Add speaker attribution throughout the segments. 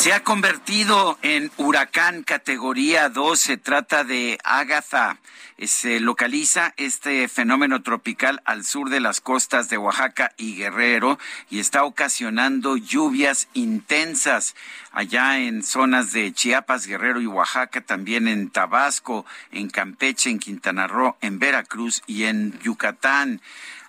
Speaker 1: Se ha convertido en huracán categoría 2. Se trata de Ágatha. Se localiza este fenómeno tropical al sur de las costas de Oaxaca y Guerrero y está ocasionando lluvias intensas allá en zonas de Chiapas, Guerrero y Oaxaca, también en Tabasco, en Campeche, en Quintana Roo, en Veracruz y en Yucatán.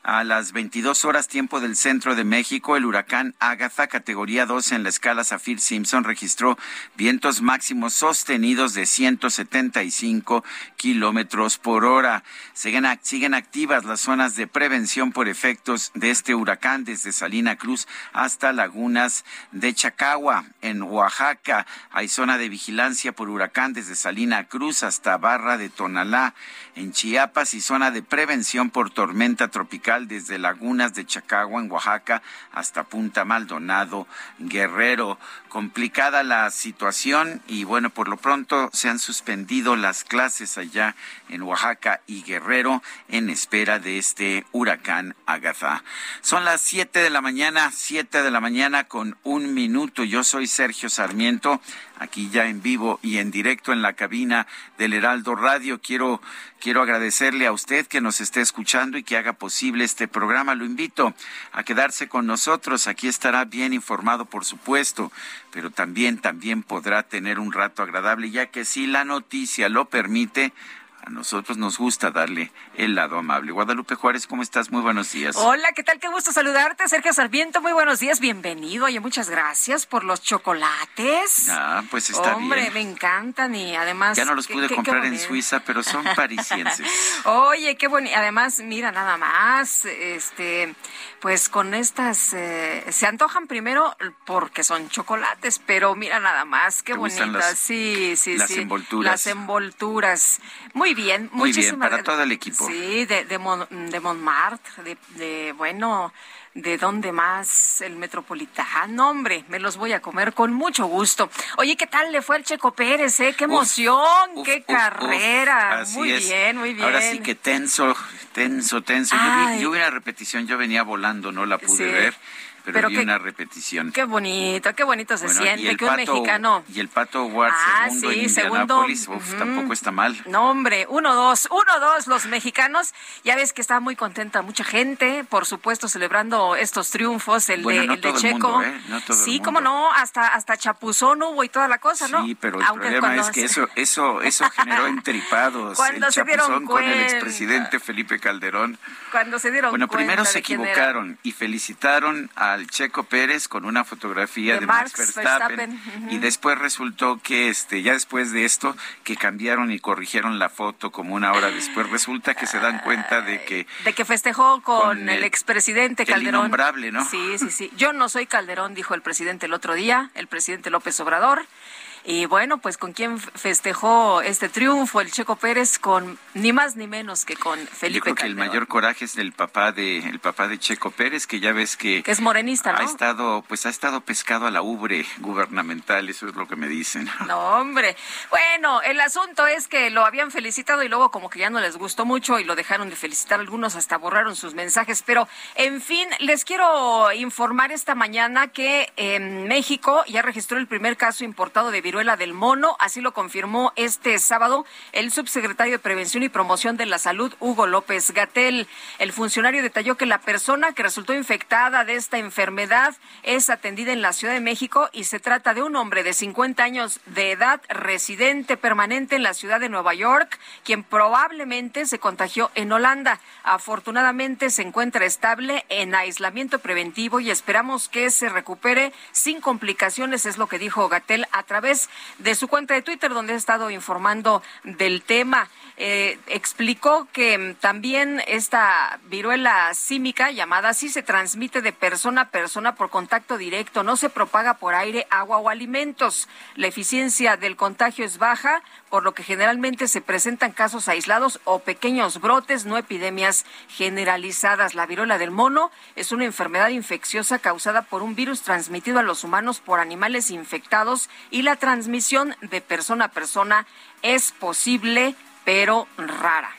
Speaker 1: A las 22 horas tiempo del centro de México, el huracán Agatha, categoría 2 en la escala Zafir Simpson, registró vientos máximos sostenidos de 175 kilómetros por hora. Siguen, siguen activas las zonas de prevención por efectos de este huracán desde Salina Cruz hasta Lagunas de Chacagua. En Oaxaca hay zona de vigilancia por huracán desde Salina Cruz hasta Barra de Tonalá. En Chiapas y zona de prevención por tormenta tropical desde Lagunas de Chacagua en Oaxaca hasta Punta Maldonado, Guerrero. Complicada la situación y bueno, por lo pronto se han suspendido las clases allá en Oaxaca y Guerrero en espera de este huracán Agatha. Son las siete de la mañana, siete de la mañana con un minuto. Yo soy Sergio Sarmiento aquí ya en vivo y en directo en la cabina del Heraldo Radio. Quiero, quiero agradecerle a usted que nos esté escuchando y que haga posible este programa. Lo invito a quedarse con nosotros. Aquí estará bien informado, por supuesto, pero también, también podrá tener un rato agradable, ya que si la noticia lo permite, a nosotros nos gusta darle el lado amable. Guadalupe Juárez, ¿cómo estás? Muy buenos días.
Speaker 2: Hola, ¿qué tal? Qué gusto saludarte, Sergio Sarmiento. Muy buenos días, bienvenido. Oye, muchas gracias por los chocolates.
Speaker 1: Ah, pues está
Speaker 2: bien. Hombre,
Speaker 1: me
Speaker 2: encantan y además...
Speaker 1: Ya no los pude comprar en Suiza, pero son parisienses.
Speaker 2: Oye, qué bonito. Además, mira, nada más, este, pues con estas, eh, se antojan primero porque son chocolates, pero mira nada más, qué bonitas. sí, sí,
Speaker 1: las
Speaker 2: sí.
Speaker 1: envolturas.
Speaker 2: Las envolturas. Muy muy bien,
Speaker 1: muy bien, para todo el equipo.
Speaker 2: Sí, de, de, de Montmartre, de, de, bueno, de dónde más, el Metropolitano, hombre, me los voy a comer con mucho gusto. Oye, ¿qué tal le fue al Checo Pérez, eh? ¡Qué emoción! ¡Qué carrera! muy bien, muy bien.
Speaker 1: Ahora sí que tenso, tenso, tenso. Yo vi, yo vi, una repetición, yo venía volando, no la pude ver pero, vi una repetición.
Speaker 2: Qué bonito, qué bonito se siente que un mexicano.
Speaker 1: Y el Pato Ward
Speaker 2: ah,
Speaker 1: segundo
Speaker 2: sí,
Speaker 1: en
Speaker 2: segundo,
Speaker 1: tampoco está mal.
Speaker 2: No, hombre, uno, dos, uno, dos, los mexicanos. Ya ves que está muy contenta mucha gente, por supuesto, celebrando estos triunfos, el de, el de Checo.
Speaker 1: ¿eh?
Speaker 2: sí, cómo no, hasta, hasta chapuzón hubo y toda la cosa, ¿no?
Speaker 1: Sí, pero el problema es que eso, eso, eso generó entripados.
Speaker 2: Cuando
Speaker 1: el
Speaker 2: se dieron
Speaker 1: con el expresidente Felipe Calderón.
Speaker 2: Cuando se dieron
Speaker 1: Bueno, primero
Speaker 2: se
Speaker 1: equivocaron y felicitaron al Checo Pérez con una fotografía de, Max Verstappen, y después resultó que este ya después de esto que cambiaron y corrigieron la foto como una hora después resulta que se dan cuenta de que
Speaker 2: de que festejó con, el, expresidente Calderón.
Speaker 1: innombrable, ¿no?
Speaker 2: Sí, sí, sí. Yo no soy Calderón, dijo el presidente el otro día, el presidente López Obrador. Y bueno, pues con quién festejó este triunfo el Checo Pérez con ni más ni menos que con Felipe
Speaker 1: Yo creo que el mayor coraje es del papá de el papá de Checo Pérez, que ya ves que,
Speaker 2: que es morenista, ¿no?
Speaker 1: Ha estado pues ha estado pescado a la ubre gubernamental, eso es lo que me dicen.
Speaker 2: No, hombre. Bueno, el asunto es que lo habían felicitado y luego como que ya no les gustó mucho y lo dejaron de felicitar algunos hasta borraron sus mensajes, pero en fin, les quiero informar esta mañana que en México ya registró el primer caso importado de viruela del mono. Así lo confirmó este sábado el subsecretario de Prevención y Promoción de la Salud, Hugo López Gatel. El funcionario detalló que la persona que resultó infectada de esta enfermedad es atendida en la Ciudad de México y se trata de un hombre de 50 años de edad, residente permanente en la ciudad de Nueva York, quien probablemente se contagió en Holanda. Afortunadamente se encuentra estable en aislamiento preventivo y esperamos que se recupere sin complicaciones, es lo que dijo Gatel a través de su cuenta de Twitter, donde ha estado informando del tema. Eh, explicó que mm, también esta viruela símica, llamada así, se transmite de persona a persona por contacto directo, no se propaga por aire, agua o alimentos. La eficiencia del contagio es baja, por lo que generalmente se presentan casos aislados o pequeños brotes, no epidemias generalizadas. La viruela del mono es una enfermedad infecciosa causada por un virus transmitido a los humanos por animales infectados y la transmisión de persona a persona es posible, pero rara.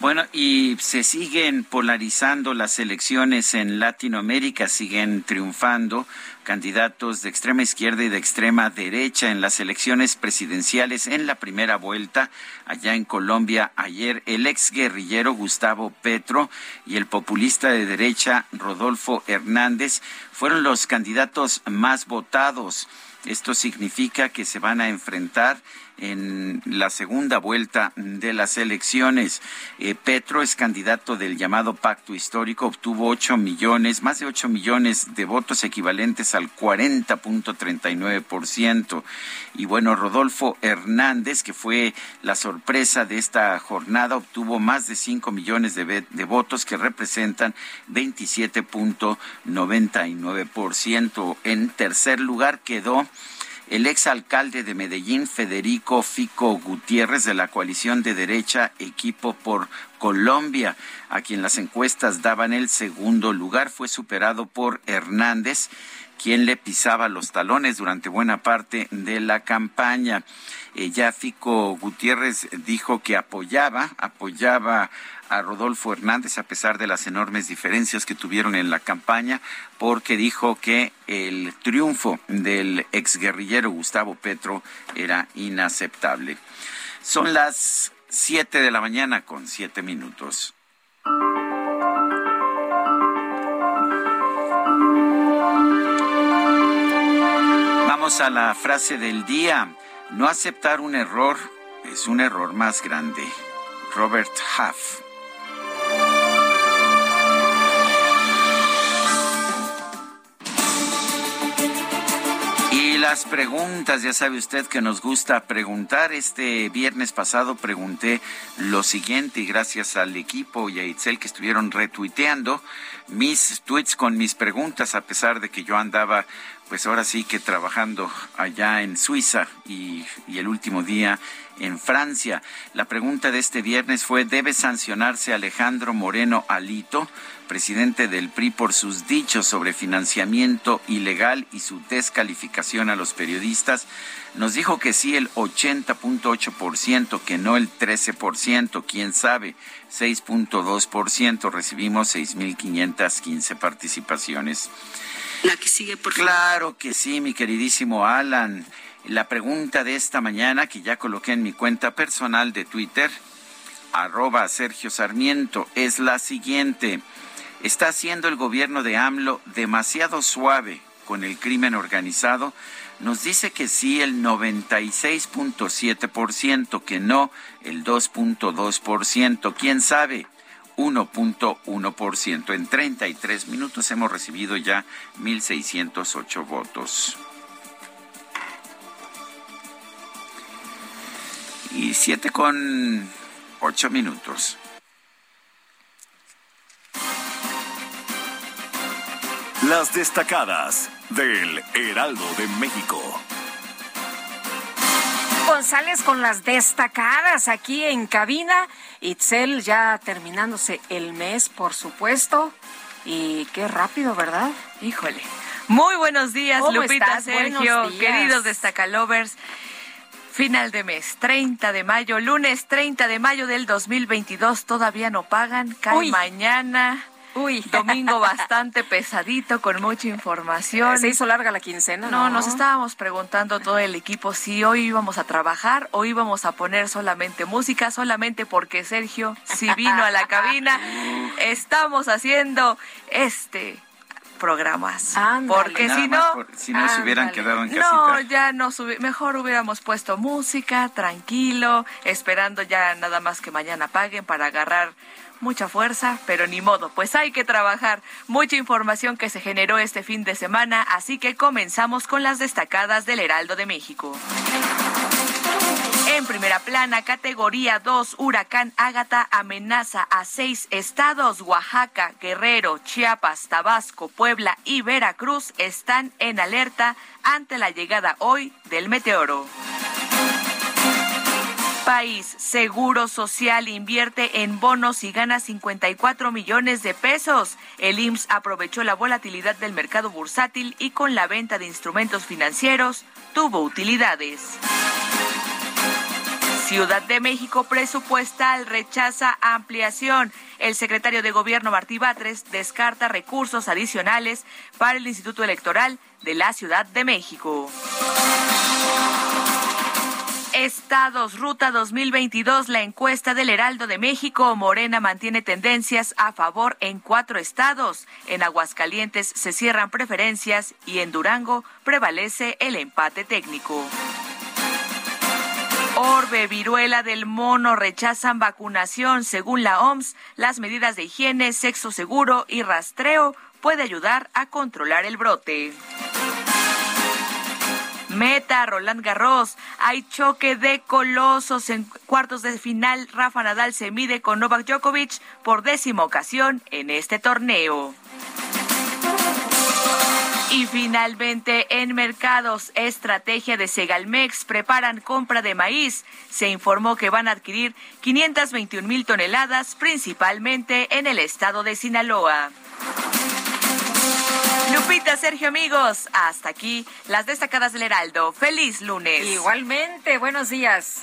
Speaker 1: Bueno, y se siguen polarizando las elecciones en Latinoamérica, siguen triunfando candidatos de extrema izquierda y de extrema derecha en las elecciones presidenciales en la primera vuelta allá en Colombia ayer el ex guerrillero Gustavo Petro y el populista de derecha Rodolfo Hernández fueron los candidatos más votados. Esto significa que se van a enfrentar en la segunda vuelta de las elecciones. Eh, Petro es candidato del llamado pacto histórico, obtuvo 8 millones, más de 8 millones de votos equivalentes al 40.39%. Y bueno, Rodolfo Hernández, que fue la sorpresa de esta jornada, obtuvo más de 5 millones de, de votos que representan 27.99%. En tercer lugar quedó el exalcalde de Medellín, Federico Fico Gutiérrez, de la coalición de derecha Equipo por Colombia, a quien las encuestas daban el segundo lugar, fue superado por Hernández, quien le pisaba los talones durante buena parte de la campaña. Eh, ya Fico Gutiérrez dijo que apoyaba, apoyaba a Rodolfo Hernández a pesar de las enormes diferencias que tuvieron en la campaña, porque dijo que el triunfo del exguerrillero Gustavo Petro era inaceptable. Son las siete de la mañana con siete minutos. Vamos a la frase del día. No aceptar un error es un error más grande. Robert Huff. Las preguntas, ya sabe usted que nos gusta preguntar. Este viernes pasado pregunté lo siguiente y gracias al equipo y a Itzel que estuvieron retuiteando mis tweets con mis preguntas, a pesar de que yo andaba, pues ahora sí que trabajando allá en Suiza y, y el último día en Francia. La pregunta de este viernes fue, ¿debe sancionarse Alejandro Moreno Alito? presidente del PRI, por sus dichos sobre financiamiento ilegal y su descalificación a los periodistas. Nos dijo que sí el 80.8%, que no el 13%, quién sabe, 6.2%. Recibimos 6.515 participaciones.
Speaker 3: La que sigue, por
Speaker 1: Claro que sí, mi queridísimo Alan. La pregunta de esta mañana, que ya coloqué en mi cuenta personal de Twitter, arroba Sergio Sarmiento, es la siguiente. ¿Está haciendo el gobierno de AMLO demasiado suave con el crimen organizado? Nos dice que sí el 96.7%, que no el 2.2%, quién sabe. 1.1%. En 33 minutos hemos recibido ya 1.608 votos. Y siete con ocho minutos.
Speaker 4: Las destacadas del Heraldo de México.
Speaker 2: González con las destacadas aquí en cabina. Itzel ya terminándose el mes, por supuesto. Y qué rápido, ¿verdad? Híjole.
Speaker 5: Muy buenos días, Lupita, Sergio, queridos destacalovers. Final de mes, 30 de mayo, lunes 30 de mayo del 2022, todavía no pagan, cae mañana Uy, domingo bastante pesadito, con mucha información.
Speaker 2: Se hizo larga la quincena.
Speaker 5: No, nos estábamos preguntando todo el equipo si hoy íbamos a trabajar o íbamos a poner solamente música, solamente porque Sergio si vino a la cabina. Estamos haciendo este programas. Porque si no,
Speaker 1: si no se hubieran quedado en
Speaker 5: casita. No, ya no mejor hubiéramos puesto música, tranquilo, esperando ya nada más que mañana paguen para agarrar mucha fuerza, pero ni modo, pues hay que trabajar. Mucha información que se generó este fin de semana, así que comenzamos con las destacadas del Heraldo de México. En primera plana, categoría 2, huracán Ágata amenaza a seis estados. Oaxaca, Guerrero, Chiapas, Tabasco, Puebla y Veracruz están en alerta ante la llegada hoy del meteoro. País Seguro Social invierte en bonos y gana 54 millones de pesos. El IMSS aprovechó la volatilidad del mercado bursátil y con la venta de instrumentos financieros tuvo utilidades. Ciudad de México presupuestal rechaza ampliación. El secretario de Gobierno Martí Batres descarta recursos adicionales para el Instituto Electoral de la Ciudad de México. Estados Ruta 2022, la encuesta del Heraldo de México, Morena mantiene tendencias a favor en cuatro estados. En Aguascalientes se cierran preferencias y en Durango prevalece el empate técnico. Orbe, viruela del mono rechazan vacunación. Según la OMS, las medidas de higiene, sexo seguro y rastreo puede ayudar a controlar el brote. Meta, Roland Garros. Hay choque de colosos en cuartos de final. Rafa Nadal se mide con Novak Djokovic por décima ocasión en este torneo. Y finalmente, en mercados, estrategia de Segalmex, preparan compra de maíz. Se informó que van a adquirir 521 mil toneladas, principalmente en el estado de Sinaloa. Lupita, Sergio, amigos, hasta aquí las destacadas del Heraldo. Feliz lunes.
Speaker 2: Igualmente, buenos días.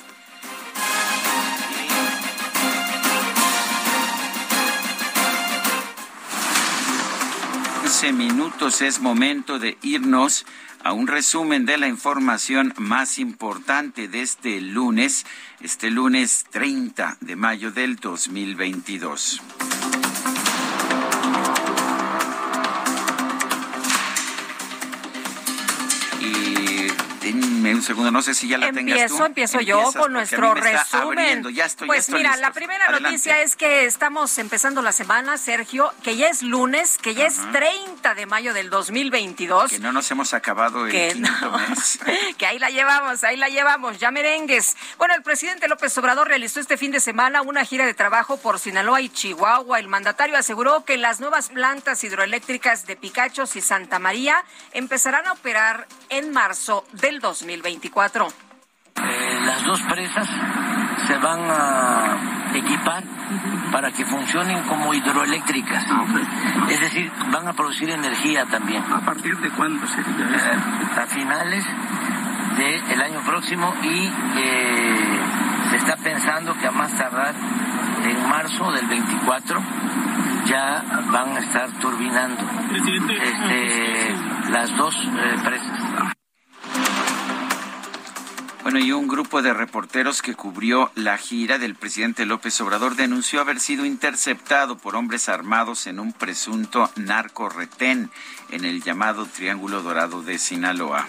Speaker 1: Minutos es momento de irnos a un resumen de la información más importante de este lunes, este lunes 30 de mayo del 2022. Un segundo, no sé si ya la
Speaker 2: Empiezo, tengas tú. Empiezo yo con nuestro resumen. pues mira, la primera noticia es que estamos empezando la semana, Sergio, que ya es lunes, que ya es 30 de mayo del 2022.
Speaker 1: Que no nos hemos acabado el quinto mes.
Speaker 2: que ahí la llevamos, ahí la llevamos, ya merengues. Bueno, el presidente López Obrador realizó este fin de semana una gira de trabajo por Sinaloa y Chihuahua. El mandatario aseguró que las nuevas plantas hidroeléctricas de Picachos y Santa María empezarán a operar en marzo del 2022. 2024.
Speaker 3: Eh, las dos presas se van a equipar para que funcionen como hidroeléctricas. Ah, es decir, van a producir energía también.
Speaker 6: ¿A partir de cuándo sería
Speaker 3: eh, a finales del año próximo y eh, se está pensando que a más tardar en marzo del 24 ya van a estar turbinando este, las dos presas.
Speaker 1: Bueno, y un grupo de reporteros que cubrió la gira del presidente López Obrador denunció haber sido interceptado por hombres armados en un presunto narco-retén en el llamado Triángulo Dorado de Sinaloa.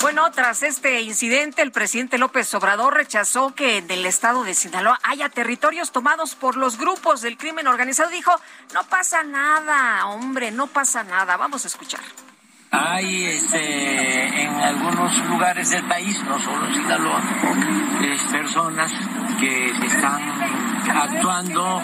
Speaker 2: Bueno, tras este incidente, el presidente López Obrador rechazó que en el estado de Sinaloa haya territorios tomados por los grupos del crimen organizado. Dijo, no pasa nada, hombre, no pasa nada. Vamos a escuchar.
Speaker 3: Hay este, en algunos lugares del país, no solo en Sinaloa, personas que están actuando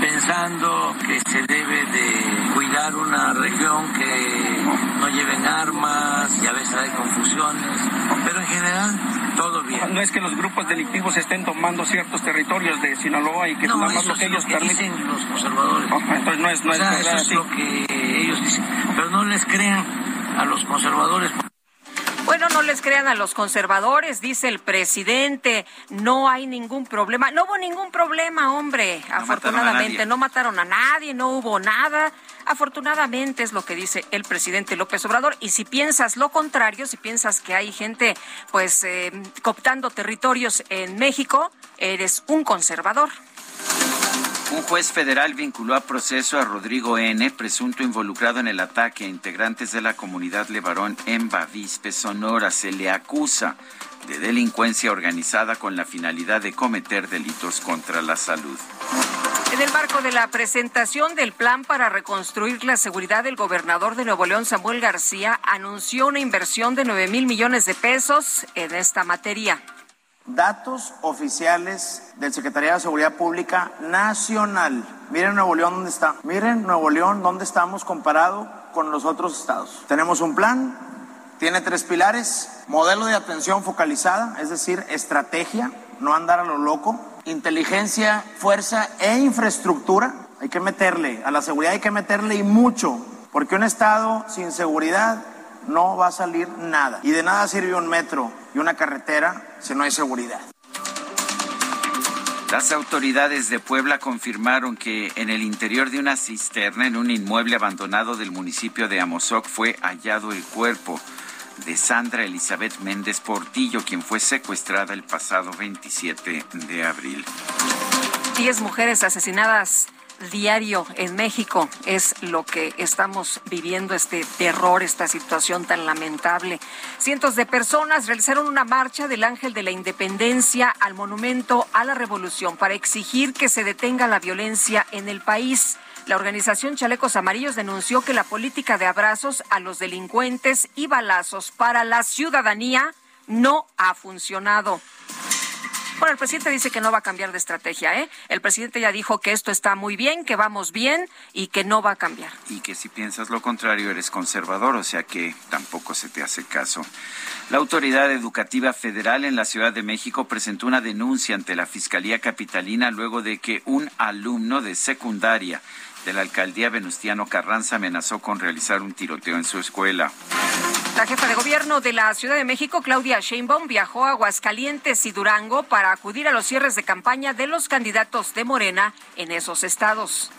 Speaker 3: pensando que se debe de cuidar una región que no lleven armas y a veces hay confusiones, pero en general todo bien.
Speaker 6: No es que los grupos delictivos estén tomando ciertos territorios de Sinaloa y que no,
Speaker 3: más lo que ellos
Speaker 6: dicen
Speaker 3: los conservadores.
Speaker 6: entonces no es, no es
Speaker 3: eso es lo que ellos dicen, pero no les crean a los conservadores.
Speaker 2: Bueno, no les crean a los conservadores, dice el presidente. No hay ningún problema. No hubo ningún problema, hombre. Afortunadamente, no mataron a nadie, no hubo nada. Afortunadamente es lo que dice el presidente López Obrador. Y si piensas lo contrario, si piensas que hay gente, pues, eh, cooptando territorios en México, eres un conservador.
Speaker 1: Un juez federal vinculó a proceso a Rodrigo N., presunto involucrado en el ataque a integrantes de la comunidad Levarón en Bavispe, Sonora. Se le acusa de delincuencia organizada con la finalidad de cometer delitos contra la salud.
Speaker 2: En el marco de la presentación del plan para reconstruir la seguridad, el gobernador de Nuevo León, Samuel García, anunció una inversión de 9 mil millones de pesos en esta materia.
Speaker 7: Datos oficiales del Secretaría de Seguridad Pública Nacional. Miren Nuevo León dónde está. Miren Nuevo León dónde estamos comparado con los otros estados. Tenemos un plan, tiene tres pilares, modelo de atención focalizada, es decir, estrategia, no andar a lo loco, inteligencia, fuerza e infraestructura. Hay que meterle, a la seguridad hay que meterle y mucho, porque un estado sin seguridad no va a salir nada. Y de nada sirve un metro y una carretera si no hay seguridad.
Speaker 1: Las autoridades de Puebla confirmaron que en el interior de una cisterna en un inmueble abandonado del municipio de Amozoc fue hallado el cuerpo de Sandra Elizabeth Méndez Portillo, quien fue secuestrada el pasado 27 de abril.
Speaker 2: Diez mujeres asesinadas diario en México es lo que estamos viviendo, este terror, esta situación tan lamentable. Cientos de personas realizaron una marcha del Ángel de la Independencia al Monumento a la Revolución para exigir que se detenga la violencia en el país. La organización Chalecos Amarillos denunció que la política de abrazos a los delincuentes y balazos para la ciudadanía no ha funcionado. Bueno, el presidente dice que no va a cambiar de estrategia, ¿eh? El presidente ya dijo que esto está muy bien, que vamos bien y que no va a cambiar.
Speaker 1: Y que si piensas lo contrario eres conservador, o sea que tampoco se te hace caso. La Autoridad Educativa Federal en la Ciudad de México presentó una denuncia ante la Fiscalía Capitalina luego de que un alumno de secundaria de la alcaldía Venustiano Carranza amenazó con realizar un tiroteo en su escuela.
Speaker 2: La jefa de gobierno de la Ciudad de México, Claudia Sheinbaum, viajó a Aguascalientes y Durango para acudir a los cierres de campaña de los candidatos de Morena en esos estados.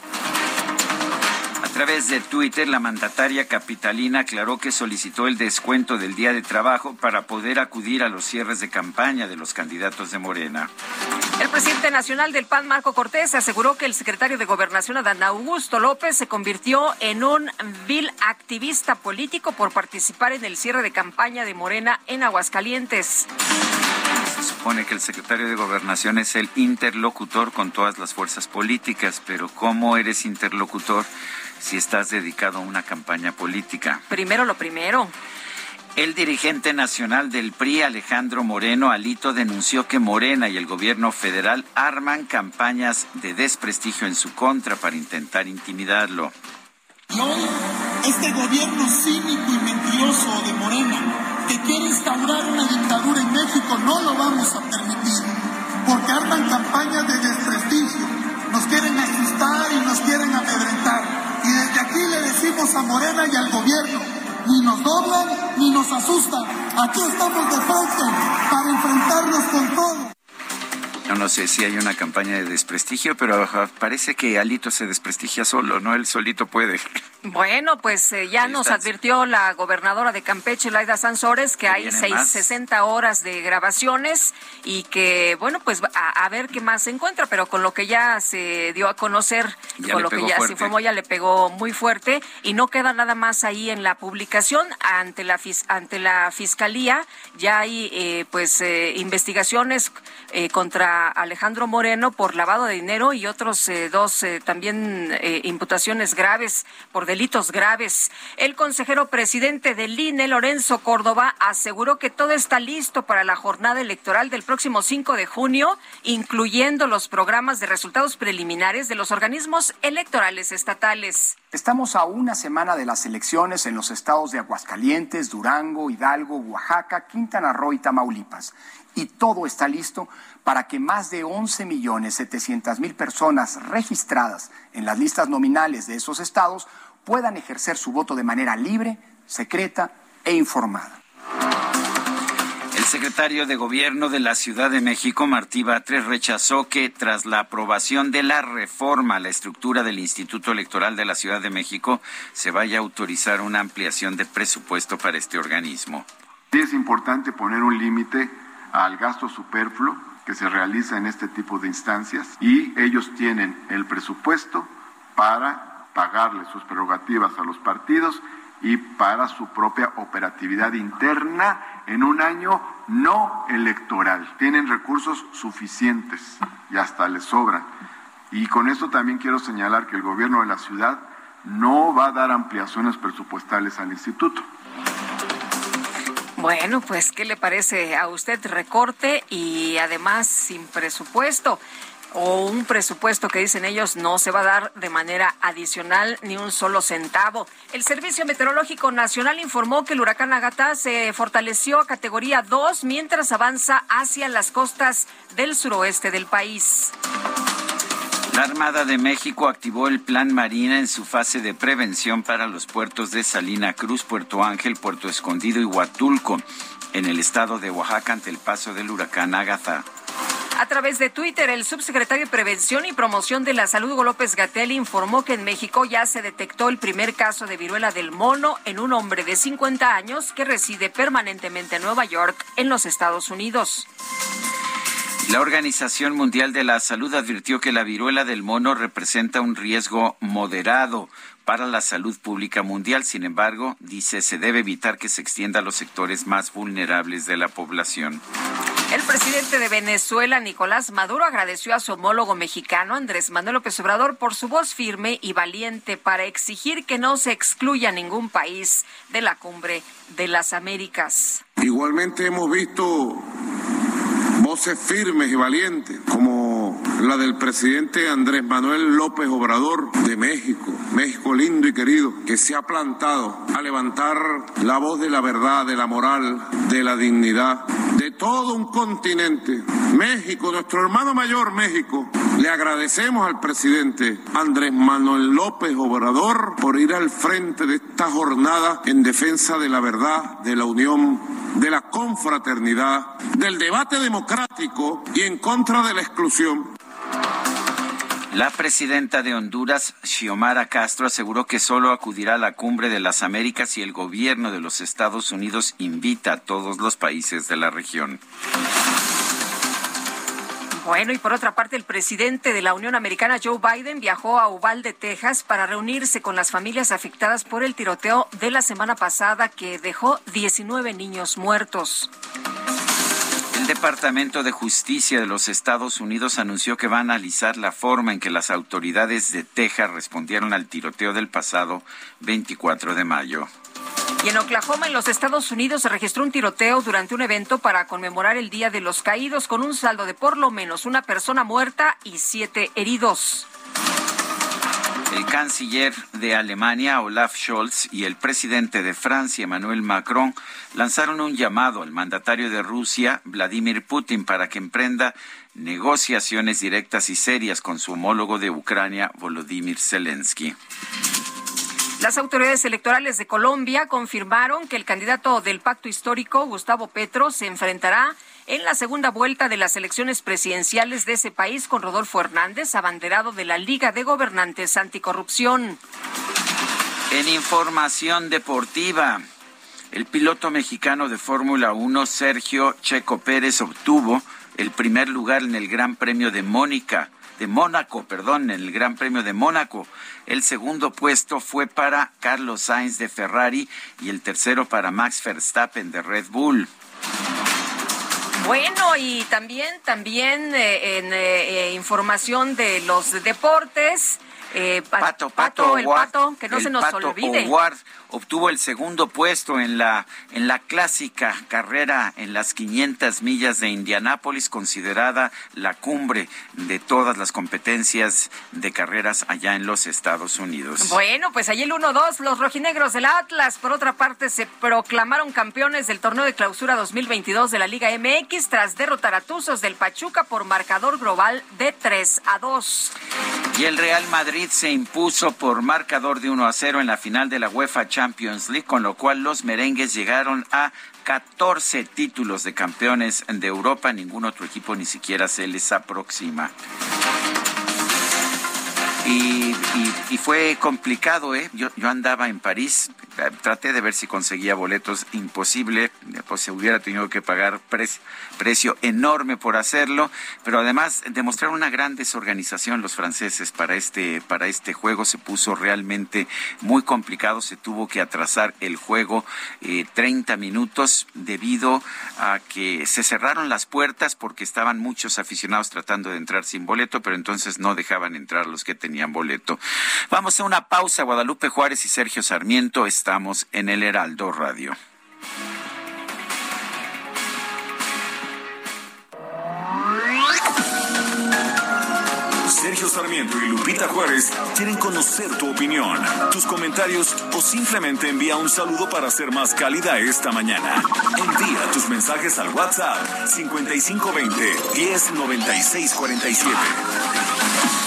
Speaker 1: A través de Twitter, la mandataria capitalina aclaró que solicitó el descuento del día de trabajo para poder acudir a los cierres de campaña de los candidatos de Morena.
Speaker 2: El presidente nacional del PAN, Marco Cortés, aseguró que el secretario de Gobernación, Adán Augusto López, se convirtió en un vil activista político por participar en el cierre de campaña de Morena en Aguascalientes.
Speaker 1: Se supone que el secretario de Gobernación es el interlocutor con todas las fuerzas políticas, pero ¿cómo eres interlocutor si estás dedicado a una campaña política?
Speaker 2: Primero lo primero.
Speaker 1: El dirigente nacional del PRI, Alejandro Moreno Alito, denunció que Morena y el gobierno federal arman campañas de desprestigio en su contra para intentar intimidarlo.
Speaker 8: Y hoy, este gobierno cínico y mentiroso de Morena, que quiere instaurar una dictadura en México, no lo vamos a permitir, porque arman campañas de desprestigio, nos quieren asustar y nos quieren amedrentar. Y desde aquí le decimos a Morena y al gobierno, ni nos doblan ni nos asustan. Aquí estamos de frente para enfrentarnos con todo.
Speaker 1: Yo no sé si hay una campaña de desprestigio, pero parece que Alito se desprestigia solo, ¿no? Él solito puede.
Speaker 2: Bueno, pues eh, ya nos advirtió la gobernadora de Campeche, Laida Sansores, que hay seis, 60 horas de grabaciones y que, bueno, pues a, ver qué más se encuentra, pero con lo que ya se dio a conocer, con lo que ya se informó, ya le pegó muy fuerte y no queda nada más ahí en la publicación ante la, ante la fiscalía. Ya hay, eh, pues, eh, investigaciones contra Alejandro Moreno por lavado de dinero y otros eh, dos eh, también eh, imputaciones graves por delitos graves. El consejero presidente del INE, Lorenzo Córdoba, aseguró que todo está listo para la jornada electoral del próximo 5 de junio, incluyendo los programas de resultados preliminares de los organismos electorales estatales.
Speaker 9: Estamos a una semana de las elecciones en los estados de Aguascalientes, Durango, Hidalgo, Oaxaca, Quintana Roo y Tamaulipas. Y todo está listo para que más de 11 millones 700 mil personas registradas en las listas nominales de esos estados puedan ejercer su voto de manera libre, secreta e informada.
Speaker 1: secretario de Gobierno de la Ciudad de México, Martí Batres, rechazó que tras la aprobación de la reforma a la estructura del Instituto Electoral de la Ciudad de México, se vaya a autorizar una ampliación de presupuesto para este organismo.
Speaker 10: Sí es importante poner un límite al gasto superfluo que se realiza en este tipo de instancias y ellos tienen el presupuesto para pagarle sus prerrogativas a los partidos y para su propia operatividad interna en un año no electoral. Tienen recursos suficientes y hasta les sobran. Y con esto también quiero señalar que el gobierno de la ciudad no va a dar ampliaciones presupuestales al instituto.
Speaker 2: Bueno, pues, ¿qué le parece a usted recorte y además sin presupuesto? o un presupuesto que dicen ellos no se va a dar de manera adicional ni un solo centavo. El Servicio Meteorológico Nacional informó que el huracán Agatha se fortaleció a categoría 2 mientras avanza hacia las costas del suroeste del país.
Speaker 1: La Armada de México activó el Plan Marina en su fase de prevención para los puertos de Salina Cruz, Puerto Ángel, Puerto Escondido y Huatulco, en el estado de Oaxaca ante el paso del huracán Agatha.
Speaker 2: A través de Twitter, el subsecretario de Prevención y Promoción de la Salud, Hugo López Gatel, informó que en México ya se detectó el primer caso de viruela del mono en un hombre de 50 años que reside permanentemente en Nueva York, en los Estados Unidos.
Speaker 1: La Organización Mundial de la Salud advirtió que la viruela del mono representa un riesgo moderado para la salud pública mundial. Sin embargo, dice, se debe evitar que se extienda a los sectores más vulnerables de la población.
Speaker 2: El presidente de Venezuela, Nicolás Maduro, agradeció a su homólogo mexicano, Andrés Manuel López Obrador, por su voz firme y valiente para exigir que no se excluya ningún país de la cumbre de las Américas.
Speaker 11: Igualmente hemos visto voces firmes y valientes, como la del presidente Andrés Manuel López Obrador de México, México lindo y querido, que se ha plantado a levantar la voz de la verdad, de la moral, de la dignidad, de todo un continente. México, nuestro hermano mayor México, le agradecemos al presidente Andrés Manuel López Obrador por ir al frente de esta jornada en defensa de la verdad, de la unión, de la confraternidad, del debate democrático y en contra de la exclusión.
Speaker 1: La presidenta de Honduras, Xiomara Castro, aseguró que solo acudirá a la cumbre de las Américas si el gobierno de los Estados Unidos invita a todos los países de la región.
Speaker 2: Bueno, y por otra parte, el presidente de la Unión Americana, Joe Biden, viajó a Uvalde, Texas, para reunirse con las familias afectadas por el tiroteo de la semana pasada que dejó 19 niños muertos.
Speaker 1: El Departamento de Justicia de los Estados Unidos anunció que va a analizar la forma en que las autoridades de Texas respondieron al tiroteo del pasado 24 de mayo.
Speaker 2: Y en Oklahoma, en los Estados Unidos, se registró un tiroteo durante un evento para conmemorar el Día de los Caídos con un saldo de por lo menos una persona muerta y siete heridos.
Speaker 1: El canciller de Alemania, Olaf Scholz, y el presidente de Francia, Emmanuel Macron, lanzaron un llamado al mandatario de Rusia, Vladimir Putin, para que emprenda negociaciones directas y serias con su homólogo de Ucrania, Volodymyr Zelensky.
Speaker 2: Las autoridades electorales de Colombia confirmaron que el candidato del pacto histórico, Gustavo Petro, se enfrentará en la segunda vuelta de las elecciones presidenciales de ese país con Rodolfo Hernández, abanderado de la Liga de Gobernantes Anticorrupción.
Speaker 1: En información deportiva, el piloto mexicano de Fórmula 1, Sergio Checo Pérez, obtuvo el primer lugar en el Gran Premio de Mónica de Mónaco, perdón, en el Gran Premio de Mónaco. El segundo puesto fue para Carlos Sainz de Ferrari y el tercero para Max Verstappen de Red Bull.
Speaker 2: Bueno, y también, también eh, en eh, eh, información de los deportes, eh,
Speaker 1: pato, pato,
Speaker 2: el pato, que no se nos
Speaker 1: pato
Speaker 2: olvide.
Speaker 1: obtuvo el segundo puesto en la en la clásica carrera en las 500 millas de Indianápolis, considerada la cumbre de todas las competencias de carreras allá en los Estados Unidos.
Speaker 2: Bueno, pues ahí el 1-2, los rojinegros del Atlas, por otra parte, se proclamaron campeones del torneo de clausura 2022 de la Liga MX tras derrotar a Tuzos del Pachuca por marcador global de 3 a 2.
Speaker 1: Y el Real Madrid se impuso por marcador de 1 a 0 en la final de la UEFA Champions League, con lo cual los merengues llegaron a 14 títulos de campeones de Europa. Ningún otro equipo ni siquiera se les aproxima. Y, fue complicado, ¿eh? Yo, yo andaba en París, traté de ver si conseguía boletos, imposible, pues se hubiera tenido que pagar precio enorme por hacerlo, pero además demostraron una gran desorganización los franceses para este, para este juego, se puso realmente muy complicado, se tuvo que atrasar el juego eh, 30 minutos debido a que se cerraron las puertas porque estaban muchos aficionados tratando de entrar sin boleto, pero entonces no dejaban entrar los que Vamos a una pausa. Guadalupe Juárez y Sergio Sarmiento estamos en el Heraldo Radio.
Speaker 4: Sergio Sarmiento y Lupita Juárez quieren conocer tu opinión, tus comentarios o simplemente envía un saludo para ser más cálida esta mañana. Envía tus mensajes al WhatsApp 5520 109647.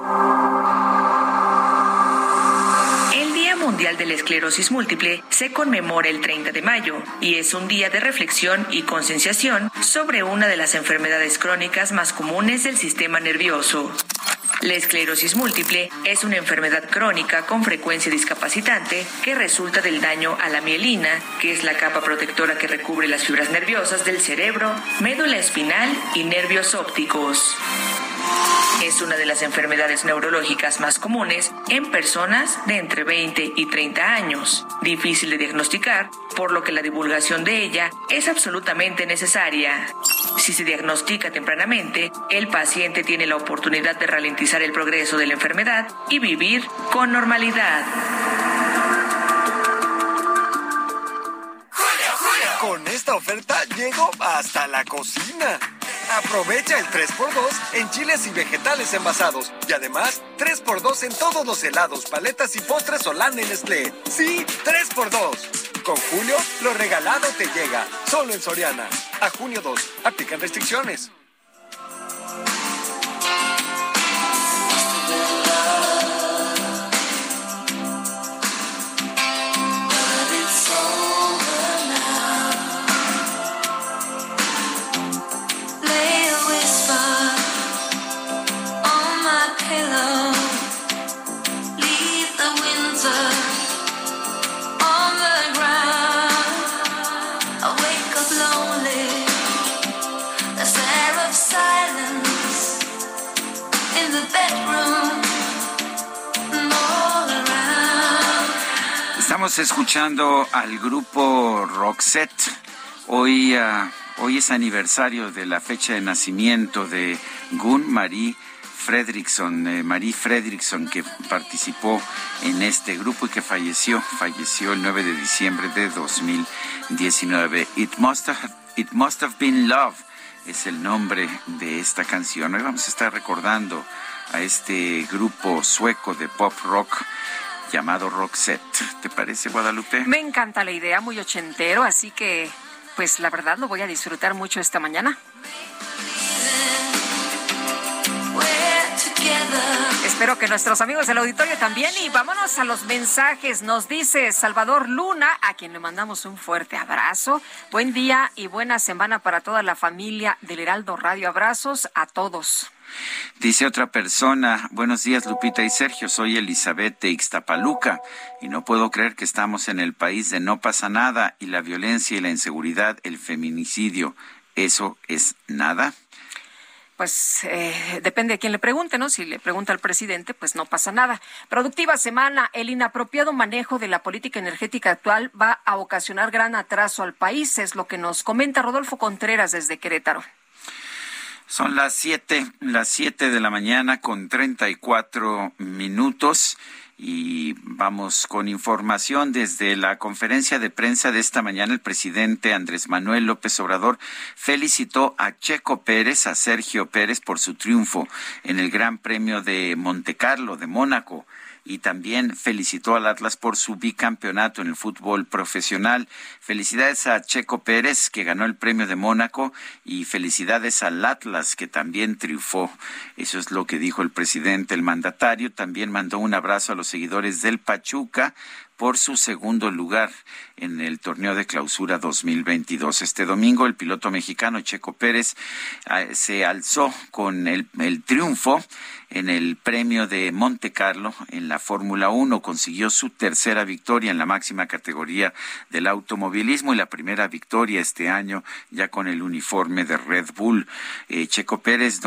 Speaker 5: El Día Mundial de la Esclerosis Múltiple se conmemora el 30 de mayo y es un día de reflexión y concienciación sobre una de las enfermedades crónicas más comunes del sistema nervioso. La esclerosis múltiple es una enfermedad crónica con frecuencia discapacitante que resulta del daño a la mielina, que es la capa protectora que recubre las fibras nerviosas del cerebro, médula espinal y nervios ópticos. Es una de las enfermedades neurológicas más comunes en personas de entre 20 y 30 años, difícil de diagnosticar, por lo que la divulgación de ella es absolutamente necesaria. Si se diagnostica tempranamente, el paciente tiene la oportunidad de ralentizar el progreso de la enfermedad y vivir con normalidad.
Speaker 12: Con esta oferta llego hasta la cocina. Aprovecha el 3x2 en chiles y vegetales envasados. Y además, 3x2 en todos los helados, paletas y postres Holanda en Nestlé. Sí, 3x2. Con Julio, lo regalado te llega. Solo en Soriana. A junio 2. Aplican restricciones.
Speaker 1: Estamos escuchando al grupo Roxette. Hoy, ah, hoy es aniversario de la fecha de nacimiento de Gun Marie Fredrickson, eh, Marie Fredrickson, que participó en este grupo y que falleció, falleció el 9 de diciembre de 2019. It Must Have, It Must Have Been Love es el nombre de esta canción. Hoy vamos a estar recordando a este grupo sueco de pop rock llamado Roxette. ¿Te parece, Guadalupe?
Speaker 2: Me encanta la idea, muy ochentero, así que, pues la verdad lo voy a disfrutar mucho esta mañana. Espero que nuestros amigos del auditorio también. Y vámonos a los mensajes. Nos dice Salvador Luna, a quien le mandamos un fuerte abrazo. Buen día y buena semana para toda la familia del Heraldo Radio. Abrazos a todos.
Speaker 1: Dice otra persona, buenos días Lupita y Sergio, soy Elizabeth de Ixtapaluca y no puedo creer que estamos en el país de no pasa nada y la violencia y la inseguridad, el feminicidio, ¿eso es nada?
Speaker 2: pues eh, depende de quién le pregunte, ¿no? Si le pregunta al presidente, pues no pasa nada. Productiva semana, el inapropiado manejo de la política energética actual va a ocasionar gran atraso al país, es lo que nos comenta Rodolfo Contreras desde Querétaro.
Speaker 1: Son las siete, las siete de la mañana con treinta y cuatro minutos y vamos con información desde la conferencia de prensa de esta mañana. El presidente Andrés Manuel López Obrador felicitó a Checo Pérez, a Sergio Pérez por su triunfo en el Gran Premio de Montecarlo, de Mónaco y también felicitó al Atlas por su bicampeonato en el fútbol profesional. Felicidades a Checo Pérez, que ganó el premio de Mónaco, y felicidades al Atlas, que también triunfó. Eso es lo que dijo el presidente. El mandatario también mandó un abrazo a los seguidores del Pachuca por su segundo lugar en el torneo de clausura 2022. Este domingo el piloto mexicano Checo Pérez ah, se alzó con el, el triunfo en el premio de Monte Carlo en la Fórmula 1. Consiguió su tercera victoria en la máxima categoría del automovilismo y la primera victoria este año ya con el uniforme de Red Bull. Eh, Checo Pérez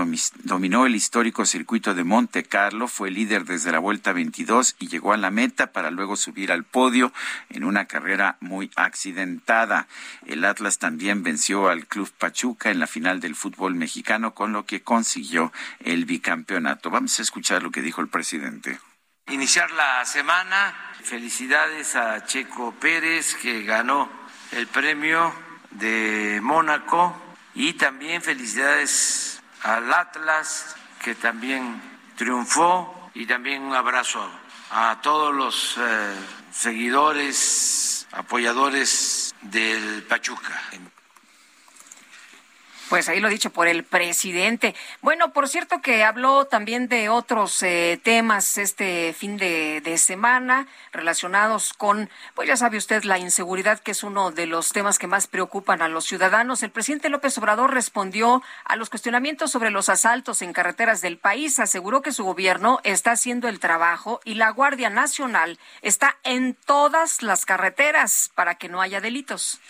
Speaker 1: dominó el histórico circuito de Monte Carlo, fue líder desde la vuelta 22 y llegó a la meta para luego subir al podio en una carrera muy accidentada. El Atlas también venció al Club Pachuca en la final del fútbol mexicano con lo que consiguió el bicampeonato. Vamos a escuchar lo que dijo el presidente.
Speaker 3: Iniciar la semana, felicidades a Checo Pérez que ganó el premio de Mónaco y también felicidades al Atlas que también triunfó y también un abrazo a todos los eh, seguidores, apoyadores del Pachuca.
Speaker 2: Pues ahí lo dicho por el presidente. Bueno, por cierto que habló también de otros eh, temas este fin de, de, semana relacionados con, pues ya sabe usted, la inseguridad, que es uno de los temas que más preocupan a los ciudadanos. El presidente López Obrador respondió a los cuestionamientos sobre los asaltos en carreteras del país. Aseguró que su gobierno está haciendo el trabajo y la Guardia Nacional está en todas las carreteras para que no haya delitos.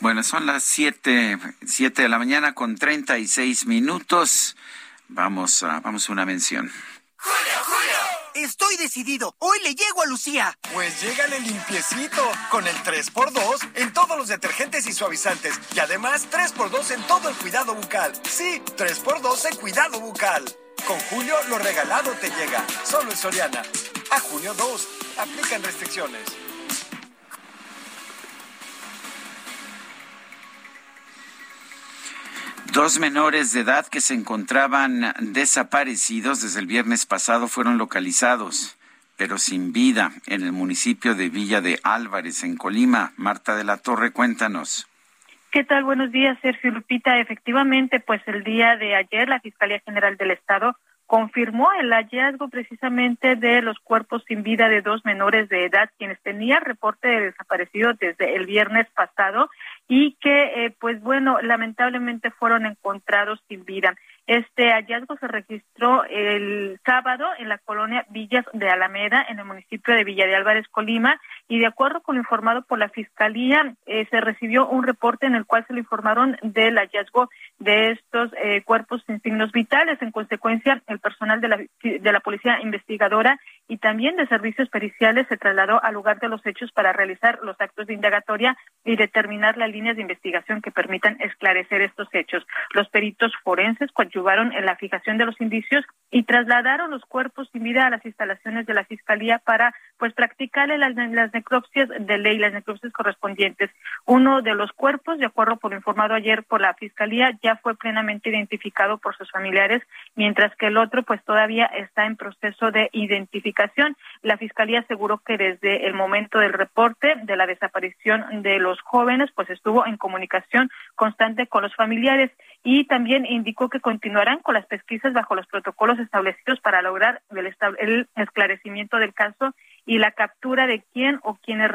Speaker 1: Bueno, son las siete, siete de la mañana con treinta y seis minutos. Vamos a, vamos a una mención.
Speaker 13: ¡Julio, Julio! Estoy decidido. Hoy le llego a Lucía.
Speaker 14: Pues llégale limpiecito. Con el 3x2 en todos los detergentes y suavizantes. Y además 3x2 en todo el cuidado bucal. Sí, 3x2 en cuidado bucal. Con Julio lo regalado te llega. Solo en Soriana. A junio 2. Aplican restricciones.
Speaker 1: Dos menores de edad que se encontraban desaparecidos desde el viernes pasado fueron localizados, pero sin vida, en el municipio de Villa de Álvarez, en Colima. Marta de la Torre, cuéntanos.
Speaker 15: ¿Qué tal? Buenos días, Sergio Lupita. Efectivamente, pues el día de ayer la Fiscalía General del Estado confirmó el hallazgo precisamente de los cuerpos sin vida de dos menores de edad quienes tenían reporte de desaparecido desde el viernes pasado y que, eh, pues bueno, lamentablemente fueron encontrados sin vida. Este hallazgo se registró el sábado en la colonia Villas de Alameda, en el municipio de Villa de Álvarez, Colima, y de acuerdo con lo informado por la Fiscalía, eh, se recibió un reporte en el cual se le informaron del hallazgo de estos eh, cuerpos sin signos vitales. En consecuencia, el personal de la, de la Policía Investigadora y también de servicios periciales se trasladó al lugar de los hechos para realizar los actos de indagatoria y determinar las líneas de investigación que permitan esclarecer estos hechos. Los peritos forenses en la fijación de los indicios y trasladaron los cuerpos sin vida a las instalaciones de la Fiscalía para pues practicarle las, las necropsias de ley, las necropsias correspondientes. Uno de los cuerpos, de acuerdo con lo informado ayer por la Fiscalía, ya fue plenamente identificado por sus familiares, mientras que el otro pues todavía está en proceso de identificación. La Fiscalía aseguró que desde el momento del reporte de la desaparición de los jóvenes pues estuvo en comunicación constante con los familiares y también indicó que continuarán con las pesquisas bajo los protocolos establecidos para lograr el, esclarecimiento del caso y la captura de quién o quienes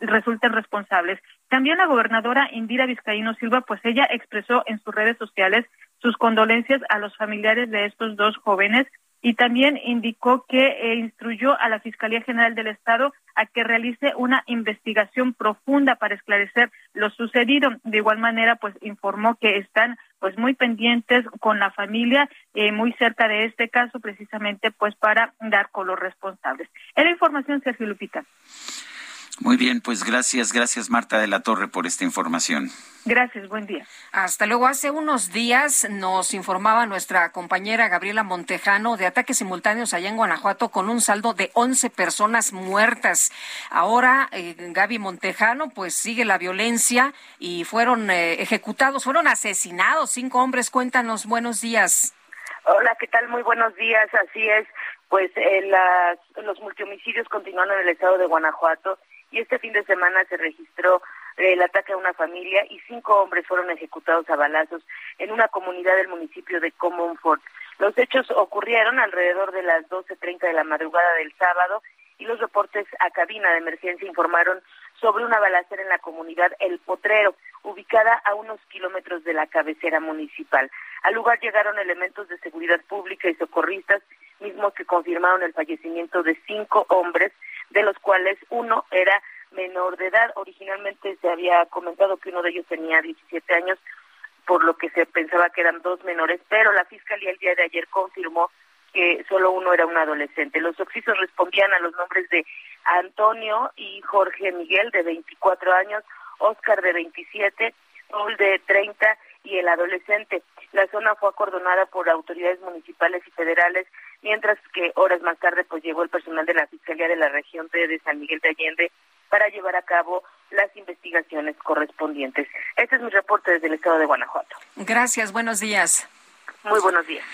Speaker 15: resulten responsables. También la gobernadora Indira Vizcaíno Silva, pues ella expresó en sus redes sociales sus condolencias a los familiares de estos dos jóvenes y también indicó que eh, instruyó a la Fiscalía General del Estado a que realice una investigación profunda para esclarecer lo sucedido. De igual manera, pues informó que están pues muy pendientes con la familia, eh, muy cerca de este caso, precisamente pues para dar con los responsables. Era información, Sergio Lupita.
Speaker 1: Muy bien, pues gracias, gracias Marta de la Torre por esta información.
Speaker 15: Gracias, buen día.
Speaker 2: Hasta luego. Hace unos días nos informaba nuestra compañera Gabriela Montejano de ataques simultáneos allá en Guanajuato con un saldo de 11 personas muertas. Ahora, eh, Gaby Montejano, pues sigue la violencia y fueron eh, ejecutados, fueron asesinados cinco hombres. Cuéntanos, buenos días.
Speaker 16: Hola, ¿qué tal? Muy buenos días. Así es, pues eh, los multihomicidios continúan en el estado de Guanajuato y este fin de semana se registró el ataque a una familia y cinco hombres fueron ejecutados a balazos en una comunidad del municipio de Comonfort. Los hechos ocurrieron alrededor de las 12.30 de la madrugada del sábado y los reportes a cabina de emergencia informaron sobre una balacera en la comunidad El Potrero, ubicada a unos kilómetros de la cabecera municipal. Al lugar llegaron elementos de seguridad pública y socorristas, mismos que confirmaron el fallecimiento de cinco hombres de los cuales uno era menor de edad. Originalmente se había comentado que uno de ellos tenía 17 años, por lo que se pensaba que eran dos menores, pero la Fiscalía el día de ayer confirmó que solo uno era un adolescente. Los oxisos respondían a los nombres de Antonio y Jorge Miguel, de 24 años, Oscar, de 27, Paul, de 30, y el adolescente. La zona fue acordonada por autoridades municipales y federales, mientras que horas más tarde pues llegó el personal de la Fiscalía de la región de San Miguel de Allende para llevar a cabo las investigaciones correspondientes. Este es mi reporte desde el estado de Guanajuato.
Speaker 2: Gracias, buenos días.
Speaker 16: Muy buenos días.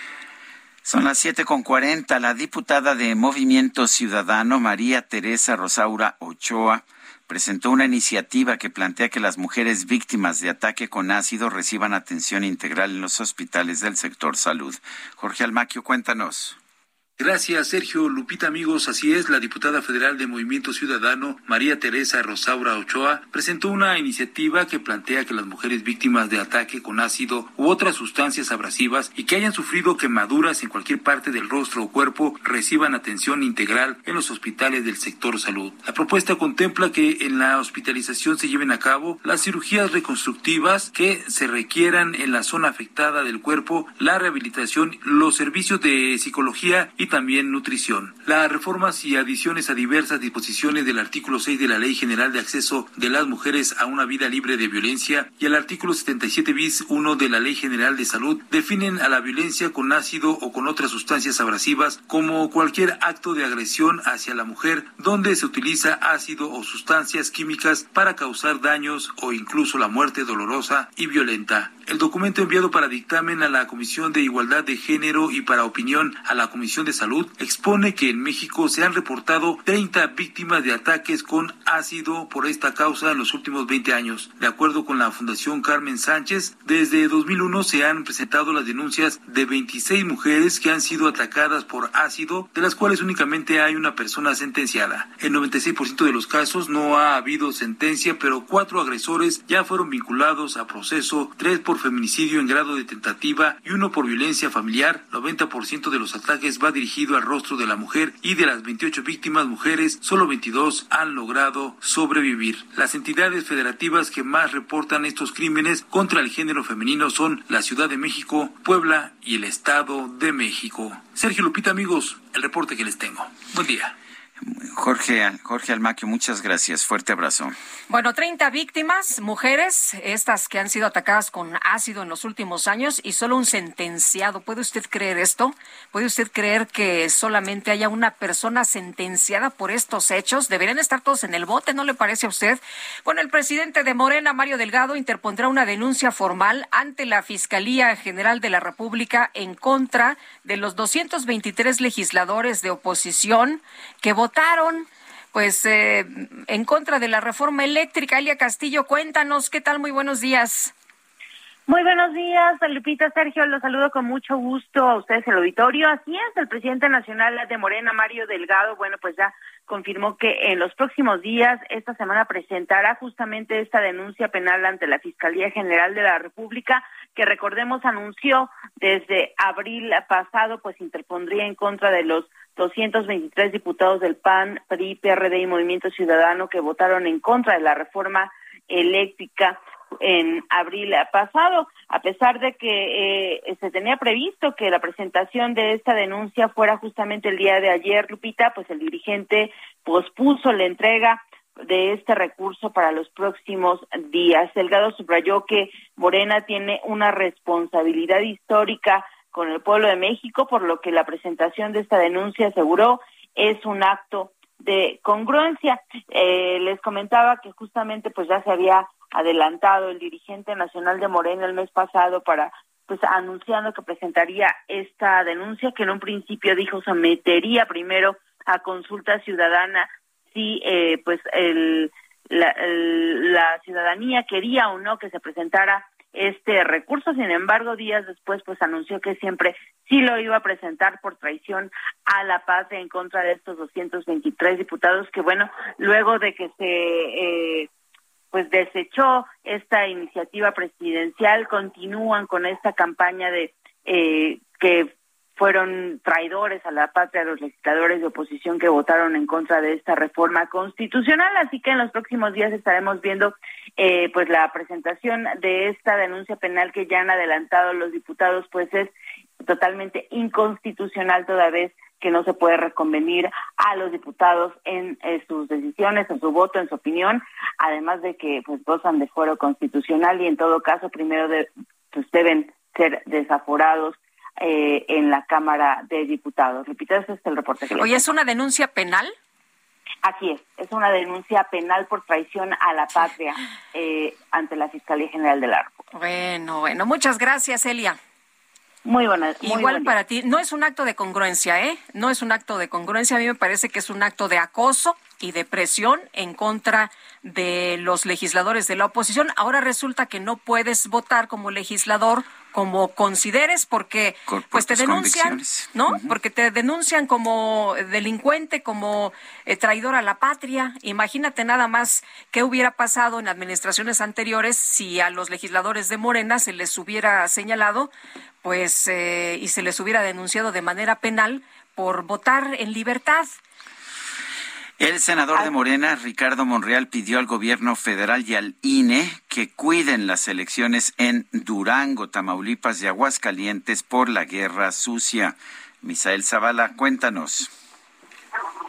Speaker 1: Son las siete con cuarenta. La diputada de Movimiento Ciudadano, María Teresa Rosaura Ochoa, presentó una iniciativa que plantea que las mujeres víctimas de ataque con ácido reciban atención integral en los hospitales del sector salud. Jorge Almaquio, cuéntanos.
Speaker 17: Gracias, Sergio. Lupita, amigos, así es, la diputada federal de Movimiento Ciudadano, María Teresa Rosaura Ochoa, presentó una iniciativa que plantea que las mujeres víctimas de ataque con ácido u otras sustancias abrasivas y que hayan sufrido quemaduras en cualquier parte del rostro o cuerpo reciban atención integral en los hospitales del sector salud. La propuesta contempla que en la hospitalización se lleven a cabo las cirugías reconstructivas que se requieran en la zona afectada del cuerpo, la rehabilitación, los servicios de psicología y también nutrición. Las reformas y adiciones a diversas disposiciones del artículo 6 de la Ley General de Acceso de las Mujeres a una Vida Libre de Violencia y el artículo 77 bis 1 de la Ley General de Salud definen a la violencia con ácido o con otras sustancias abrasivas como cualquier acto de agresión hacia la mujer donde se utiliza ácido o sustancias químicas para causar daños o incluso la muerte dolorosa y violenta. El documento enviado para dictamen a la Comisión de Igualdad de Género y para opinión a la Comisión de Salud expone que en México se han reportado 30 víctimas de ataques con ácido por esta causa en los últimos 20 años. De acuerdo con la Fundación Carmen Sánchez, desde 2001 se han presentado las denuncias de 26 mujeres que han sido atacadas por ácido, de las cuales únicamente hay una persona sentenciada. En 96% de los casos no ha habido sentencia, pero cuatro agresores ya fueron vinculados a proceso, tres por feminicidio en grado de tentativa y uno por violencia familiar. 90% de los ataques va dirigido al rostro de la mujer y de las 28 víctimas mujeres, solo 22 han logrado sobrevivir. Las entidades federativas que más reportan estos crímenes contra el género femenino son la Ciudad de México, Puebla y el Estado de México. Sergio Lupita, amigos, el reporte que les tengo. Buen día.
Speaker 1: Jorge, Jorge Almaquio, muchas gracias. Fuerte abrazo.
Speaker 2: Bueno, 30 víctimas, mujeres, estas que han sido atacadas con ácido en los últimos años y solo un sentenciado. ¿Puede usted creer esto? ¿Puede usted creer que solamente haya una persona sentenciada por estos hechos? Deberían estar todos en el bote, ¿no le parece a usted? Bueno, el presidente de Morena, Mario Delgado, interpondrá una denuncia formal ante la Fiscalía General de la República en contra de los 223 legisladores de oposición que votaron pues eh, en contra de la reforma eléctrica. Elia Castillo, cuéntanos, ¿qué tal? Muy buenos días.
Speaker 18: Muy buenos días, Lupita Sergio, los saludo con mucho gusto a ustedes el auditorio. Así es, el presidente nacional de Morena, Mario Delgado, bueno, pues ya confirmó que en los próximos días, esta semana, presentará justamente esta denuncia penal ante la Fiscalía General de la República, que recordemos anunció desde abril pasado, pues interpondría en contra de los 223 diputados del PAN, PRI, PRD y Movimiento Ciudadano que votaron en contra de la reforma eléctrica en abril pasado, a pesar de que eh, se tenía previsto que la presentación de esta denuncia fuera justamente el día de ayer, Lupita, pues el dirigente pospuso la entrega de este recurso para los próximos días. Delgado subrayó que Morena tiene una responsabilidad histórica con el pueblo de México, por lo que la presentación de esta denuncia, aseguró, es un acto de congruencia. Eh, les comentaba que justamente pues ya se había adelantado el dirigente nacional de Morena el mes pasado para pues anunciando que presentaría esta denuncia que en un principio dijo sometería primero a consulta ciudadana si eh, pues el, la, la ciudadanía quería o no que se presentara este recurso. Sin embargo, días después, pues anunció que siempre sí lo iba a presentar por traición a la paz en contra de estos 223 diputados que, bueno, luego de que se eh, pues desechó esta iniciativa presidencial, continúan con esta campaña de eh, que fueron traidores a la patria los legisladores de oposición que votaron en contra de esta reforma constitucional. Así que en los próximos días estaremos viendo eh, pues la presentación de esta denuncia penal que ya han adelantado los diputados, pues es totalmente inconstitucional toda vez que no se puede reconvenir a los diputados en eh, sus decisiones, en su voto, en su opinión, además de que pues gozan de fuero constitucional y en todo caso primero de, pues deben ser desaforados eh, en la Cámara de Diputados. Repito, ese es el reporte que
Speaker 2: Oye, ¿es una denuncia penal?
Speaker 18: Así es, es una denuncia penal por traición a la patria eh, ante la Fiscalía General del Arco.
Speaker 2: Bueno, bueno, muchas gracias, Elia.
Speaker 18: Muy buena.
Speaker 2: Igual para ti, no es un acto de congruencia, ¿eh? No es un acto de congruencia, a mí me parece que es un acto de acoso y de presión en contra de los legisladores de la oposición. Ahora resulta que no puedes votar como legislador como consideres porque pues te denuncian, ¿no? Porque te denuncian como delincuente, como eh, traidor a la patria. Imagínate nada más qué hubiera pasado en administraciones anteriores si a los legisladores de Morena se les hubiera señalado pues eh, y se les hubiera denunciado de manera penal por votar en libertad.
Speaker 1: El senador de Morena, Ricardo Monreal, pidió al gobierno federal y al INE que cuiden las elecciones en Durango, Tamaulipas y Aguascalientes por la guerra sucia. Misael Zavala, cuéntanos.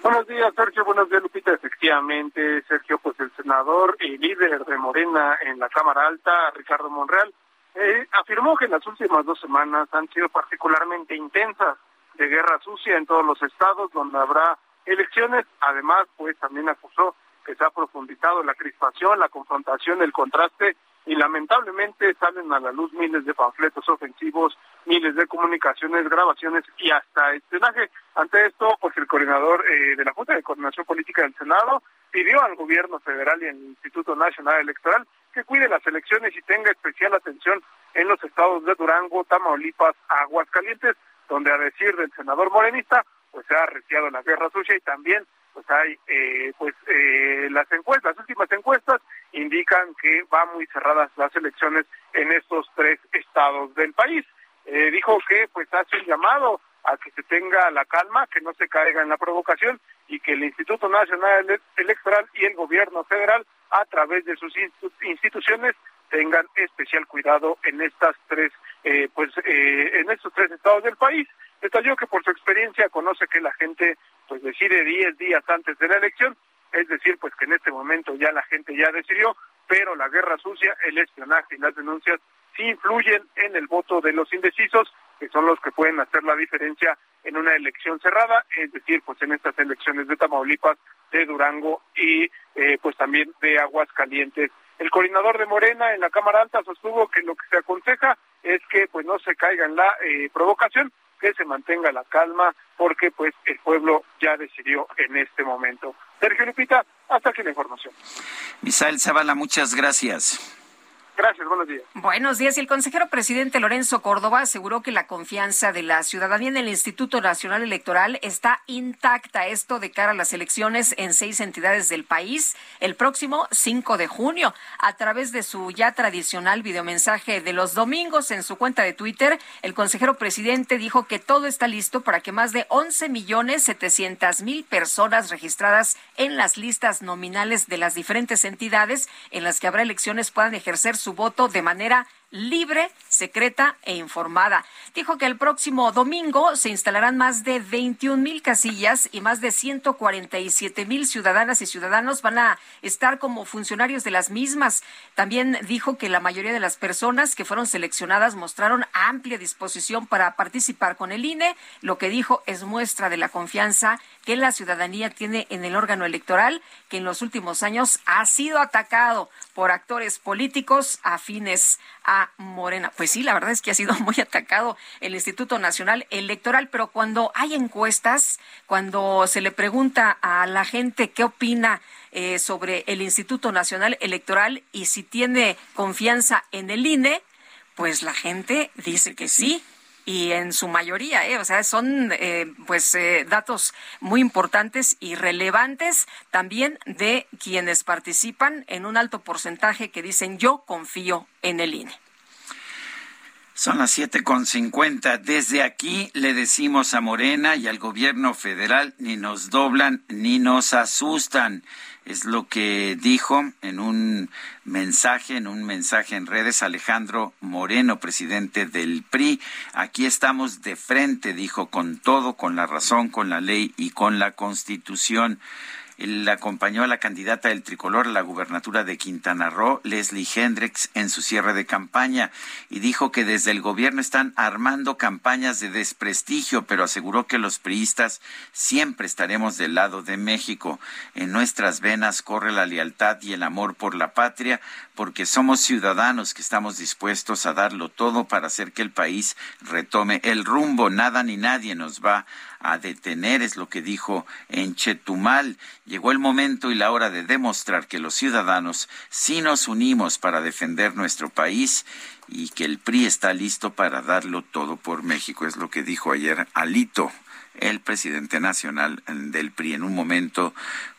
Speaker 6: Buenos días, Sergio. Buenos días, Lupita. Efectivamente, Sergio, pues el senador y líder de Morena en la Cámara Alta, Ricardo Monreal, eh, afirmó que las últimas dos semanas han sido particularmente intensas de guerra sucia en todos los estados donde habrá elecciones. Además, pues también acusó que se ha profundizado la crispación, la confrontación, el contraste y lamentablemente salen a la luz miles de panfletos ofensivos, miles de comunicaciones, grabaciones y hasta espionaje. Ante esto, pues el coordinador eh, de la Junta de Coordinación Política del Senado pidió al gobierno federal y al Instituto Nacional Electoral que cuide las elecciones y tenga especial atención en los estados de Durango, Tamaulipas, Aguascalientes, donde a decir del senador morenista, pues se ha arreciado la guerra sucia y también pues hay eh, pues eh, las encuestas, las últimas encuestas indican que van muy cerradas las elecciones en estos tres estados del país. Eh, dijo que pues hace un llamado a que se tenga la calma, que no se caiga en la provocación y que el Instituto Nacional Electoral y el Gobierno Federal a través de sus instituciones tengan especial cuidado en estas tres pues en estos tres estados del país Detalló que por su experiencia conoce que la gente pues decide 10 días antes de la elección, es decir, pues que en este momento ya la gente ya decidió, pero la guerra sucia, el espionaje y las denuncias sí influyen en el voto de los indecisos, que son los que pueden hacer la diferencia en una elección cerrada, es decir, pues en estas elecciones de Tamaulipas, de Durango y eh, pues también de Aguascalientes. El coordinador de Morena en la Cámara Alta sostuvo que lo que se aconseja es que pues no se caiga en la eh, provocación, que se mantenga la calma, porque pues el pueblo ya decidió en este momento. Sergio Lupita, hasta aquí la información.
Speaker 1: Misael Zavala, muchas gracias.
Speaker 6: Gracias, buenos días.
Speaker 2: Buenos días. El consejero presidente Lorenzo Córdoba aseguró que la confianza de la ciudadanía en el Instituto Nacional Electoral está intacta. Esto de cara a las elecciones en seis entidades del país el próximo 5 de junio. A través de su ya tradicional videomensaje de los domingos en su cuenta de Twitter, el consejero presidente dijo que todo está listo para que más de 11 millones 700 mil personas registradas en las listas nominales de las diferentes entidades en las que habrá elecciones puedan ejercer su voto de manera libre, secreta e informada. Dijo que el próximo domingo se instalarán más de 21 mil casillas y más de 147 mil ciudadanas y ciudadanos van a estar como funcionarios de las mismas. También dijo que la mayoría de las personas que fueron seleccionadas mostraron amplia disposición para participar con el INE. Lo que dijo es muestra de la confianza que la ciudadanía tiene en el órgano electoral, que en los últimos años ha sido atacado por actores políticos afines a Morena. Pues sí, la verdad es que ha sido muy atacado el Instituto Nacional Electoral, pero cuando hay encuestas, cuando se le pregunta a la gente qué opina eh, sobre el Instituto Nacional Electoral y si tiene confianza en el INE, pues la gente dice que sí y en su mayoría, ¿eh? o sea, son eh, pues datos muy importantes y relevantes también de quienes participan en un alto porcentaje que dicen yo confío en el INE.
Speaker 1: Son las siete con cincuenta. Desde aquí le decimos a Morena y al gobierno federal ni nos doblan ni nos asustan. Es lo que dijo en un mensaje, en un mensaje en redes, Alejandro Moreno, presidente del PRI. Aquí estamos de frente, dijo, con todo, con la razón, con la ley y con la constitución. Él acompañó a la candidata del tricolor a la gubernatura de Quintana Roo, Leslie Hendricks, en su cierre de campaña y dijo que desde el gobierno están armando campañas de desprestigio, pero aseguró que los priistas siempre estaremos del lado de México. En nuestras venas corre la lealtad y el amor por la patria, porque somos ciudadanos que estamos dispuestos a darlo todo para hacer que el país retome el rumbo. Nada ni nadie nos va a detener, es lo que dijo en Chetumal. Llegó el momento y la hora de demostrar que los ciudadanos sí nos unimos para defender nuestro país y que el PRI está listo para darlo todo por México, es lo que dijo ayer Alito el presidente nacional del PRI en un momento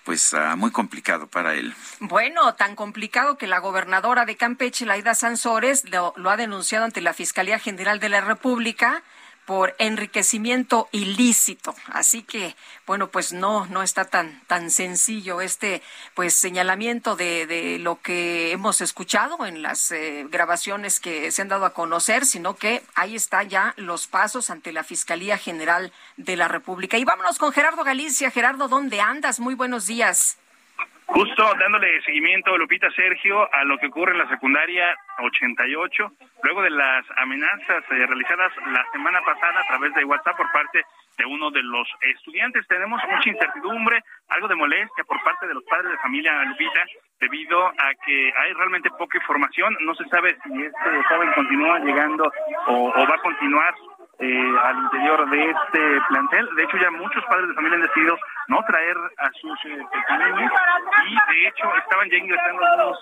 Speaker 1: pues uh, muy complicado para él.
Speaker 2: Bueno, tan complicado que la gobernadora de Campeche, Laida Sansores, lo ha denunciado ante la Fiscalía General de la República por enriquecimiento ilícito. Así que, bueno, pues no, no está tan, tan sencillo este pues señalamiento de, de lo que hemos escuchado en las eh, grabaciones que se han dado a conocer, sino que ahí está ya los pasos ante la Fiscalía General de la República. Y vámonos con Gerardo Galicia. Gerardo, ¿dónde andas? Muy buenos días.
Speaker 19: Justo dándole seguimiento, Lupita Sergio, a lo que ocurre en la secundaria 88, luego de las amenazas eh, realizadas la semana pasada a través de WhatsApp por parte de uno de los estudiantes. Tenemos mucha incertidumbre, algo de molestia por parte de los padres de familia Lupita, debido a que hay realmente poca información. No se sabe si este joven continúa llegando o, o va a continuar eh, al interior de este plantel. De hecho, ya muchos padres de familia han decidido no traer a sus eh, y de hecho estaban ya ingresando algunos,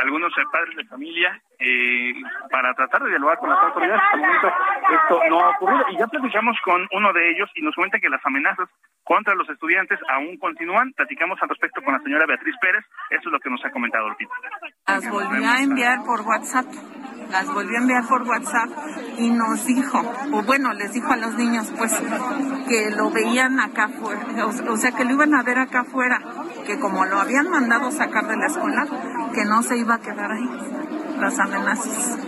Speaker 19: algunos eh, padres de familia eh, para tratar de dialogar con las autoridades. Hasta momento esto no ha ocurrido y ya platicamos con uno de ellos y nos cuenta que las amenazas contra los estudiantes aún continúan. Platicamos al respecto con la señora Beatriz Pérez. Eso es lo que nos ha comentado Lupita.
Speaker 20: Las volvió a enviar por WhatsApp. Las volvió a enviar por WhatsApp y nos dijo, o bueno, les dijo a los niños, pues, que lo veían acá afuera, o, sea, que lo iban a ver acá afuera, que como lo habían mandado sacar de la escuela, que no se iba a quedar ahí las amenazas.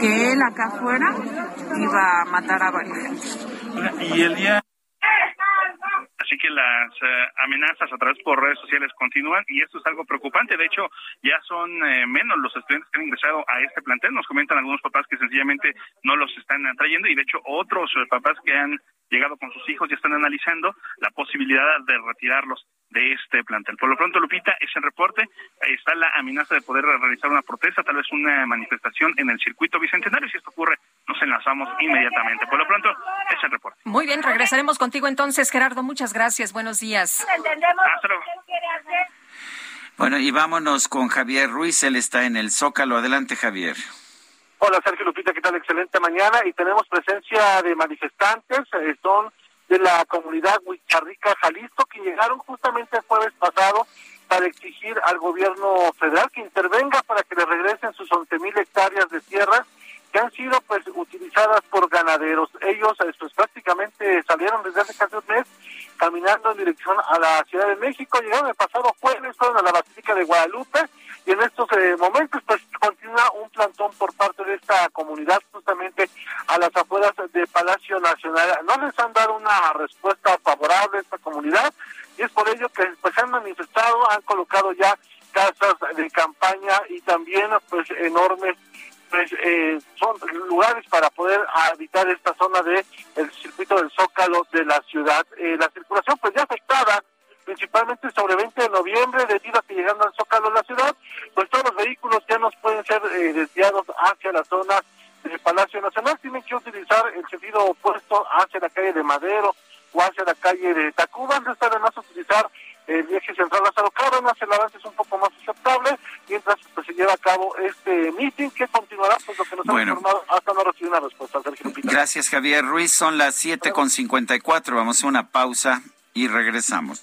Speaker 20: Que él acá afuera iba a matar a varios.
Speaker 19: Y el día Así que las eh, amenazas a través por redes sociales continúan y esto es algo preocupante. De hecho, ya son eh, menos los estudiantes que han ingresado a este plantel. Nos comentan algunos papás que sencillamente no los están trayendo y de hecho otros eh, papás que han llegado con sus hijos ya están analizando la posibilidad de retirarlos de este plantel. Por lo pronto, Lupita, es el reporte. Está la amenaza de poder realizar una protesta, tal vez una manifestación en el circuito bicentenario. Si esto ocurre, nos enlazamos inmediatamente. Por lo pronto, es el reporte.
Speaker 2: Muy bien, regresaremos contigo entonces, Gerardo. Muchas gracias. Buenos días.
Speaker 19: Hasta luego.
Speaker 1: Bueno, y vámonos con Javier Ruiz. Él está en el Zócalo. Adelante, Javier.
Speaker 6: Hola Sergio Lupita, ¿qué tal? Excelente mañana y tenemos presencia de manifestantes, eh, son de la comunidad Huicharrica, Jalisco, que llegaron justamente el jueves pasado para exigir al gobierno federal que intervenga para que le regresen sus 11 mil hectáreas de tierras que han sido pues utilizadas por ganaderos. Ellos eh, pues prácticamente salieron desde hace casi un mes caminando en dirección a la Ciudad de México, llegaron el pasado jueves, fueron a la Basílica de Guadalupe y en estos eh, momentos pues continúa un plantón por parte de esta comunidad justamente a las afueras de Palacio Nacional. No les han dado una respuesta favorable a esta comunidad y es por ello que pues han manifestado, han colocado ya casas de campaña y también pues enormes pues eh, son lugares para poder habitar esta zona de el circuito del Zócalo de la ciudad. Eh, la circulación pues ya afectada principalmente sobre 20 de noviembre, debido a que llegando al Zócalo de la ciudad, pues todos los vehículos ya nos pueden ser eh, desviados hacia la zona del Palacio Nacional, tienen que utilizar el sentido opuesto hacia la calle de Madero o hacia la calle de Tacuba, de además utilizar el eje central Lázaro Cárdenas, el avance es un poco más aceptable, mientras pues, se lleva a cabo este meeting que continuará, pues lo que nos
Speaker 1: bueno.
Speaker 6: han informado hasta no recibir una respuesta. Sergio.
Speaker 1: Gracias, Javier Ruiz. Son las siete con cincuenta y cuatro. Vamos a una pausa y regresamos.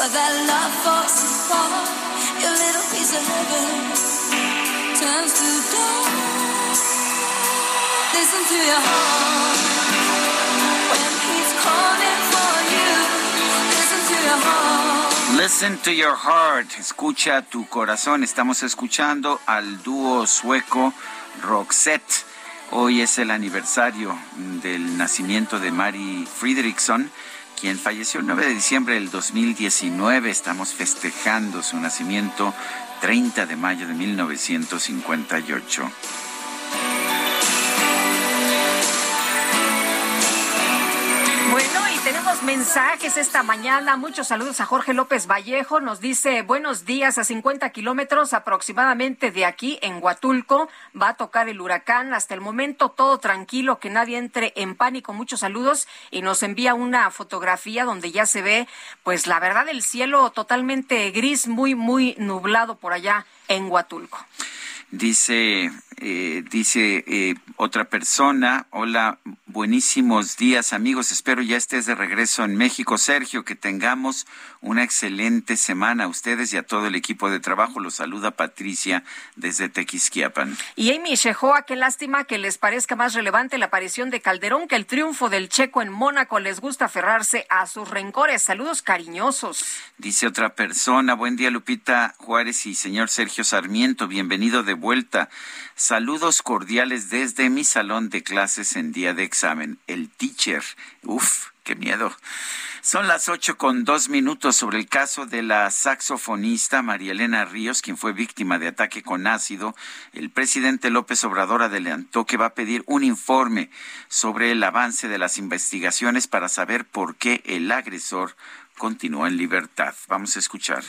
Speaker 12: But that love falls apart. Your little piece of heaven turns to dawn. Listen to your heart when he's calling for you. Listen to your heart.
Speaker 1: Listen to your heart, escucha tu corazón. Estamos escuchando al dúo sueco Roxette. Hoy es el aniversario del nacimiento de Mari Fredriksson, quien falleció el 9 de diciembre del 2019. Estamos festejando su nacimiento 30 de mayo de 1958.
Speaker 2: Tenemos mensajes esta mañana. Muchos saludos a Jorge López Vallejo. Nos dice, buenos días, a 50 kilómetros aproximadamente de aquí, en Huatulco, va a tocar el huracán. Hasta el momento todo tranquilo, que nadie entre en pánico. Muchos saludos. Y nos envía una fotografía donde ya se ve, pues la verdad, el cielo totalmente gris, muy, muy nublado por allá en Huatulco.
Speaker 1: Dice, eh, dice eh, otra persona, hola, buenísimos días amigos, espero ya estés de regreso en México. Sergio, que tengamos una excelente semana a ustedes y a todo el equipo de trabajo. Los saluda Patricia desde Tequisquiapan.
Speaker 2: Y Amy Shehoa, qué lástima que les parezca más relevante la aparición de Calderón que el triunfo del checo en Mónaco. Les gusta aferrarse a sus rencores. Saludos cariñosos.
Speaker 1: Dice otra persona, buen día Lupita Juárez y señor Sergio Sarmiento, bienvenido de vuelta. Saludos cordiales desde mi salón de clases en día de examen, el teacher. Uf, qué miedo. Son las ocho con dos minutos sobre el caso de la saxofonista María Elena Ríos, quien fue víctima de ataque con ácido. El presidente López Obrador adelantó que va a pedir un informe sobre el avance de las investigaciones para saber por qué el agresor continúa en libertad. Vamos a escuchar.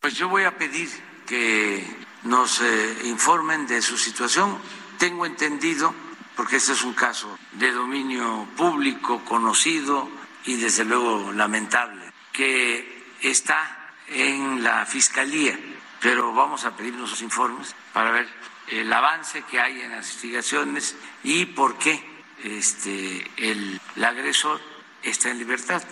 Speaker 3: Pues yo voy a pedir que nos eh, informen de su situación. Tengo entendido, porque este es un caso de dominio público conocido y desde luego lamentable, que está en la fiscalía, pero vamos a pedir nuestros informes para ver el avance que hay en las investigaciones y por qué este, el, el agresor está en libertad.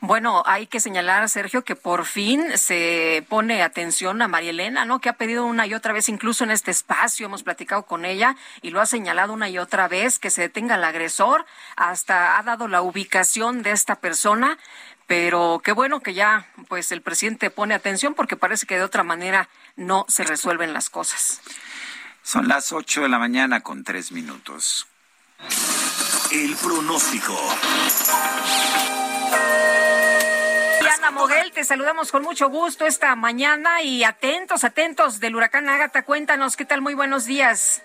Speaker 2: Bueno, hay que señalar, Sergio, que por fin se pone atención a María Elena, ¿no? Que ha pedido una y otra vez, incluso en este espacio, hemos platicado con ella y lo ha señalado una y otra vez, que se detenga el agresor, hasta ha dado la ubicación de esta persona, pero qué bueno que ya, pues, el presidente pone atención porque parece que de otra manera no se resuelven las cosas.
Speaker 1: Son las ocho de la mañana con tres minutos.
Speaker 4: El pronóstico.
Speaker 2: Ana Moguel, te saludamos con mucho gusto esta mañana y atentos, atentos del huracán Ágata. Cuéntanos, ¿qué tal? Muy buenos días.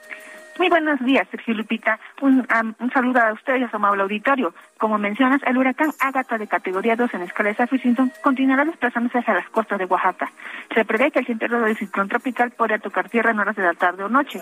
Speaker 21: Muy buenos días, Sergio Lupita. Un, saludo a ustedes a amable auditorio. Como mencionas, el huracán Ágata de categoría 2 en escala de Saffir-Simpson continuará desplazándose hacia las costas de Oaxaca. Se prevé que el centro del ciclón tropical podría tocar tierra en horas de la tarde o noche.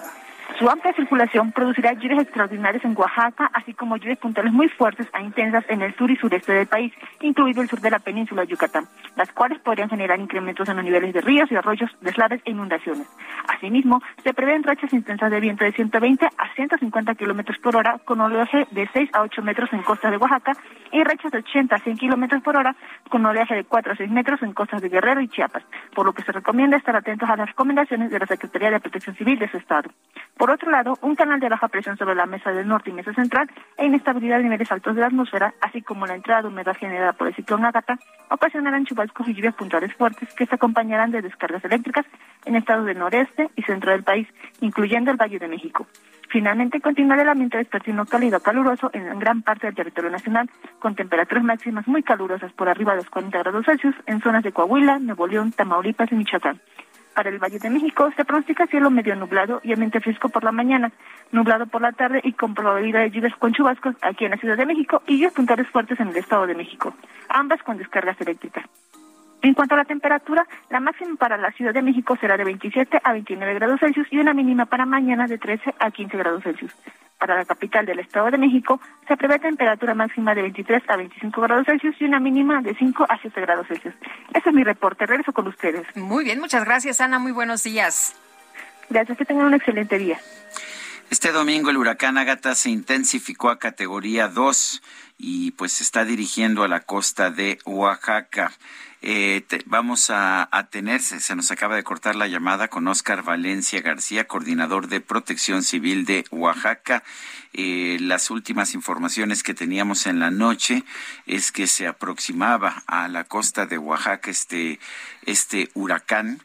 Speaker 21: Su amplia circulación producirá lluvias extraordinarias en Oaxaca, así como lluvias puntuales muy fuertes e intensas en el sur y sureste del país, incluido el sur de la península de Yucatán, las cuales podrían generar incrementos en los niveles de ríos y arroyos, deslaves e inundaciones. Asimismo, se prevén rachas intensas de viento de 120 a 150 kilómetros por hora, con oleaje de 6 a 8 metros en costas de Oaxaca y rachas de 80 a 100 kilómetros por hora, con oleaje de 4 a 6 metros en costas de Guerrero y Chiapas, por lo que se recomienda estar atentos a las recomendaciones de la Secretaría de Protección Civil de su estado. Por otro lado, un canal de baja presión sobre la mesa del norte y mesa central e inestabilidad de niveles altos de la atmósfera, así como la entrada de humedad generada por el ciclón Ágata, ocasionarán chubascos y lluvias puntuales fuertes que se acompañarán de descargas eléctricas en estados del noreste y centro del país, incluyendo el Valle de México. Finalmente, continuará el ambiente vespertino cálido caluroso en gran parte del territorio nacional, con temperaturas máximas muy calurosas por arriba de los 40 grados Celsius en zonas de Coahuila, Nuevo León, Tamaulipas y Michoacán. Para el Valle de México se pronostica cielo medio nublado y ambiente fresco por la mañana, nublado por la tarde y con probabilidad de lluvias con chubascos aquí en la Ciudad de México y lluvias puntuales fuertes en el Estado de México, ambas con descargas eléctricas. En cuanto a la temperatura, la máxima para la Ciudad de México será de 27 a 29 grados Celsius y una mínima para mañana de 13 a 15 grados Celsius. Para la capital del Estado de México se prevé temperatura máxima de 23 a 25 grados Celsius y una mínima de 5 a 7 grados Celsius. Ese es mi reporte. Regreso con ustedes.
Speaker 2: Muy bien, muchas gracias, Ana. Muy buenos días.
Speaker 21: Gracias, que tengan un excelente día.
Speaker 1: Este domingo el huracán Ágata se intensificó a categoría 2 y pues se está dirigiendo a la costa de Oaxaca. Eh, vamos a, a tener, se, nos acaba de cortar la llamada con Oscar Valencia García, coordinador de Protección Civil de Oaxaca. Eh, las últimas informaciones que teníamos en la noche es que se aproximaba a la costa de Oaxaca este, este huracán.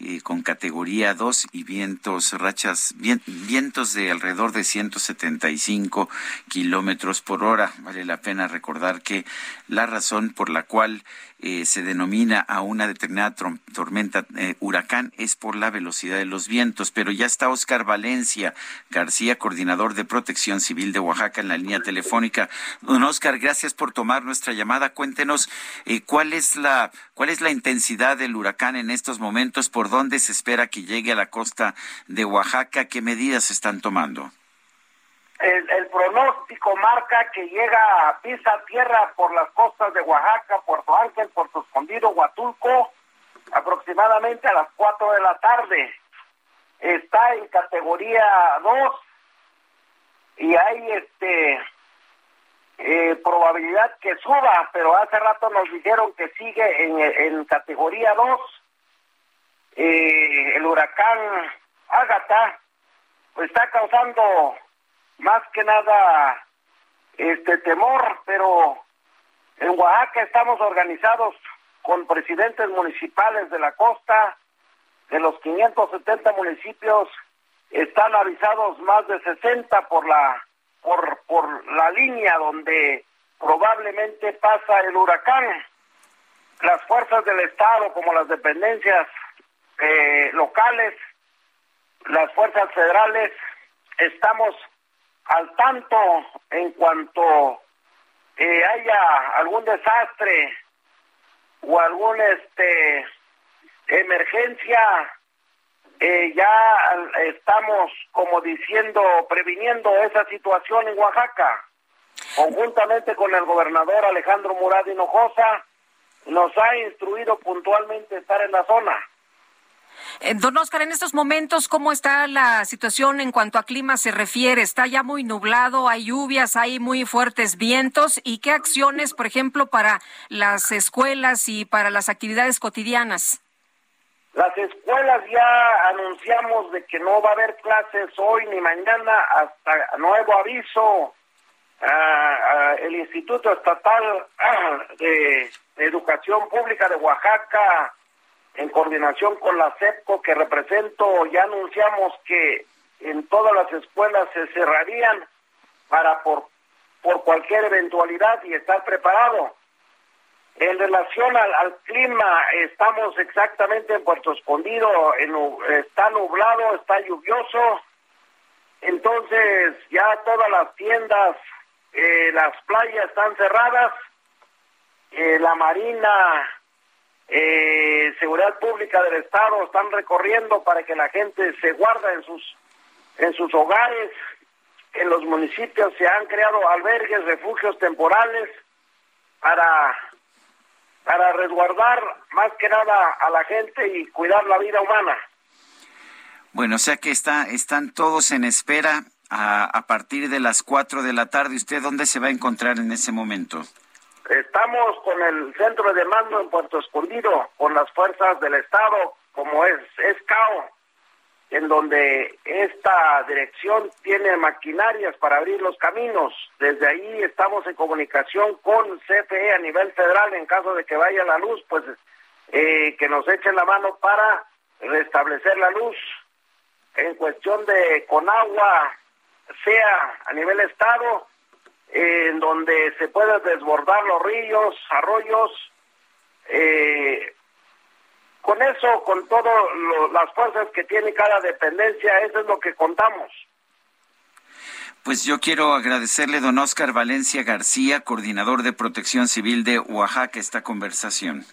Speaker 1: Eh, con categoría 2 y vientos, rachas, vientos de alrededor de 175 kilómetros por hora. Vale la pena recordar que la razón por la cual eh, se denomina a una determinada tormenta eh, huracán es por la velocidad de los vientos. Pero ya está Oscar Valencia García, coordinador de Protección Civil de Oaxaca, en la línea telefónica. Don Oscar, gracias por tomar nuestra llamada. Cuéntenos eh, cuál es la cuál es la intensidad del huracán en estos momentos, por dónde se espera que llegue a la costa de Oaxaca, qué medidas están tomando.
Speaker 22: Pronóstico marca que llega a pisa tierra por las costas de Oaxaca, Puerto Ángel, Puerto Escondido, Huatulco, aproximadamente a las 4 de la tarde. Está en categoría 2 y hay este eh, probabilidad que suba, pero hace rato nos dijeron que sigue en, en categoría 2. Eh, el huracán Ágata pues, está causando más que nada este temor, pero en Oaxaca estamos organizados con presidentes municipales de la costa, de los 570 municipios están avisados más de 60 por la por por la línea donde probablemente pasa el huracán. Las fuerzas del estado como las dependencias eh, locales, las fuerzas federales estamos al tanto en cuanto eh, haya algún desastre o algún este emergencia eh, ya estamos como diciendo previniendo esa situación en Oaxaca. Conjuntamente con el gobernador Alejandro Murad Hinojosa nos ha instruido puntualmente estar en la zona
Speaker 2: don Oscar, en estos momentos, ¿cómo está la situación en cuanto a clima se refiere? ¿Está ya muy nublado? ¿Hay lluvias? ¿Hay muy fuertes vientos? ¿Y qué acciones, por ejemplo, para las escuelas y para las actividades cotidianas?
Speaker 22: Las escuelas ya anunciamos de que no va a haber clases hoy ni mañana hasta nuevo aviso. Ah, ah, el Instituto Estatal ah, de Educación Pública de Oaxaca en coordinación con la CEPCO que represento, ya anunciamos que en todas las escuelas se cerrarían para por, por cualquier eventualidad y estar preparado. En relación al, clima, estamos exactamente en Puerto Escondido, está nublado, está lluvioso, entonces ya todas las tiendas, eh, las playas están cerradas, eh, la Marina eh, Seguridad Pública del Estado están recorriendo para que la gente se guarda en sus en sus hogares. En los municipios se han creado albergues, refugios temporales para para resguardar más que nada a la gente y cuidar la vida humana.
Speaker 1: Bueno, o sea que está, están todos en espera a, a partir de las 4 de la tarde. ¿Usted dónde se va a encontrar en ese momento?
Speaker 22: Estamos con el centro de mando en Puerto Escondido, con las fuerzas del Estado, como es ESCAO, en donde esta dirección tiene maquinarias para abrir los caminos. Desde ahí estamos en comunicación con CFE a nivel federal en caso de que vaya la luz, pues eh, que nos echen la mano para restablecer la luz. En cuestión de con agua, sea a nivel Estado, en donde se pueden desbordar los ríos, arroyos. Eh, con eso, con todas las fuerzas que tiene cada dependencia, eso es lo que contamos.
Speaker 1: Pues yo quiero agradecerle, don Oscar Valencia García, coordinador de Protección Civil de Oaxaca, esta conversación.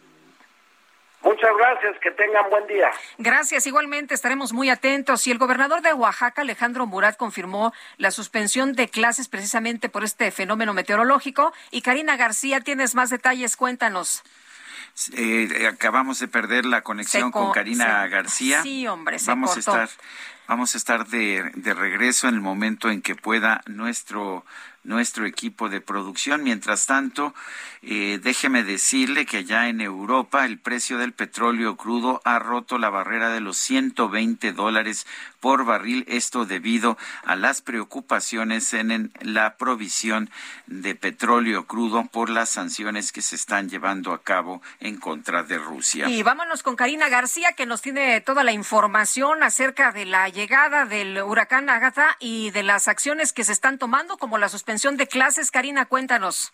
Speaker 22: Muchas gracias, que tengan buen día.
Speaker 2: Gracias, igualmente estaremos muy atentos. Y el gobernador de Oaxaca, Alejandro Murat, confirmó la suspensión de clases precisamente por este fenómeno meteorológico. Y Karina García, tienes más detalles, cuéntanos.
Speaker 1: Eh, acabamos de perder la conexión con Karina García.
Speaker 2: Sí, hombre, se
Speaker 1: vamos
Speaker 2: cortó.
Speaker 1: a estar, vamos a estar de, de regreso en el momento en que pueda nuestro nuestro equipo de producción. Mientras tanto, eh, déjeme decirle que allá en Europa el precio del petróleo crudo ha roto la barrera de los 120 dólares por barril, esto debido a las preocupaciones en, la provisión de petróleo crudo por las sanciones que se están llevando a cabo en contra de Rusia.
Speaker 2: Y vámonos con Karina García, que nos tiene toda la información acerca de la llegada del huracán Agatha y de las acciones que se están tomando, como la suspensión de clases. Karina, cuéntanos.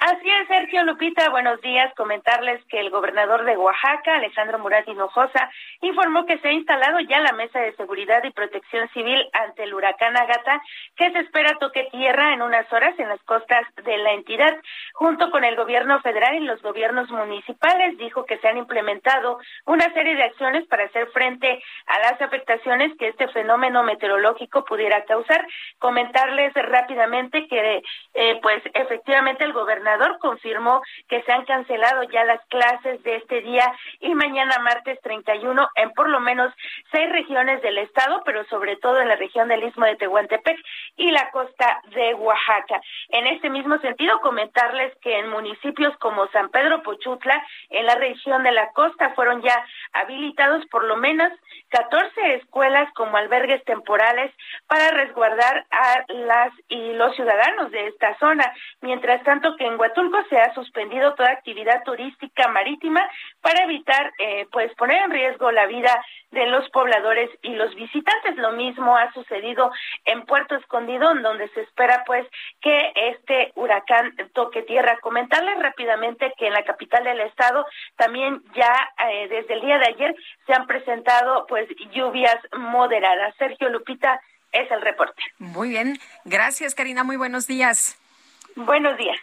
Speaker 23: Así es, Sergio Lupita, buenos días. Comentarles que el gobernador de Oaxaca, Alejandro Murat Hinojosa, informó que se ha instalado ya la mesa de seguridad y protección civil ante el huracán Agata, que se espera toque tierra en unas horas en las costas de la entidad. Junto con el gobierno federal y los gobiernos municipales, dijo que se han implementado una serie de acciones para hacer frente a las afectaciones que este fenómeno meteorológico pudiera causar. Comentarles rápidamente que, eh, pues, efectivamente el gobernador confirmó que se han cancelado ya las clases de este día y mañana martes 31 en por lo menos seis regiones del estado, pero sobre todo en la región del Istmo de Tehuantepec y la costa de Oaxaca. En este mismo sentido, comentarles que en municipios como San Pedro Pochutla, en la región de la costa, fueron ya habilitados por lo menos 14 escuelas como albergues temporales para resguardar a las y los ciudadanos de esta zona. Mientras tanto que en Huatulco se ha suspendido toda actividad turística marítima para evitar eh, pues poner en riesgo la vida de los pobladores y los visitantes. Lo mismo ha sucedido en Puerto Escondido, donde se espera pues que este huracán toque tierra. Comentarles rápidamente que en la capital del estado también ya eh, desde el día de ayer se han presentado pues lluvias moderadas. Sergio Lupita es el reporte.
Speaker 2: Muy bien, gracias Karina, muy buenos días.
Speaker 23: Buenos días.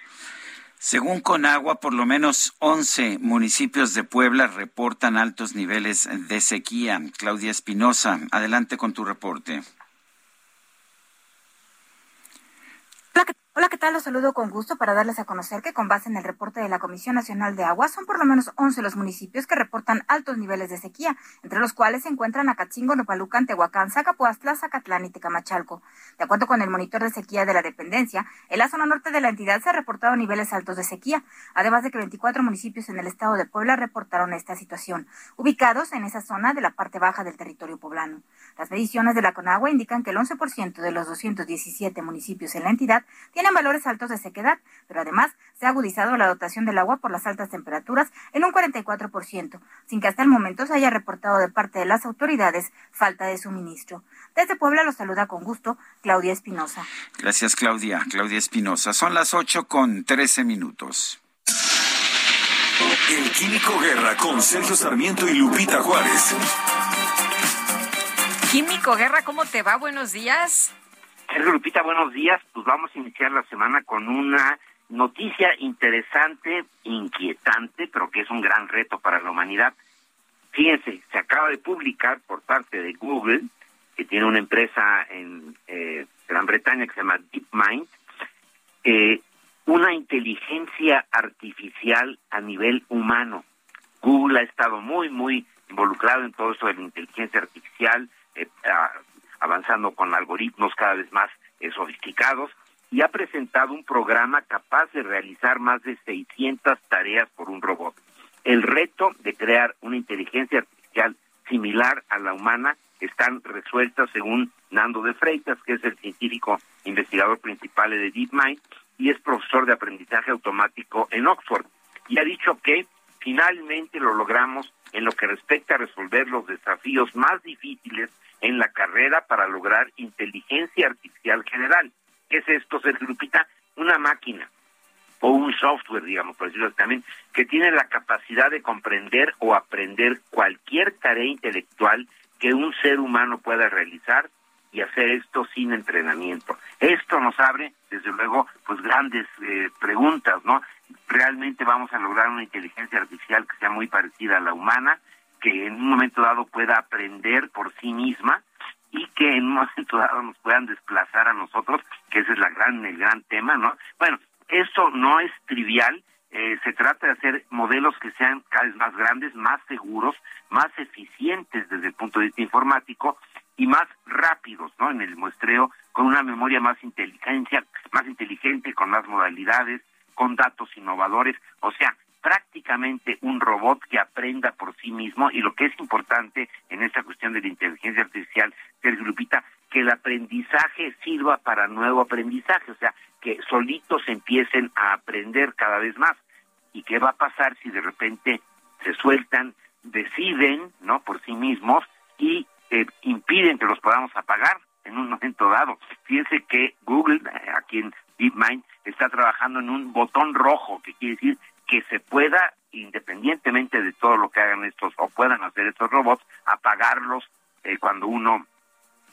Speaker 1: Según Conagua, por lo menos 11 municipios de Puebla reportan altos niveles de sequía. Claudia Espinosa, adelante con tu reporte.
Speaker 24: Hola, ¿qué tal? Los saludo con gusto para darles a conocer que con base en el reporte de la Comisión Nacional de Agua son por lo menos 11 los municipios que reportan altos niveles de sequía, entre los cuales se encuentran Acatzingo, Nopalucan, Tehuacán, Zacapuastla, Zacatlán y Tecamachalco. De acuerdo con el monitor de sequía de la dependencia, en la zona norte de la entidad se han reportado niveles altos de sequía, además de que 24 municipios en el estado de Puebla reportaron esta situación, ubicados en esa zona de la parte baja del territorio poblano. Las mediciones de la Conagua indican que el 11% de los 217 municipios en la entidad valores altos de sequedad, pero además se ha agudizado la dotación del agua por las altas temperaturas en un 44%, sin que hasta el momento se haya reportado de parte de las autoridades falta de suministro. Desde Puebla los saluda con gusto Claudia Espinosa.
Speaker 1: Gracias, Claudia. Claudia Espinosa. Son las 8 con 13 minutos.
Speaker 4: El Químico Guerra con Sergio Sarmiento y Lupita Juárez.
Speaker 2: Químico Guerra, ¿cómo te va? Buenos días.
Speaker 25: Sergio Lupita, buenos días. Pues vamos a iniciar la semana con una noticia interesante, inquietante, pero que es un gran reto para la humanidad. Fíjense, se acaba de publicar por parte de Google, que tiene una empresa en eh, Gran Bretaña que se llama DeepMind, eh, una inteligencia artificial a nivel humano. Google ha estado muy, muy involucrado en todo esto de la inteligencia artificial, eh, avanzando con algoritmos cada vez más eh, sofisticados y ha presentado un programa capaz de realizar más de 600 tareas por un robot. El reto de crear una inteligencia artificial similar a la humana están resueltas según Nando de Freitas, que es el científico investigador principal de DeepMind y es profesor de aprendizaje automático en Oxford. Y ha dicho que finalmente lo logramos en lo que respecta a resolver los desafíos más difíciles en la carrera para lograr inteligencia artificial general. ¿Qué es esto, Sergio Lupita? Una máquina o un software, digamos, por decirlo también, que tiene la capacidad de comprender o aprender cualquier tarea intelectual que un ser humano pueda realizar y hacer esto sin entrenamiento. Esto nos abre, desde luego, pues grandes eh, preguntas, ¿no? ¿Realmente vamos a lograr una inteligencia artificial que sea muy parecida a la humana? Que en un momento dado pueda aprender por sí misma y que en un momento dado nos puedan desplazar a nosotros, que ese es la gran, el gran tema, ¿no? Bueno, esto no es trivial, eh, se trata de hacer modelos que sean cada vez más grandes, más seguros, más eficientes desde el punto de vista informático y más rápidos, ¿no? En el muestreo, con una memoria más inteligencia, más inteligente, con más modalidades, con datos innovadores, o sea, prácticamente un robot que aprenda por sí mismo y lo que es importante en esta cuestión de la inteligencia artificial, Sergio Lupita, que el aprendizaje sirva para nuevo aprendizaje, o sea, que solitos empiecen a aprender cada vez más. ¿Y qué va a pasar si de repente se sueltan, deciden, ¿no? Por sí mismos y eh, impiden que los podamos apagar en un momento dado. Fíjense que Google, eh, aquí en DeepMind, está trabajando en un botón rojo, que quiere decir que se pueda, independientemente de todo lo que hagan estos o puedan hacer estos robots, apagarlos eh, cuando uno,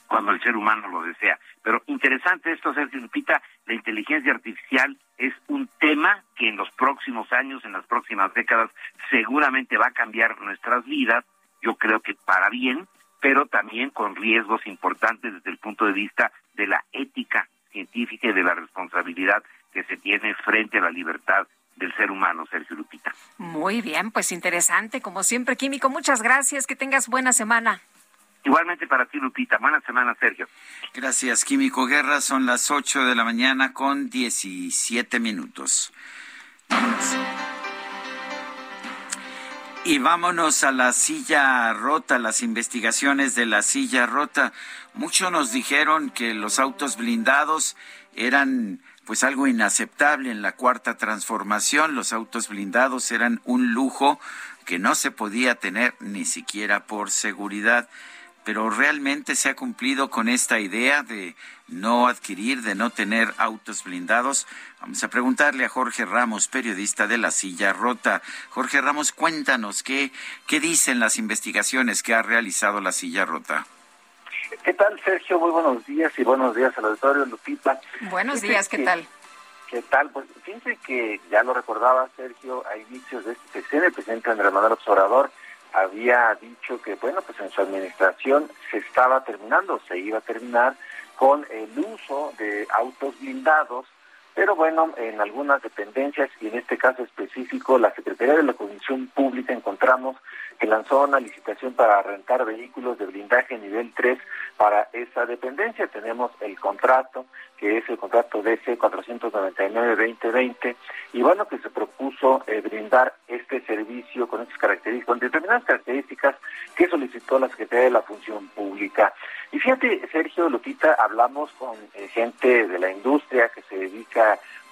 Speaker 25: cuando el ser humano lo desea. Pero interesante esto, Sergio Lupita, la inteligencia artificial es un tema que en los próximos años, en las próximas décadas, seguramente va a cambiar nuestras vidas, yo creo que para bien, pero también con riesgos importantes desde el punto de vista de la ética científica y de la responsabilidad que se tiene frente a la libertad del ser humano, Sergio Lupita.
Speaker 2: Muy bien, pues interesante, como siempre, Químico. Muchas gracias, que tengas buena semana.
Speaker 25: Igualmente para ti, Lupita. Buena semana, Sergio.
Speaker 1: Gracias, Químico Guerra. Son las 8 de la mañana con 17 minutos. Y vámonos a la silla rota, las investigaciones de la silla rota. Muchos nos dijeron que los autos blindados eran pues algo inaceptable en la cuarta transformación. Los autos blindados eran un lujo que no se podía tener ni siquiera por seguridad. Pero realmente se ha cumplido con esta idea de no adquirir, de no tener autos blindados. Vamos a preguntarle a Jorge Ramos, periodista de La Silla Rota. Jorge Ramos, cuéntanos qué, qué dicen las investigaciones que ha realizado La Silla Rota.
Speaker 26: ¿Qué tal, Sergio? Muy buenos días y buenos días al auditorio, Lupita.
Speaker 2: Buenos días, ¿qué tal?
Speaker 26: ¿Qué tal? Pues fíjense que ya lo recordaba Sergio, a inicios de este sesión, el presidente Andrés Manuel Observador había dicho que, bueno, pues en su administración se estaba terminando, se iba a terminar con el uso de autos blindados
Speaker 27: pero bueno, en algunas dependencias y en este caso específico, la Secretaría de la Comisión Pública encontramos que lanzó una licitación para rentar vehículos de blindaje nivel 3 para esa dependencia. Tenemos el contrato, que es el contrato DC 499-2020, y bueno, que se propuso eh, brindar este servicio con estas características, con determinadas características que solicitó la Secretaría de la Función Pública. Y fíjate, Sergio Lupita, hablamos con eh, gente de la industria que se dedica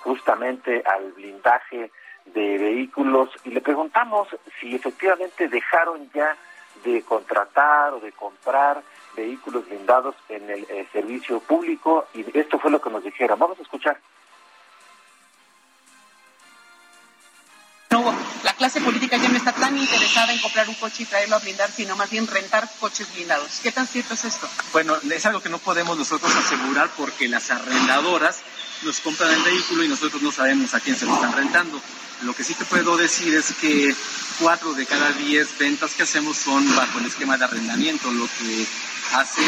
Speaker 27: justamente al blindaje de vehículos y le preguntamos si efectivamente dejaron ya de contratar o de comprar vehículos blindados en el eh, servicio público y esto fue lo que nos dijeron. Vamos a escuchar.
Speaker 28: La clase política ya no está tan interesada en comprar un coche y traerlo a blindar, sino más bien rentar coches blindados. ¿Qué tan cierto es esto?
Speaker 29: Bueno, es algo que no podemos nosotros asegurar porque las arrendadoras nos compran el vehículo y nosotros no sabemos a quién se lo están rentando. Lo que sí te puedo decir es que cuatro de cada diez ventas que hacemos son bajo el esquema de arrendamiento, lo que hace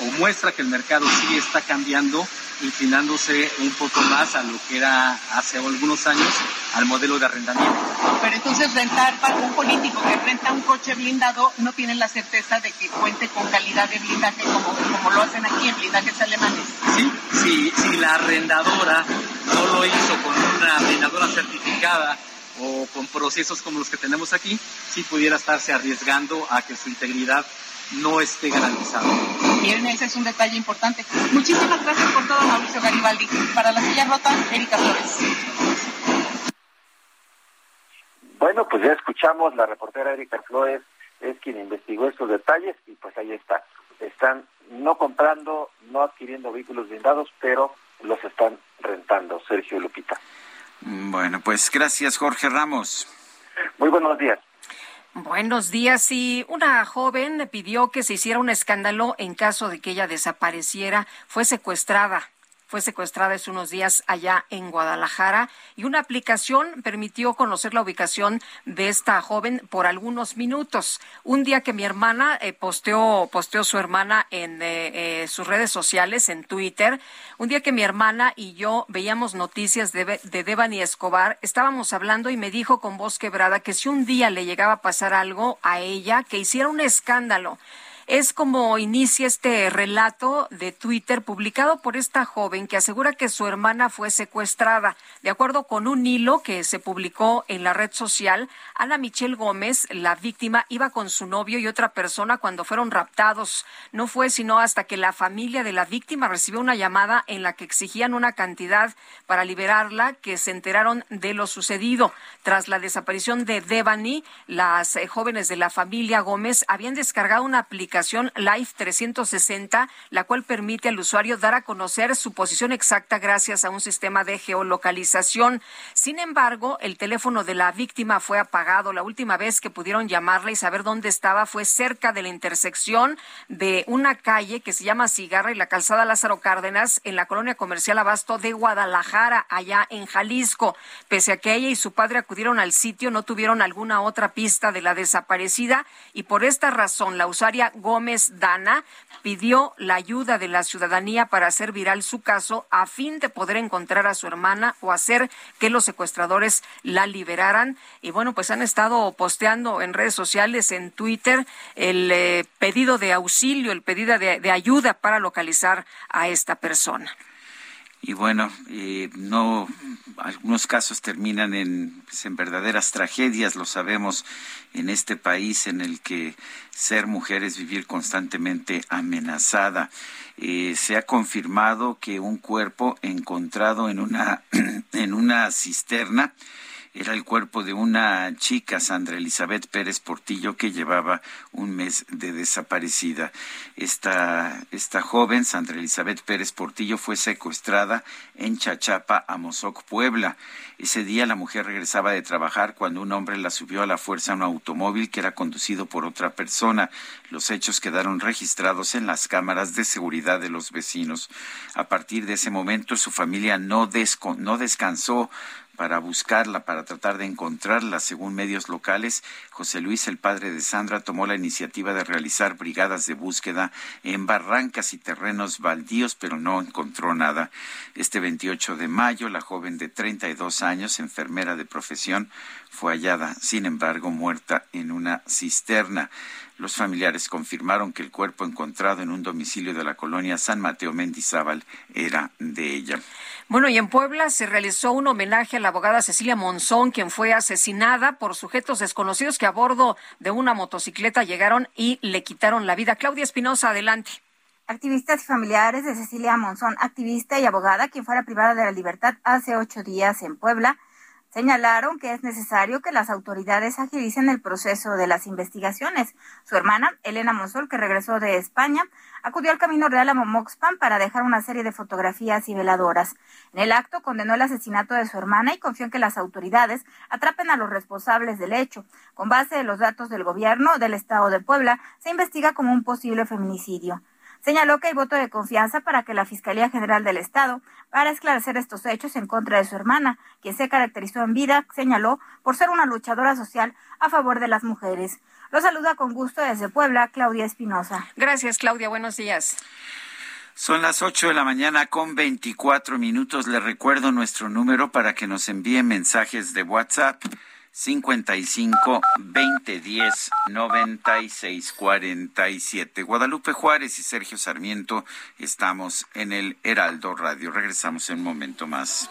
Speaker 29: o muestra que el mercado sí está cambiando inclinándose un poco más a lo que era hace algunos años al modelo de arrendamiento.
Speaker 28: Pero entonces rentar para un político que renta un coche blindado no tiene la certeza de que cuente con calidad de blindaje como, como lo hacen aquí en blindajes alemanes.
Speaker 29: Sí, sí, si la arrendadora no lo hizo con una arrendadora certificada o con procesos como los que tenemos aquí, sí pudiera estarse arriesgando a que su integridad no esté garantizado.
Speaker 28: Bien, ese es un detalle importante. Muchísimas gracias por todo, Mauricio Garibaldi. Para la silla rota, Erika Flores.
Speaker 27: Bueno, pues ya escuchamos, la reportera Erika Flores es quien investigó estos detalles y pues ahí está. Están no comprando, no adquiriendo vehículos blindados, pero los están rentando. Sergio Lupita.
Speaker 1: Bueno, pues gracias Jorge Ramos.
Speaker 27: Muy buenos días.
Speaker 2: Buenos días. Y una joven pidió que se hiciera un escándalo en caso de que ella desapareciera. Fue secuestrada fue secuestrada hace unos días allá en Guadalajara y una aplicación permitió conocer la ubicación de esta joven por algunos minutos. Un día que mi hermana eh, posteó, posteó su hermana en eh, eh, sus redes sociales, en Twitter, un día que mi hermana y yo veíamos noticias de, de Devani Escobar, estábamos hablando y me dijo con voz quebrada que si un día le llegaba a pasar algo a ella, que hiciera un escándalo. Es como inicia este relato de Twitter publicado por esta joven que asegura que su hermana fue secuestrada. De acuerdo con un hilo que se publicó en la red social, Ana Michelle Gómez, la víctima, iba con su novio y otra persona cuando fueron raptados. No fue sino hasta que la familia de la víctima recibió una llamada en la que exigían una cantidad para liberarla que se enteraron de lo sucedido. Tras la desaparición de Devani, las eh, jóvenes de la familia Gómez habían descargado una aplicación Live 360, la cual permite al usuario dar a conocer su posición exacta gracias a un sistema de geolocalización. Sin embargo, el teléfono de la víctima fue apagado. La última vez que pudieron llamarla y saber dónde estaba fue cerca de la intersección de una calle que se llama Cigarra y la calzada Lázaro Cárdenas en la colonia comercial Abasto de Guadalajara, allá en Jalisco. Pese a que ella y su padre acudieron al sitio, no tuvieron alguna otra pista de la desaparecida y por esta razón la usuaria Gómez Dana pidió la ayuda de la ciudadanía para hacer viral su caso a fin de poder encontrar a su hermana o hacer que los secuestradores la liberaran. Y bueno, pues han estado posteando en redes sociales, en Twitter, el eh, pedido de auxilio, el pedido de ayuda para localizar a esta persona.
Speaker 1: Y bueno, eh, no, algunos casos terminan en, pues, en verdaderas tragedias, lo sabemos, en este país en el que ser mujer es vivir constantemente amenazada. Eh, se ha confirmado que un cuerpo encontrado en una, en una cisterna era el cuerpo de una chica, Sandra Elizabeth Pérez Portillo, que llevaba un mes de desaparecida. Esta, esta joven, Sandra Elizabeth Pérez Portillo, fue secuestrada en Chachapa, Amozoc, Puebla. Ese día la mujer regresaba de trabajar cuando un hombre la subió a la fuerza a un automóvil que era conducido por otra persona. Los hechos quedaron registrados en las cámaras de seguridad de los vecinos. A partir de ese momento su familia no, no descansó para buscarla, para tratar de encontrarla. Según medios locales, José Luis, el padre de Sandra, tomó la iniciativa de realizar brigadas de búsqueda en barrancas y terrenos baldíos, pero no encontró nada. Este 28 de mayo, la joven de 32 años, enfermera de profesión, fue hallada, sin embargo, muerta en una cisterna. Los familiares confirmaron que el cuerpo encontrado en un domicilio de la colonia San Mateo Mendizábal era de ella.
Speaker 2: Bueno, y en Puebla se realizó un homenaje a la abogada Cecilia Monzón, quien fue asesinada por sujetos desconocidos que a bordo de una motocicleta llegaron y le quitaron la vida. Claudia Espinosa, adelante.
Speaker 24: Activistas y familiares de Cecilia Monzón, activista y abogada, quien fuera privada de la libertad hace ocho días en Puebla, Señalaron que es necesario que las autoridades agilicen el proceso de las investigaciones. Su hermana, Elena Monsol, que regresó de España, acudió al Camino Real a Momoxpan para dejar una serie de fotografías y veladoras. En el acto condenó el asesinato de su hermana y confió en que las autoridades atrapen a los responsables del hecho. Con base en los datos del gobierno del Estado de Puebla, se investiga como un posible feminicidio. Señaló que hay voto de confianza para que la Fiscalía General del Estado para esclarecer estos hechos en contra de su hermana, quien se caracterizó en vida, señaló, por ser una luchadora social a favor de las mujeres. Lo saluda con gusto desde Puebla, Claudia Espinosa.
Speaker 2: Gracias, Claudia. Buenos días.
Speaker 1: Son las 8 de la mañana con 24 minutos. Le recuerdo nuestro número para que nos envíe mensajes de WhatsApp 55 20 10 96 47. Guadalupe Juárez y Sergio Sarmiento estamos en el Heraldo Radio. Regresamos en un momento más.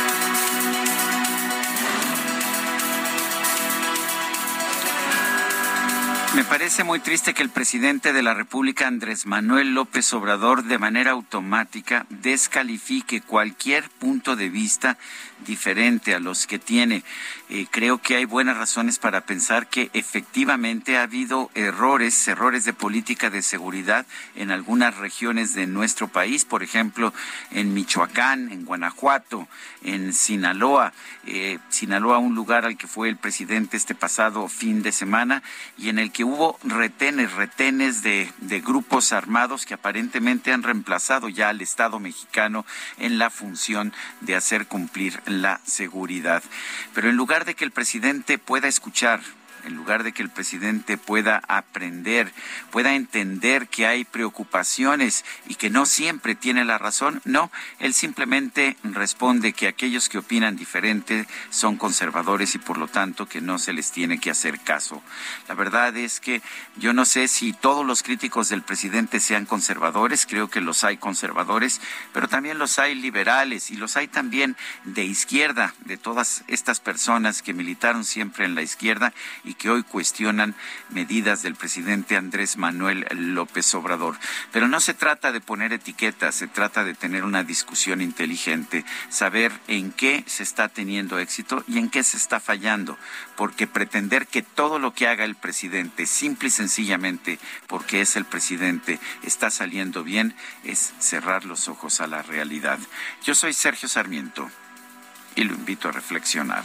Speaker 1: Me parece muy triste que el presidente de la República, Andrés Manuel López Obrador, de manera automática descalifique cualquier punto de vista diferente a los que tiene. Eh, creo que hay buenas razones para pensar que efectivamente ha habido errores, errores de política de seguridad en algunas regiones de nuestro país, por ejemplo, en Michoacán, en Guanajuato, en Sinaloa. Eh, Sinaloa, un lugar al que fue el presidente este pasado fin de semana y en el que hubo retenes, retenes de, de grupos armados que aparentemente han reemplazado ya al Estado mexicano en la función de hacer cumplir la seguridad. Pero en lugar de que el presidente pueda escuchar en lugar de que el presidente pueda aprender, pueda entender que hay preocupaciones y que no siempre tiene la razón, no, él simplemente responde que aquellos que opinan diferente son conservadores y por lo tanto que no se les tiene que hacer caso. La verdad es que yo no sé si todos los críticos del presidente sean conservadores, creo que los hay conservadores, pero también los hay liberales y los hay también de izquierda, de todas estas personas que militaron siempre en la izquierda y que hoy cuestionan medidas del presidente Andrés Manuel López Obrador. Pero no se trata de poner etiquetas, se trata de tener una discusión inteligente, saber en qué se está teniendo éxito y en qué se está fallando, porque pretender que todo lo que haga el presidente, simple y sencillamente porque es el presidente, está saliendo bien, es cerrar los ojos a la realidad. Yo soy Sergio Sarmiento y lo invito a reflexionar.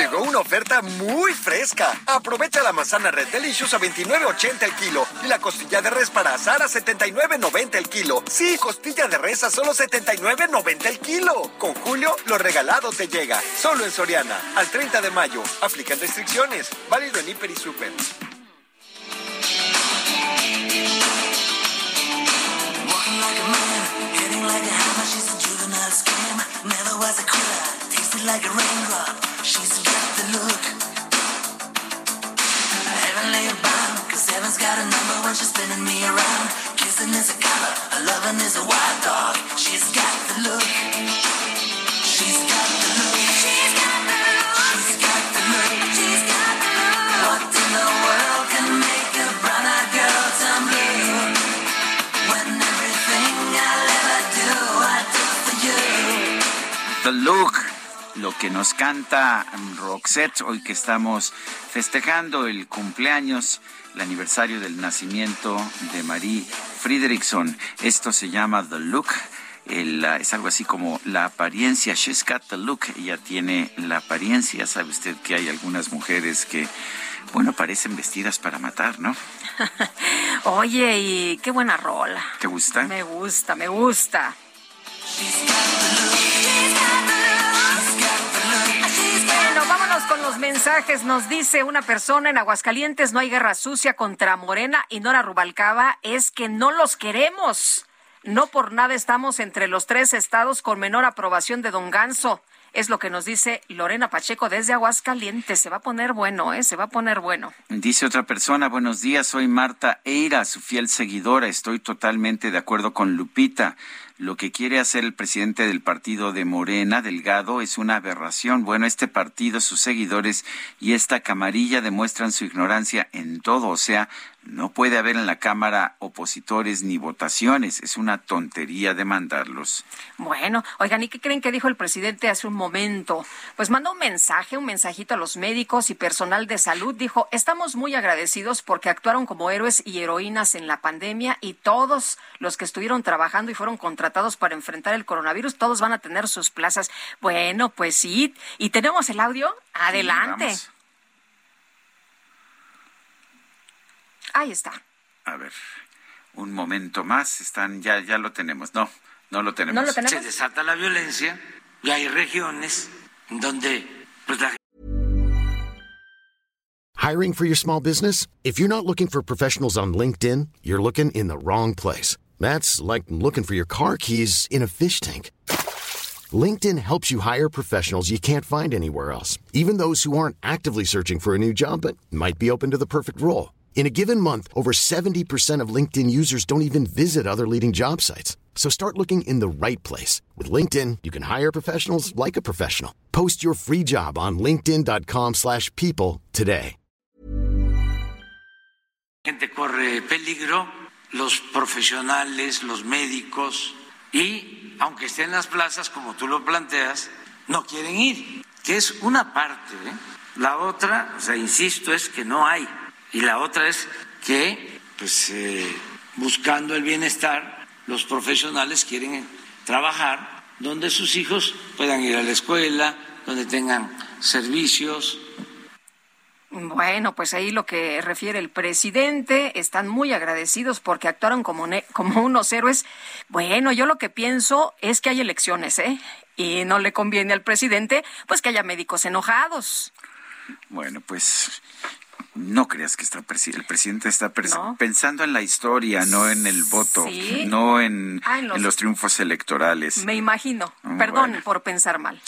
Speaker 14: Llegó una oferta muy fresca. Aprovecha la manzana Red Delicious a 29.80 el kilo y la costilla de res para asar a 79.90 el kilo. Sí, costilla de res a solo 79.90 el kilo. Con Julio, lo regalado te llega. Solo en Soriana, al 30 de mayo. Aplican restricciones. Válido en Hiper y Super.
Speaker 12: Tasted like a raindrop. She's got the look. Bound, cause heaven's got a number when she's spinning me around. Kissing is a color, a loving is a wild dog. She's got the look. She's got the look. She's got the look. She's got the look. She's got the look. What in the world can make a brown-eyed girl turn blue? When everything I'll ever do, I do for you.
Speaker 1: The Look, lo que nos canta Roxette hoy que estamos festejando el cumpleaños, el aniversario del nacimiento de Marie Friedrichson. Esto se llama The Look. El, es algo así como la apariencia. She's got the look. Ella tiene la apariencia. Sabe usted que hay algunas mujeres que, bueno, parecen vestidas para matar, ¿no?
Speaker 2: Oye, y qué buena rola.
Speaker 1: ¿Te gusta?
Speaker 2: Me gusta, me gusta. Bueno, vámonos con los mensajes. Nos dice una persona en Aguascalientes, no hay guerra sucia contra Morena y Nora Rubalcaba, es que no los queremos. No por nada estamos entre los tres estados con menor aprobación de Don Ganso. Es lo que nos dice Lorena Pacheco desde Aguascalientes. Se va a poner bueno, ¿eh? Se va a poner bueno.
Speaker 1: Dice otra persona, buenos días, soy Marta Eira, su fiel seguidora. Estoy totalmente de acuerdo con Lupita. Lo que quiere hacer el presidente del partido de Morena, Delgado, es una aberración. Bueno, este partido, sus seguidores y esta camarilla demuestran su ignorancia en todo. O sea, no puede haber en la Cámara opositores ni votaciones. Es una tontería demandarlos.
Speaker 2: Bueno, oigan, ¿y qué creen que dijo el presidente hace un momento? Pues mandó un mensaje, un mensajito a los médicos y personal de salud. Dijo, estamos muy agradecidos porque actuaron como héroes y heroínas en la pandemia y todos los que estuvieron trabajando y fueron contratados para enfrentar el coronavirus, todos van a tener sus plazas. Bueno, pues sí. ¿Y tenemos el audio? Adelante. Ahí está.
Speaker 1: A ver, un momento más. Están, ya, ya lo tenemos. No, no lo tenemos.
Speaker 2: ¿No lo tenemos?
Speaker 3: Se desata la violencia y hay regiones donde pues, la
Speaker 30: Hiring for your small business? If you're not looking for professionals on LinkedIn, you're looking in the wrong place. That's like looking for your car keys in a fish tank. LinkedIn helps you hire professionals you can't find anywhere else, even those who aren't actively searching for a new job but might be open to the perfect role. In a given month, over 70% of LinkedIn users don't even visit other leading job sites. So start looking in the right place. With LinkedIn, you can hire professionals like a professional. Post your free job on linkedin.com/people slash people today.
Speaker 3: gente corre peligro, los profesionales, los médicos y aunque estén las plazas como tú lo planteas, no quieren ir, que es una parte. ¿eh? La otra, o sea, insisto, es que no hay y la otra es que, pues, eh, buscando el bienestar, los profesionales quieren trabajar donde sus hijos puedan ir a la escuela, donde tengan servicios,
Speaker 2: Bueno, pues ahí lo que refiere el presidente, están muy agradecidos porque actuaron como, como unos héroes. Bueno, yo lo que pienso es que hay elecciones, ¿eh? Y no le conviene al presidente, pues que haya médicos enojados.
Speaker 1: Bueno, pues no creas que está el presidente está
Speaker 2: No.
Speaker 1: pensando en la historia, no en el voto,
Speaker 2: Sí.
Speaker 1: no en,
Speaker 2: Ah, los-
Speaker 1: en los triunfos electorales.
Speaker 2: Me imagino.
Speaker 1: Mm,
Speaker 2: Perdón
Speaker 1: bueno.
Speaker 2: por pensar mal.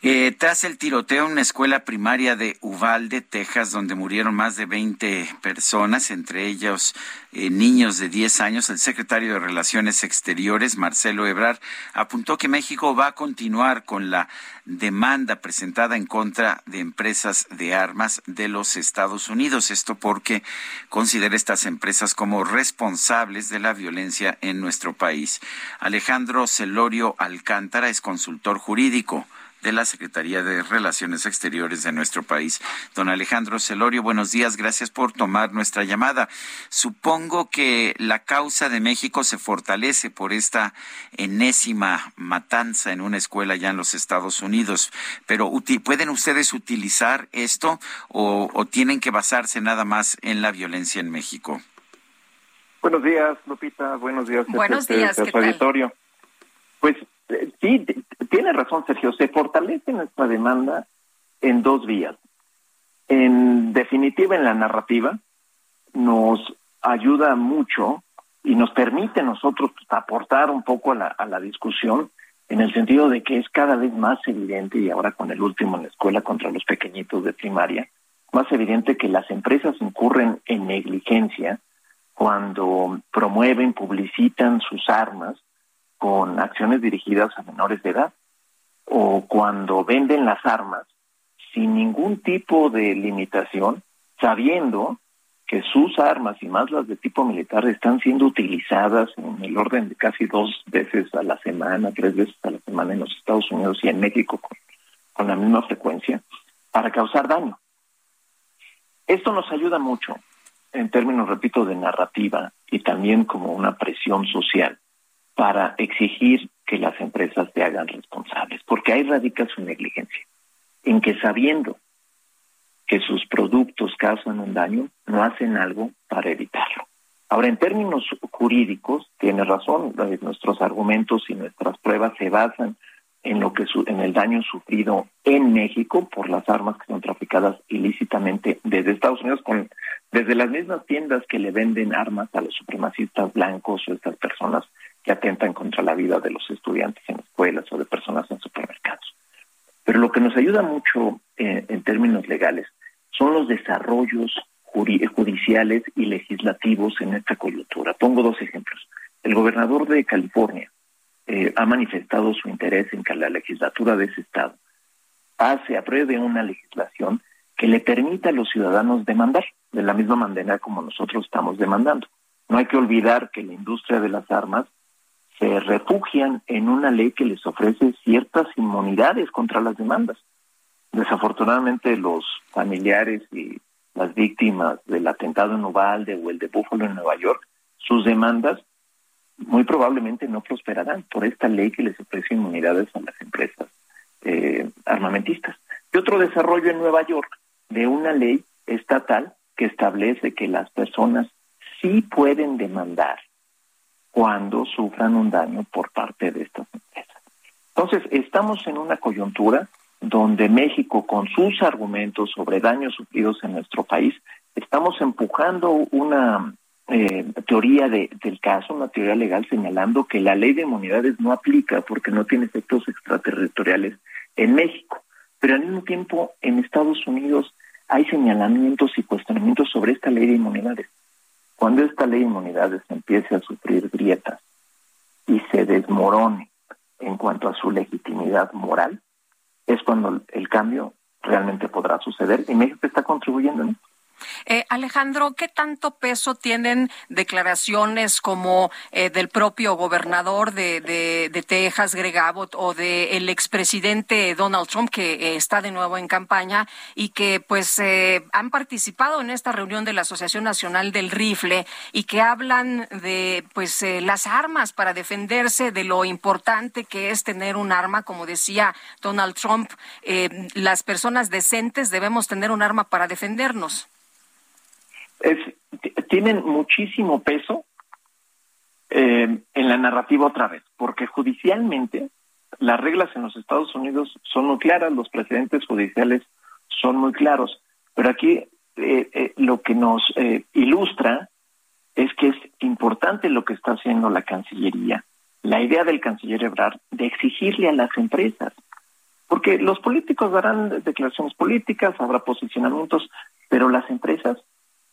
Speaker 1: Eh, tras el tiroteo en una escuela primaria de Uvalde, Texas, donde murieron más de 20 personas, entre ellos eh, niños de 10 años, el secretario de Relaciones Exteriores, Marcelo Ebrard, apuntó que México va a continuar con la demanda presentada en contra de empresas de armas de los Estados Unidos. Esto porque considera estas empresas como responsables de la violencia en nuestro país. Alejandro Celorio Alcántara es consultor jurídico de la Secretaría de Relaciones Exteriores de nuestro país. Don Alejandro Celorio, buenos días, gracias por tomar nuestra llamada. Supongo que la causa de México se fortalece por esta enésima matanza en una escuela ya en los Estados Unidos, pero ¿pueden ustedes utilizar esto o, o tienen que basarse nada más en la violencia en México?
Speaker 27: Buenos días, Lupita. Buenos días.
Speaker 2: Buenos días, ¿qué
Speaker 27: auditorio. Pues sí, tiene razón Sergio, se fortalece nuestra demanda en dos vías. En definitiva, en la narrativa, nos ayuda mucho y nos permite nosotros aportar un poco a la, a la discusión en el sentido de que es cada vez más evidente, y ahora con el último en la escuela contra los pequeñitos de primaria, más evidente que las empresas incurren en negligencia cuando promueven, publicitan sus armas con acciones dirigidas a menores de edad o cuando venden las armas sin ningún tipo de limitación, sabiendo que sus armas y más las de tipo militar están siendo utilizadas en el orden de casi dos veces a la semana, tres veces a la semana en los Estados Unidos y en México con, la misma frecuencia, para causar daño. Esto nos ayuda mucho en términos, repito, de narrativa y también como una presión social para exigir que las empresas se hagan responsables, porque ahí radica su negligencia, en que sabiendo que sus productos causan un daño, no hacen algo para evitarlo. Ahora, en términos jurídicos, tiene razón, eh, nuestros argumentos y nuestras pruebas se basan en lo que en el daño sufrido en México por las armas que son traficadas ilícitamente desde Estados Unidos con desde las mismas tiendas que le venden armas a los supremacistas blancos o estas personas que atentan contra la vida de los estudiantes en escuelas o de personas en supermercados. Pero lo que nos ayuda mucho eh, en términos legales son los desarrollos judiciales y legislativos en esta coyuntura. Pongo dos ejemplos. El gobernador de California eh, ha manifestado su interés en que la legislatura de ese estado pase, apruebe una legislación que le permita a los ciudadanos demandar de la misma manera como nosotros estamos demandando. No hay que olvidar que la industria de las armas se refugian en una ley que les ofrece ciertas inmunidades contra las demandas. Desafortunadamente los familiares y las víctimas del atentado en Uvalde o el de Buffalo en Nueva York, sus demandas muy probablemente no prosperarán por esta ley que les ofrece inmunidades a las empresas eh, armamentistas. Y otro desarrollo en Nueva York de una ley estatal que establece que las personas sí pueden demandar cuando sufran un daño por parte de estas empresas. Entonces, estamos en una coyuntura donde México, con sus argumentos sobre daños sufridos en nuestro país, estamos empujando una eh, teoría de, del caso, una teoría legal señalando que la ley de inmunidades no aplica porque no tiene efectos extraterritoriales en México. Pero al mismo tiempo, en Estados Unidos hay señalamientos y cuestionamientos sobre esta ley de inmunidades. Cuando esta ley de inmunidades empiece a sufrir grietas y se desmorone en cuanto a su legitimidad moral, es cuando el cambio realmente podrá suceder. Y México está contribuyendo en
Speaker 2: eh, Alejandro, ¿qué tanto peso tienen declaraciones como eh, del propio gobernador de, de, Texas, Greg Abbott, o del expresidente Donald Trump, que eh, está de nuevo en campaña y que pues han participado en esta reunión de la Asociación Nacional del Rifle y que hablan de pues las armas para defenderse de lo importante que es tener un arma, como decía Donald Trump, las personas decentes debemos tener un arma para defendernos
Speaker 27: es, tienen muchísimo peso eh, en la narrativa otra vez, porque judicialmente las reglas en los Estados Unidos son muy claras, los precedentes judiciales son muy claros, pero aquí eh, eh, lo que nos ilustra es que es importante lo que está haciendo la Cancillería, la idea del canciller Ebrard de exigirle a las empresas Porque los políticos darán declaraciones políticas, habrá posicionamientos, pero las empresas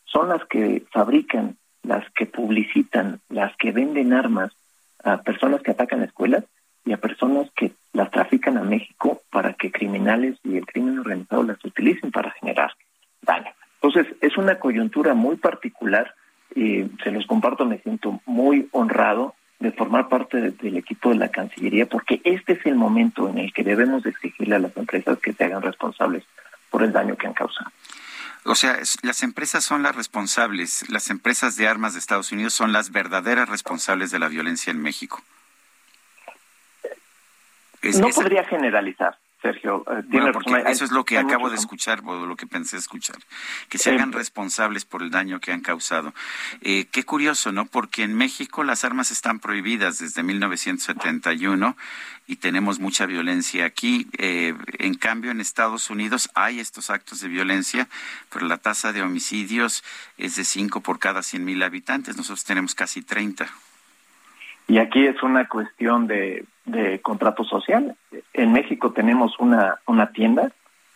Speaker 27: son las que fabrican, las que publicitan, las que venden armas a personas que atacan escuelas y a personas que las trafican a México para que criminales y el crimen organizado las utilicen para generar daño. Entonces, es una coyuntura muy particular y se los comparto, me siento muy honrado de formar parte del equipo de la Cancillería porque este es el momento en el que debemos exigirle a las empresas que se hagan responsables por el daño que han causado.
Speaker 1: O sea, las empresas son las responsables, las empresas de armas de Estados Unidos son las verdaderas responsables de la violencia en México.
Speaker 27: no podría generalizar. Sergio. Eh,
Speaker 1: eso es lo que acabo de escuchar, o lo que pensé escuchar, que se hagan responsables por el daño que han causado. Eh, qué curioso, ¿no? Porque en México las armas están prohibidas desde 1971 y tenemos mucha violencia aquí. Eh, en cambio, en Estados Unidos hay estos actos de violencia, pero la tasa de homicidios es de 5 por cada 100 mil habitantes. Nosotros tenemos casi 30.
Speaker 27: Y aquí es una cuestión de, de contrato social. En México tenemos una, una tienda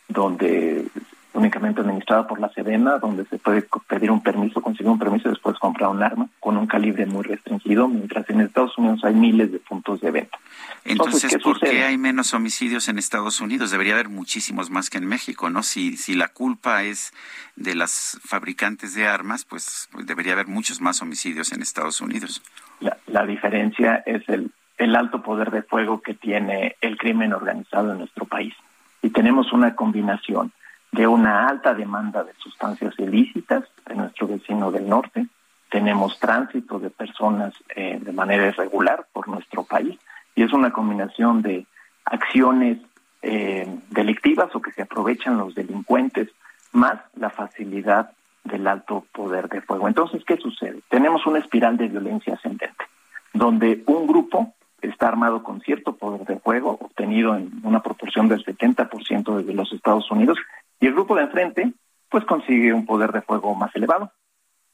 Speaker 27: donde únicamente administrada por la Sedena, donde se puede pedir un permiso, conseguir un permiso y después comprar un arma con un calibre muy restringido, mientras en Estados Unidos hay miles de puntos de venta.
Speaker 1: Entonces, ¿por qué hay menos homicidios en Estados Unidos? Debería haber muchísimos más que en México, ¿no? Si, si la culpa es de las fabricantes de armas, pues, pues debería haber muchos más homicidios en Estados Unidos.
Speaker 27: La, la diferencia es el, el alto poder de fuego que tiene el crimen organizado en nuestro país. Y tenemos una combinación de una alta demanda de sustancias ilícitas de nuestro vecino del norte, tenemos tránsito de personas eh, de manera irregular por nuestro país y es una combinación de acciones eh, delictivas o que se aprovechan los delincuentes más la facilidad del alto poder de fuego. Entonces, ¿qué sucede? Tenemos una espiral de violencia ascendente, donde un grupo está armado con cierto poder de fuego, obtenido en una proporción del 70% desde los Estados Unidos, y el grupo de enfrente, pues consigue un poder de fuego más elevado.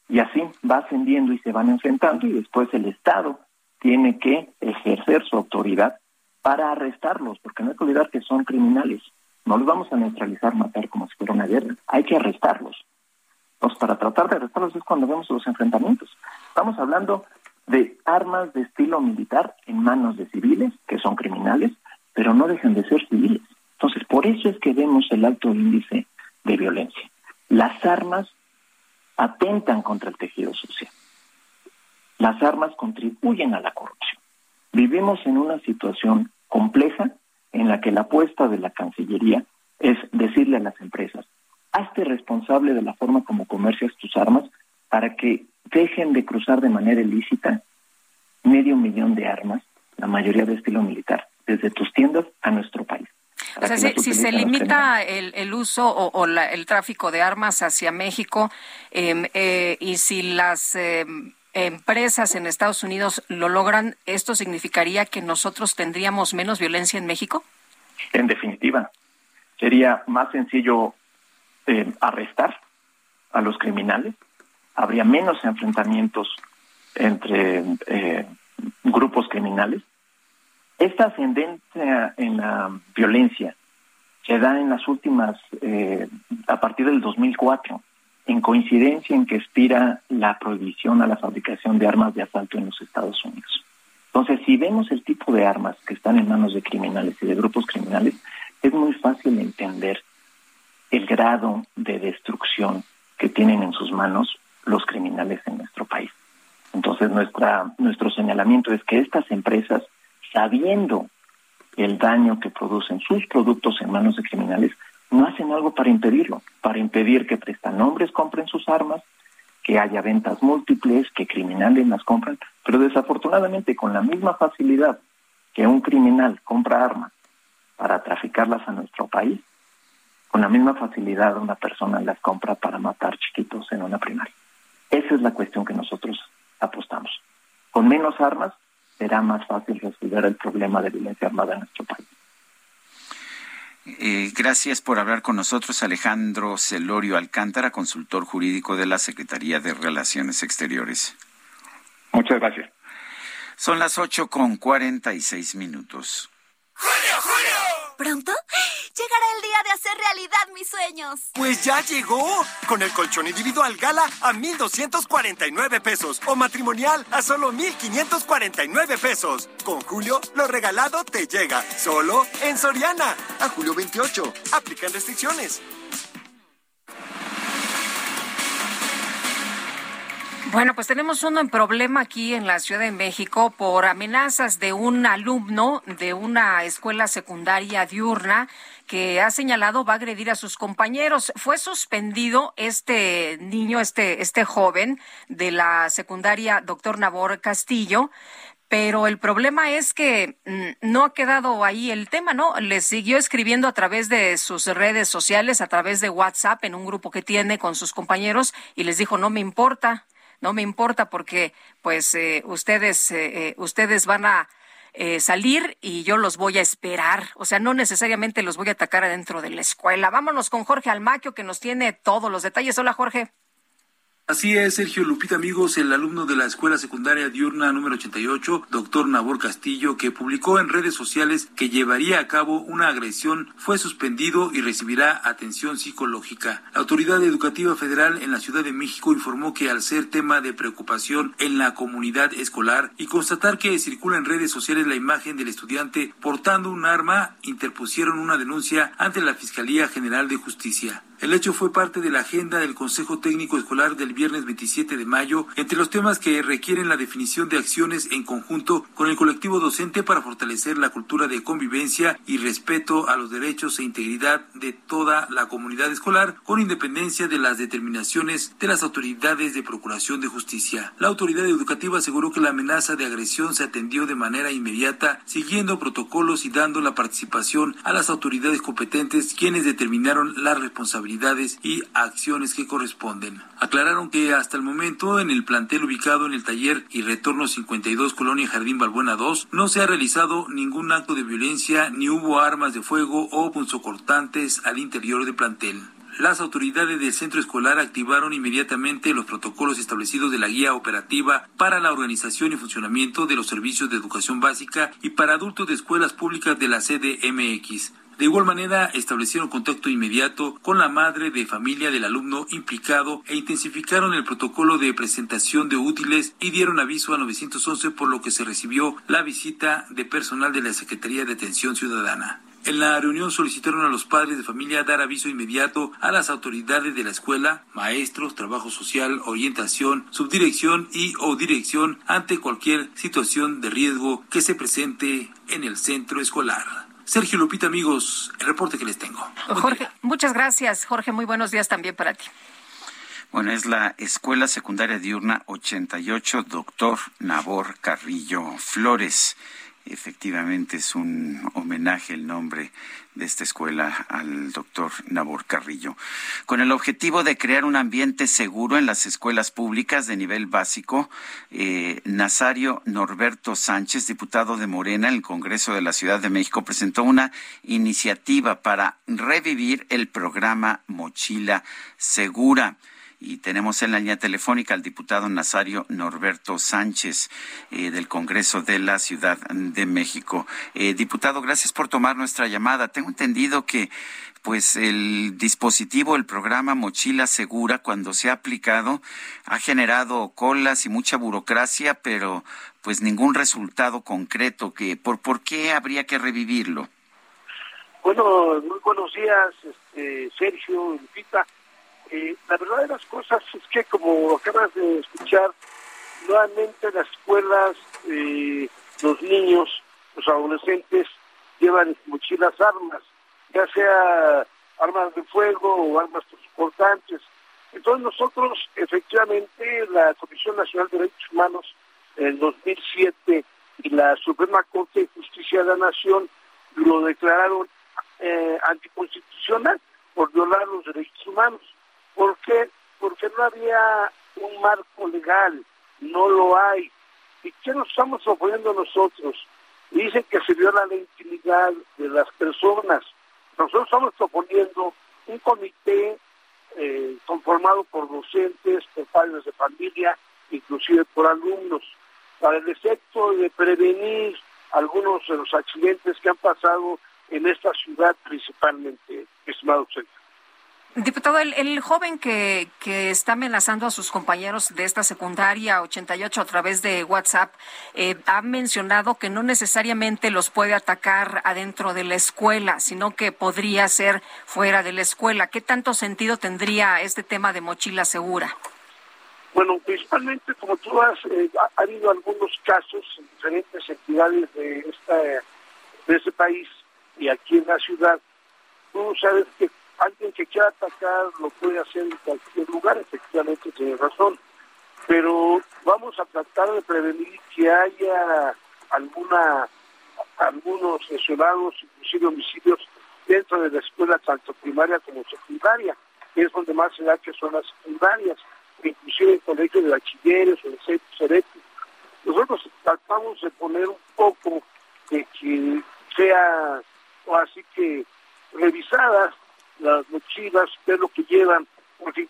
Speaker 27: Y así va ascendiendo y se van enfrentando, y después el Estado tiene que ejercer su autoridad para arrestarlos, porque no hay que olvidar que son criminales. No los vamos a neutralizar, matar como si fuera una guerra. Hay que arrestarlos. Entonces, para tratar de arrestarlos es cuando vemos los enfrentamientos. Estamos hablando de armas de estilo militar en manos de civiles, que son criminales, pero no dejan de ser civiles. Entonces, por eso es que vemos el alto índice de violencia. Las armas atentan contra el tejido social. Las armas contribuyen a la corrupción. Vivimos en una situación compleja en la que la apuesta de la Cancillería es decirle a las empresas, hazte responsable de la forma como comercias tus armas para que dejen de cruzar de manera ilícita medio millón de armas, la mayoría de estilo militar, desde tus tiendas a nuestro país.
Speaker 2: O sea, si, se limita el, el, uso o, el tráfico de armas hacia México em, eh, y si las em, empresas en Estados Unidos lo logran, ¿esto significaría que nosotros tendríamos menos violencia en México?
Speaker 27: En definitiva, sería más sencillo eh, arrestar a los criminales habría menos enfrentamientos entre eh, grupos criminales. Esta ascendencia en la violencia se da en las últimas, eh, a partir del 2004, en coincidencia en que expira la prohibición a la fabricación de armas de asalto en los Estados Unidos. Entonces, si vemos el tipo de armas que están en manos de criminales y de grupos criminales, es muy fácil entender el grado de destrucción que tienen en sus manos los criminales en nuestro país. Entonces, nuestra, nuestro señalamiento es que estas empresas, sabiendo el daño que producen sus productos en manos de criminales, no hacen algo para impedirlo, para impedir que prestanombres compren sus armas, que haya ventas múltiples, que criminales las compran, pero desafortunadamente con la misma facilidad que un criminal compra armas para traficarlas a nuestro país, con la misma facilidad una persona las compra para matar chiquitos en una primaria. Esa es la cuestión que nosotros apostamos. Con menos armas será más fácil resolver el problema de violencia armada en nuestro país.
Speaker 1: Eh, gracias por hablar con nosotros, Alejandro Celorio Alcántara, consultor jurídico de la Secretaría de Relaciones Exteriores.
Speaker 31: Muchas gracias.
Speaker 1: Son las ocho con cuarenta y seis minutos. ¡Julio, Julio!
Speaker 12: ¿Pronto? Llegará el día de hacer realidad mis sueños.
Speaker 14: Pues ya llegó. Con el colchón individual Gala a 1,249 pesos. O matrimonial a solo 1,549 pesos. Con Julio, lo regalado te llega. Solo en Soriana. A julio 28. Aplican restricciones.
Speaker 2: Bueno, pues tenemos un problema aquí en la Ciudad de México por amenazas de un alumno de una escuela secundaria diurna que ha señalado va a agredir a sus compañeros. Fue suspendido este niño, este, este joven de la secundaria doctor Nabor Castillo, pero el problema es que mm, no ha quedado ahí el tema, ¿no? Le siguió escribiendo a través de sus redes sociales, a través de WhatsApp, en un grupo que tiene con sus compañeros, y les dijo, no me importa, no me importa porque pues eh, ustedes, eh, eh, ustedes van a salir y yo los voy a esperar. O sea, no necesariamente los voy a atacar adentro de la escuela. Vámonos con Jorge Almaquio que nos tiene todos los detalles. Hola Jorge.
Speaker 17: Así es, Sergio Lupita, amigos, el alumno de la Escuela Secundaria Diurna número 88, doctor Nabor Castillo, que publicó en redes sociales que llevaría a cabo una agresión, fue suspendido y recibirá atención psicológica. La Autoridad Educativa Federal en la Ciudad de México informó que al ser tema de preocupación en la comunidad escolar y constatar que circula en redes sociales la imagen del estudiante portando un arma, interpusieron una denuncia ante la Fiscalía General de Justicia. El hecho fue parte de la agenda del Consejo Técnico Escolar del viernes 27 de mayo, entre los temas que requieren la definición de acciones en conjunto con el colectivo docente para fortalecer la cultura de convivencia y respeto a los derechos e integridad de toda la comunidad escolar, con independencia de las determinaciones de las autoridades de Procuración de Justicia. La autoridad educativa aseguró que la amenaza de agresión se atendió de manera inmediata, siguiendo protocolos y dando la participación a las autoridades competentes, quienes determinaron la responsabilidad y acciones que corresponden. Aclararon que hasta el momento en el plantel ubicado en el taller y retorno 52 Colonia Jardín Balbuena 2 no se ha realizado ningún acto de violencia ni hubo armas de fuego o punzocortantes al interior del plantel. Las autoridades del centro escolar activaron inmediatamente los protocolos establecidos de la guía operativa para la organización y funcionamiento de los servicios de educación básica y para adultos de escuelas públicas de la CDMX. De igual manera, establecieron contacto inmediato con la madre de familia del alumno implicado e intensificaron el protocolo de presentación de útiles y dieron aviso a 911 por lo que se recibió la visita de personal de la Secretaría de Atención Ciudadana. En la reunión solicitaron a los padres de familia dar aviso inmediato a las autoridades de la escuela, maestros, trabajo social, orientación, subdirección y o dirección ante cualquier situación de riesgo que se presente en el centro escolar. Sergio Lupita, amigos, el reporte que les tengo.
Speaker 2: Jorge, muchas gracias. Jorge, muy buenos días también para ti.
Speaker 1: Bueno, es la Escuela Secundaria Diurna 88, doctor Nabor Carrillo Flores. Efectivamente es un homenaje el nombre de esta escuela al doctor Nabor Carrillo, con el objetivo de crear un ambiente seguro en las escuelas públicas de nivel básico. Eh, Nazario Norberto Sánchez, diputado de Morena en el Congreso de la Ciudad de México, presentó una iniciativa para revivir el programa Mochila Segura. Y tenemos en la línea telefónica al diputado Nazario Norberto Sánchez eh, del Congreso de la Ciudad de México. Eh, diputado, gracias por tomar nuestra llamada. Tengo entendido que pues el dispositivo, el programa Mochila Segura, cuando se ha aplicado, ha generado colas y mucha burocracia, pero pues ningún resultado concreto. Que, ¿por, ¿Por qué habría que revivirlo?
Speaker 32: Bueno, muy buenos días, este, Sergio, Lupita. Eh, la verdad de las cosas es que, como acabas de escuchar, nuevamente las escuelas, eh, los niños, los adolescentes llevan mochilas armas, ya sea armas de fuego o armas transportantes. Entonces nosotros, efectivamente, la Comisión Nacional de Derechos Humanos en 2007 y la Suprema Corte de Justicia de la Nación lo declararon eh, anticonstitucional por violar los derechos humanos. ¿Por qué? Porque no había un marco legal, no lo hay. ¿Y qué nos estamos oponiendo nosotros? Dicen que se viola la intimidad de las personas. Nosotros estamos proponiendo un comité eh, conformado por docentes, por padres de familia, inclusive por alumnos, para el efecto de prevenir algunos de los accidentes que han pasado en esta ciudad principalmente, estimado Sergio.
Speaker 2: Diputado, el, el joven que, que, está amenazando a sus compañeros de esta secundaria 88 a través de WhatsApp eh, ha mencionado que no necesariamente los puede atacar adentro de la escuela, sino que podría ser fuera de la escuela. ¿Qué tanto sentido tendría este tema de mochila segura?
Speaker 32: Bueno, principalmente, como tú has, eh, ha habido algunos casos en diferentes entidades de, esta, de este país y aquí en la ciudad. Tú sabes que alguien que quiera atacar lo puede hacer en cualquier lugar, efectivamente tiene razón, pero vamos a tratar de prevenir que haya alguna algunos lesionados, inclusive homicidios dentro de la escuela tanto primaria como secundaria, es donde más se da que son las secundarias, inclusive en colegios de bachilleres o de ceretos. Nosotros tratamos de poner un poco de que sea o así que revisadas las mochilas, es lo que llevan, porque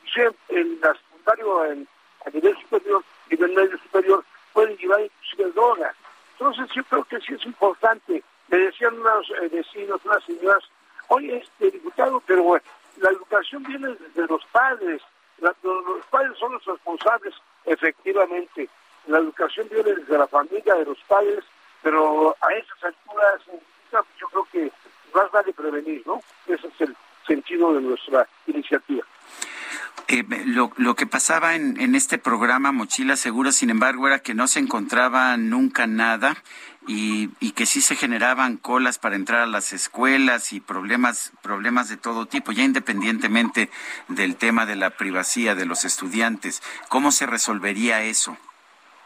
Speaker 32: en la secundaria, en, a nivel superior, nivel medio superior, pueden llevar inclusive droga. Entonces yo creo que sí es importante. Me decían unos eh, vecinos, unas señoras, oye, este diputado, pero bueno, la educación viene desde los padres, los padres son los responsables, efectivamente. La educación viene desde la familia, de los padres, pero a esas alturas yo creo que más vale prevenir, ¿no? Ese es el sentido de nuestra iniciativa.
Speaker 1: Eh, lo, lo, que pasaba en, en, este programa Mochila Segura, sin embargo, era que no se encontraba nunca nada y, y, que sí se generaban colas para entrar a las escuelas y problemas, problemas de todo tipo, ya independientemente del tema de la privacidad de los estudiantes. ¿Cómo se resolvería eso?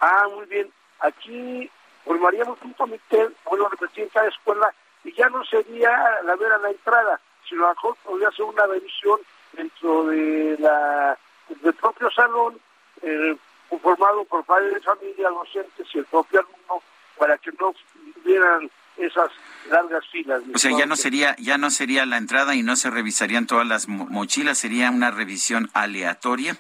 Speaker 32: Ah, muy bien. Aquí formaríamos un comité, bueno, en cada escuela, y ya no sería la ver a la entrada, sino a lo mejor podría ser una revisión dentro de la del propio salón, eh, formado por padres de familia, docentes y el propio alumno, para que no hubieran esas largas filas.
Speaker 1: O sea, ya no sería ya no sería la entrada y no se revisarían todas las mochilas, sería una revisión aleatoria.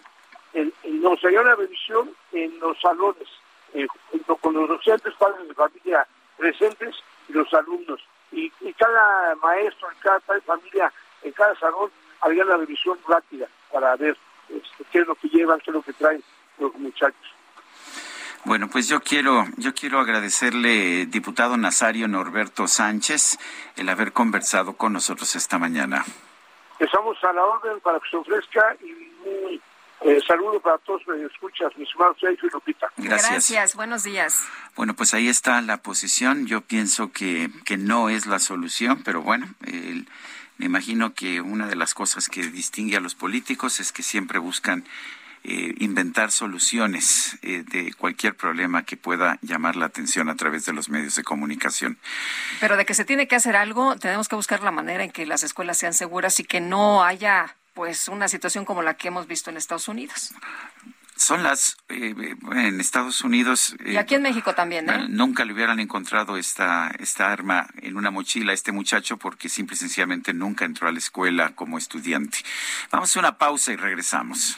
Speaker 32: El, el, no, sería una revisión en los salones, eh, junto con los docentes, padres de familia presentes y los alumnos. Y, y cada maestro, en cada padre familia, en cada salón, había la revisión rápida para ver este, qué es lo que llevan, qué es lo que traen los muchachos.
Speaker 1: Bueno, pues yo quiero, yo quiero agradecerle, diputado Nazario Norberto Sánchez, el haber conversado con nosotros esta mañana.
Speaker 32: Estamos a la orden para que se ofrezca y eh, saludo para todos los escuchas, mis hermanos Sergio y Lupita.
Speaker 1: Gracias.
Speaker 2: Gracias, buenos días.
Speaker 1: Bueno, pues ahí está la posición. Yo pienso que, que no es la solución, pero bueno, el me imagino que una de las cosas que distingue a los políticos es que siempre buscan eh, inventar soluciones eh, de cualquier problema que pueda llamar la atención a través de los medios de comunicación.
Speaker 2: Pero de que se tiene que hacer algo, tenemos que buscar la manera en que las escuelas sean seguras y que no haya pues una situación como la que hemos visto en Estados Unidos.
Speaker 1: Son las eh, en Estados Unidos
Speaker 2: y aquí en México también ¿eh?
Speaker 1: nunca le hubieran encontrado esta esta arma en una mochila a este muchacho porque simple y sencillamente nunca entró a la escuela como estudiante. Vamos a una pausa y regresamos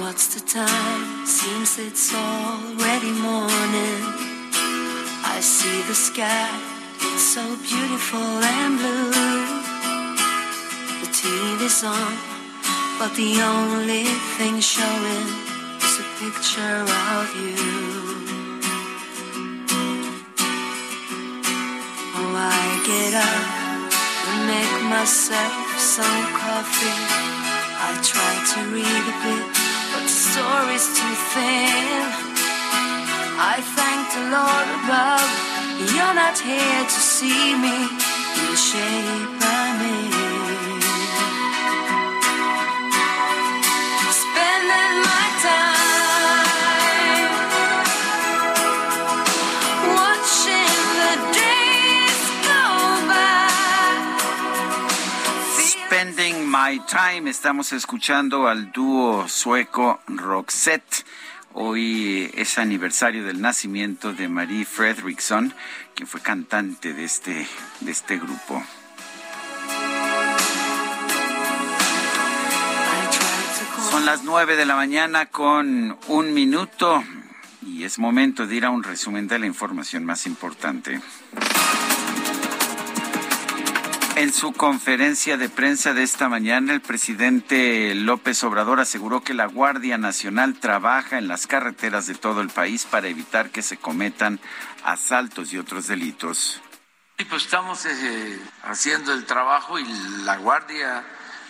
Speaker 12: What's the time? Seems it's already morning. I see the sky, it's so beautiful and blue. The TV's on, but the only thing showing is a picture of you. Oh, I get up and make myself some coffee. I try to read a bit the story's too thin. I thank the Lord above, you're not here to see me in the shape I'm My Time.
Speaker 1: Estamos escuchando al dúo sueco Roxette. Hoy es aniversario del nacimiento de Marie Fredriksson, quien fue cantante de este, de este grupo. Son las nueve de la mañana con un minuto y es momento de ir a un resumen de la información más importante. En su conferencia de prensa de esta mañana, el presidente López Obrador aseguró que la Guardia Nacional trabaja en las carreteras de todo el país para evitar que se cometan asaltos y otros delitos.
Speaker 3: Y pues estamos eh, haciendo el trabajo y la Guardia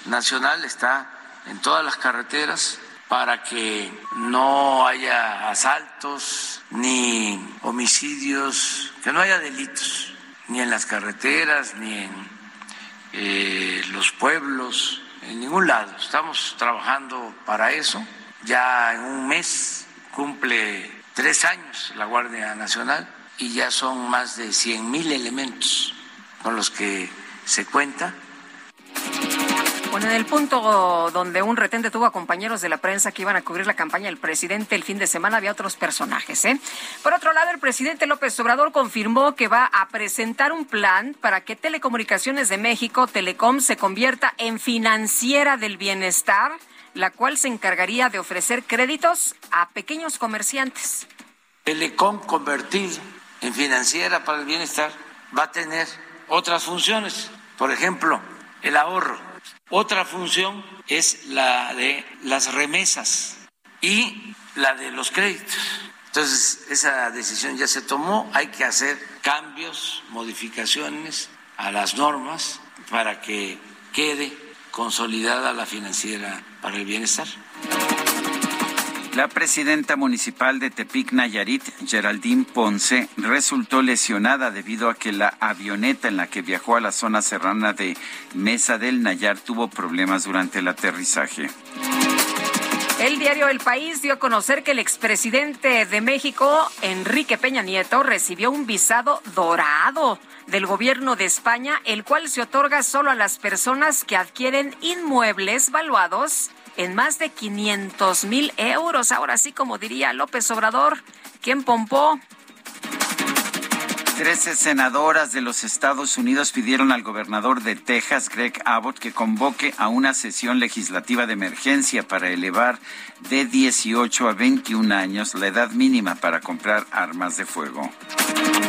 Speaker 3: Nacional está en todas las carreteras para que no haya asaltos ni homicidios, que no haya delitos, ni en las carreteras, ni en eh, los pueblos, en ningún lado. Estamos trabajando para eso. Ya en un mes cumple tres años la Guardia Nacional y ya son más de 100 mil elementos con los que se cuenta
Speaker 2: bueno, en el punto donde un retente tuvo a compañeros de la prensa que iban a cubrir la campaña del presidente el fin de semana, había otros personajes. ¿eh? Por otro lado, el presidente López Obrador confirmó que va a presentar un plan para que Telecomunicaciones de México, Telecom, se convierta en financiera del bienestar, la cual se encargaría de ofrecer créditos a pequeños comerciantes.
Speaker 3: Telecom convertido en financiera para el bienestar va a tener otras funciones. Por ejemplo, el ahorro otra función es la de las remesas y la de los créditos. Entonces, esa decisión ya se tomó, hay que hacer cambios, modificaciones a las normas para que quede consolidada la financiera para el bienestar.
Speaker 1: La presidenta municipal de Tepic Nayarit, Geraldine Ponce, resultó lesionada debido a que la avioneta en la que viajó a la zona serrana de Mesa del Nayar tuvo problemas durante el aterrizaje.
Speaker 2: El diario El País dio a conocer que el expresidente de México, Enrique Peña Nieto, recibió un visado dorado del gobierno de España, el cual se otorga solo a las personas que adquieren inmuebles valuados en más de 500 mil euros. Ahora sí, como diría López Obrador, ¿quién pompó?
Speaker 1: Trece senadoras de los Estados Unidos pidieron al gobernador de Texas, Greg Abbott, que convoque a una sesión legislativa de emergencia para elevar de 18 a 21 años la edad mínima para comprar armas de fuego.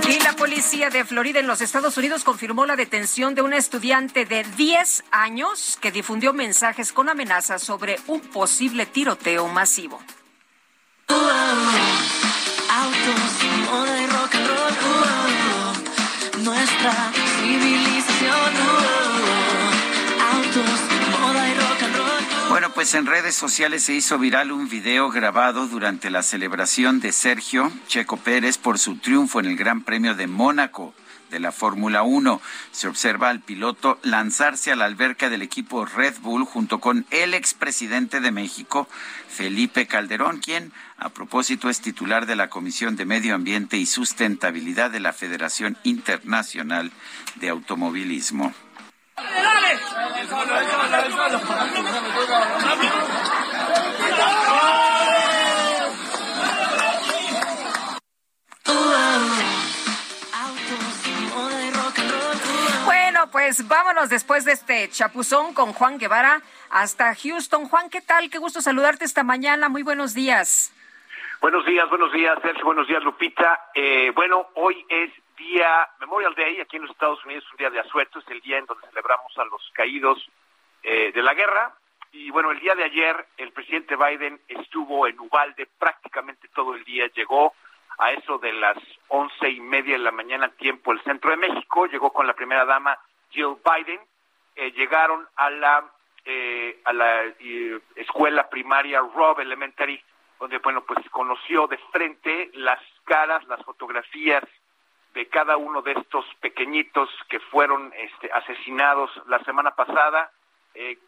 Speaker 2: Y la policía de Florida en los Estados Unidos confirmó la detención de una estudiante de 10 años que difundió mensajes con amenazas sobre un posible tiroteo masivo. Autos,
Speaker 1: Bueno, pues en redes sociales se hizo viral un video grabado durante la celebración de Sergio Checo Pérez por su triunfo en el Gran Premio de Mónaco de la Fórmula 1. Se observa al piloto lanzarse a la alberca del equipo Red Bull junto con el expresidente de México, Felipe Calderón, quien a propósito es titular de la Comisión de Medio Ambiente y Sustentabilidad de la Federación Internacional de Automovilismo.
Speaker 2: Pues vámonos después de este chapuzón con Juan Guevara hasta Houston. Juan, ¿qué tal? Qué gusto saludarte esta mañana. Muy buenos días.
Speaker 28: Buenos días, buenos días, Sergio. Buenos días, Lupita. Eh, bueno, hoy es día Memorial Day aquí en los Estados Unidos, un día de asueto, es el día en donde celebramos a los caídos eh, de la guerra. Y bueno, el día de ayer el presidente Biden estuvo en Ubalde prácticamente todo el día, llegó a eso de las once y media de la mañana tiempo el centro de México, llegó con la primera dama Jill Biden, eh, llegaron a la eh, a la eh, escuela primaria Rob Elementary, donde bueno pues conoció de frente las caras, las fotografías de cada uno de estos pequeñitos que fueron este, asesinados la semana pasada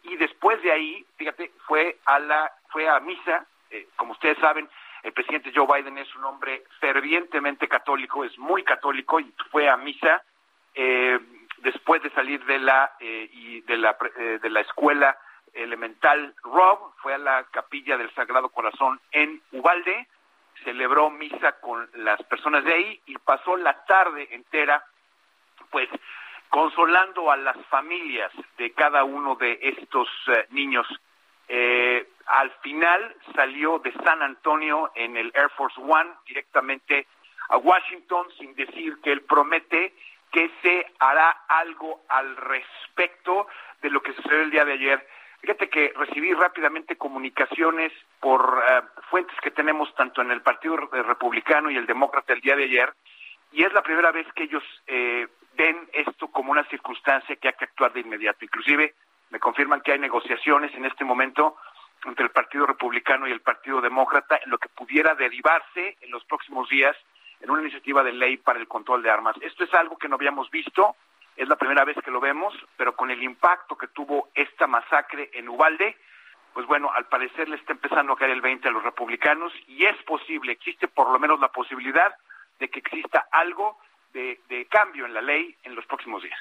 Speaker 28: y después de ahí, fíjate, fue a la fue a misa, como ustedes saben, el presidente Joe Biden es un hombre fervientemente católico, es muy católico y fue a misa. Eh, después de salir de la eh, y de la eh, de la escuela elemental Rob, fue a la capilla del Sagrado Corazón en Ubalde, celebró misa con las personas de ahí y pasó la tarde entera, pues consolando a las familias de cada uno de estos eh, niños. Eh, al final salió de San Antonio en el Air Force One directamente a Washington sin decir que él promete que se hará algo al respecto de lo que sucedió el día de ayer. Fíjate que recibí rápidamente comunicaciones por eh, fuentes que tenemos tanto en el Partido Republicano y el Demócrata el día de ayer, y es la primera vez que ellos eh, ven esto como una circunstancia que hay que actuar de inmediato. Inclusive me confirman que hay negociaciones en este momento entre el Partido Republicano y el Partido Demócrata en lo que pudiera derivarse en los próximos días en una iniciativa de ley para el control de armas. Esto es algo que no habíamos visto, es la primera vez que lo vemos, pero con el impacto que tuvo esta masacre en Ubalde, pues bueno, al parecer le está empezando a caer el 20 a los republicanos y es posible, existe por lo menos la posibilidad de que exista algo de, cambio en la ley en los próximos días.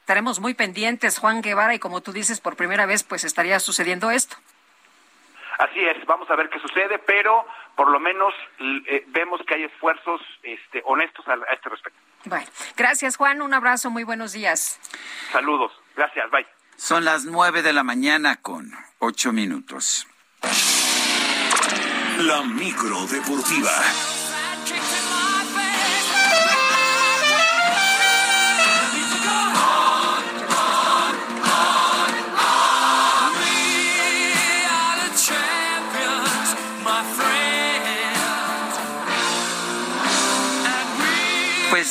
Speaker 2: Estaremos muy pendientes, Juan Guevara, y como tú dices, por primera vez, pues estaría sucediendo esto.
Speaker 28: Así es, vamos a ver qué sucede, pero por lo menos eh, vemos que hay esfuerzos este, honestos a, a este respecto.
Speaker 2: Bueno, gracias Juan, un abrazo, muy buenos días.
Speaker 28: Saludos, gracias, bye.
Speaker 1: Son las nueve de la mañana con ocho minutos.
Speaker 4: La micro deportiva.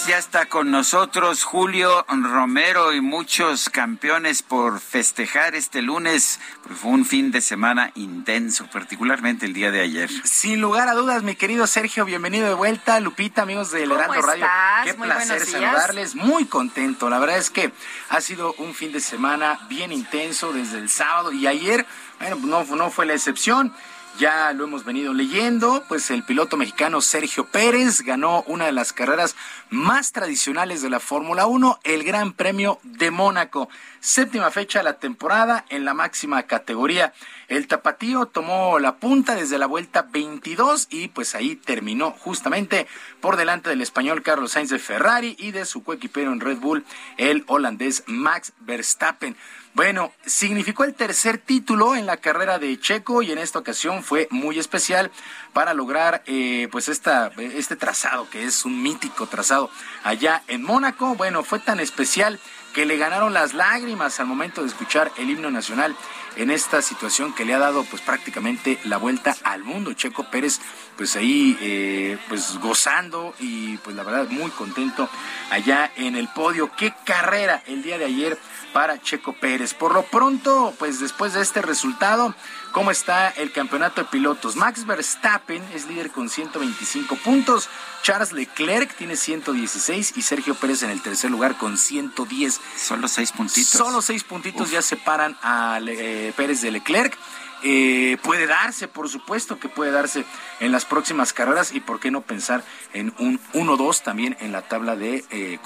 Speaker 1: Pues ya está con nosotros Julio Romero y muchos campeones por festejar este lunes. Pues fue un fin de semana intenso, particularmente el día de ayer.
Speaker 33: Sin lugar a dudas, mi querido Sergio, bienvenido de vuelta. Lupita, amigos del
Speaker 2: ¿Cómo
Speaker 33: Heraldo Radio. Qué
Speaker 2: Muy
Speaker 33: placer saludarles. Muy contento. La verdad es que ha sido un fin de semana bien intenso desde el sábado y ayer, bueno, no, no fue la excepción. Ya lo hemos venido leyendo, pues el piloto mexicano Sergio Pérez ganó una de las carreras más tradicionales de la Fórmula 1, el Gran Premio de Mónaco. Séptima fecha de la temporada en la máxima categoría. El tapatío tomó la punta desde la vuelta 22 y pues ahí terminó justamente por delante del español Carlos Sainz de Ferrari y de su coequipero en Red Bull, el holandés Max Verstappen. Bueno, significó el tercer título en la carrera de Checo y en esta ocasión fue muy especial para lograr eh, pues esta, este trazado que es un mítico trazado allá en Mónaco. Bueno, fue tan especial que le ganaron las lágrimas al momento de escuchar el himno nacional en esta situación que le ha dado pues prácticamente la vuelta al mundo. Checo Pérez pues ahí eh, pues gozando y pues la verdad muy contento allá en el podio. Qué carrera el día de ayer para Checo Pérez. Por lo pronto, pues después de este resultado, ¿cómo está el campeonato de pilotos? Max Verstappen es líder con 125 puntos, Charles Leclerc tiene 116 y Sergio Pérez en el tercer lugar con 110.
Speaker 1: Solo seis puntitos.
Speaker 33: Solo seis puntitos ya separan a eh, Pérez de Leclerc. Eh, puede darse, por supuesto que puede darse en las próximas carreras y por qué no pensar en un 1-2 también en la tabla de, eh,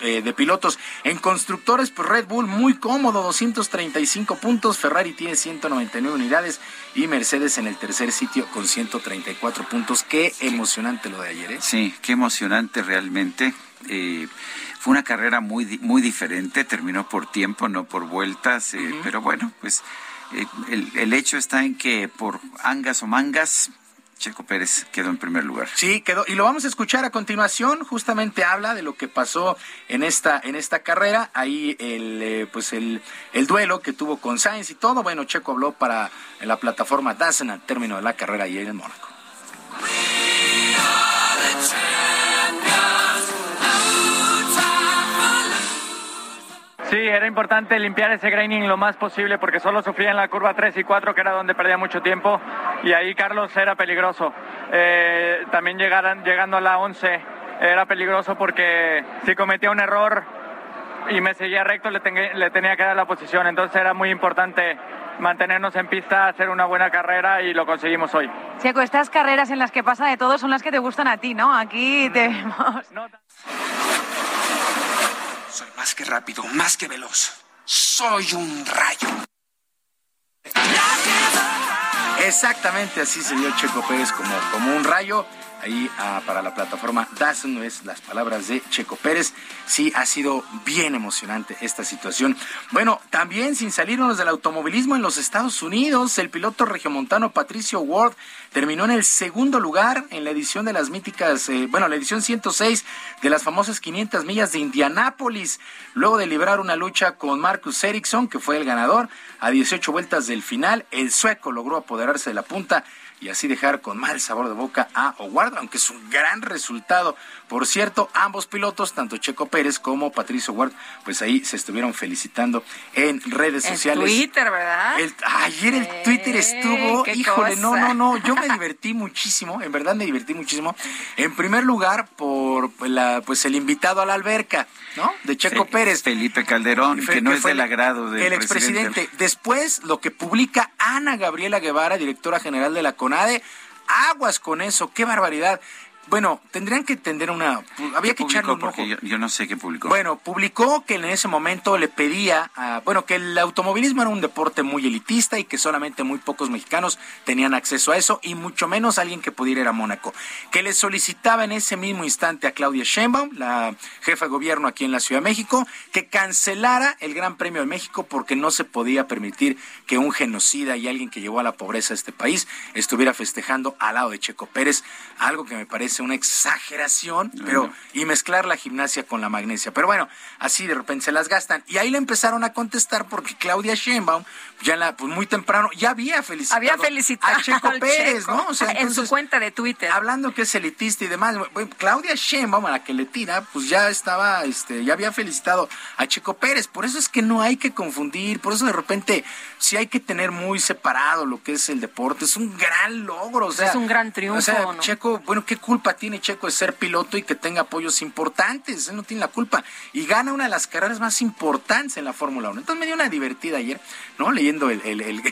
Speaker 33: eh, de pilotos. En constructores, pues Red Bull muy cómodo, 235 puntos, Ferrari tiene 199 unidades y Mercedes en el tercer sitio con 134 puntos. Qué emocionante lo de ayer, ¿eh?
Speaker 1: Sí, qué emocionante realmente. Eh, fue una carrera muy, muy diferente, terminó por tiempo, no por vueltas, eh, pero bueno, pues el, el hecho está en que por angas o mangas, Checo Pérez quedó en primer lugar.
Speaker 33: Sí, quedó. Y lo vamos a escuchar a continuación. Justamente habla de lo que pasó en esta, en esta carrera. Ahí el, eh, pues el, el duelo que tuvo con Sainz y todo. Bueno, Checo habló para la plataforma Dazen al término de la carrera ayer en Mónaco.
Speaker 34: Sí, era importante limpiar ese graining lo más posible porque solo sufría en la curva 3 y 4, que era donde perdía mucho tiempo, y ahí Carlos era peligroso. Eh, también llegaran, llegando a la 11 era peligroso porque si cometía un error y me seguía recto le, tengue- le tenía que dar la posición, entonces era muy importante mantenernos en pista, hacer una buena carrera y lo conseguimos hoy.
Speaker 35: Checo, estas carreras en las que pasa de todo son las que te gustan a ti, ¿no? Aquí te vemos.
Speaker 36: Soy más que rápido, más que veloz. Soy un rayo.
Speaker 33: Exactamente así se vio Checo Pérez como, como un rayo ahí ah, para la plataforma DAZN es las palabras de Checo Pérez. Sí, ha sido bien emocionante esta situación. Bueno, también sin salirnos del automovilismo en los Estados Unidos, el piloto regiomontano Patricio Ward terminó en el segundo lugar en la edición de las míticas, eh, bueno, la edición 106 de las famosas 500 millas de Indianápolis, luego de librar una lucha con Marcus Ericsson, que fue el ganador, a 18 vueltas del final, el sueco logró apoderarse de la punta y así dejar con mal sabor de boca a Howard, aunque es un gran resultado. Por cierto, ambos pilotos, tanto Checo Pérez como Patricio Howard, pues ahí se estuvieron felicitando en redes sociales.
Speaker 2: Twitter, ¿verdad?
Speaker 33: ayer el Twitter estuvo, híjole, no, no, no, yo me divertí muchísimo, en verdad me divertí muchísimo. En primer lugar, por la, pues el invitado a la alberca, ¿no? De Checo Pérez.
Speaker 1: Felipe Calderón, que no es del agrado del
Speaker 33: el expresidente. Después, lo que publica Ana Gabriela Guevara, directora general de la CONADE, aguas con eso, qué barbaridad. Bueno, tendrían que tender una. Había que echarle un
Speaker 1: Porque yo, no sé qué publicó.
Speaker 33: Bueno, publicó que en ese momento le pedía. A, bueno, que el automovilismo era un deporte muy elitista y que solamente muy pocos mexicanos tenían acceso a eso y mucho menos alguien que pudiera ir a Mónaco. Que le solicitaba en ese mismo instante a Claudia Sheinbaum, la jefa de gobierno aquí en la Ciudad de México, que cancelara el Gran Premio de México porque no se podía permitir que un genocida y alguien que llevó a la pobreza a este país estuviera festejando al lado de Checo Pérez, algo que me parece una exageración, pero y mezclar la gimnasia con la magnesia. Pero bueno, así de repente se las gastan. Y ahí le empezaron a contestar porque Claudia Sheinbaum, ya la, pues muy temprano, ya había felicitado,
Speaker 2: había felicitado
Speaker 33: a Checo Pérez, ¿no?
Speaker 2: O sea, en su cuenta de Twitter.
Speaker 33: Hablando que es elitista y demás, Claudia Sheinbaum, a la que le tira, pues ya estaba, este, ya había felicitado a Checo Pérez. Por eso es que no hay que confundir, por eso de repente sí hay que tener muy separado lo que es el deporte. Es un gran logro, o sea,
Speaker 2: es un gran triunfo.
Speaker 33: O sea, Checo, bueno, qué culpa tiene Checo de ser piloto y que tenga apoyos importantes, él no tiene la culpa. Y gana una de las carreras más importantes en la Fórmula 1. Entonces me dio una divertida ayer, ¿no? Leyendo el, el,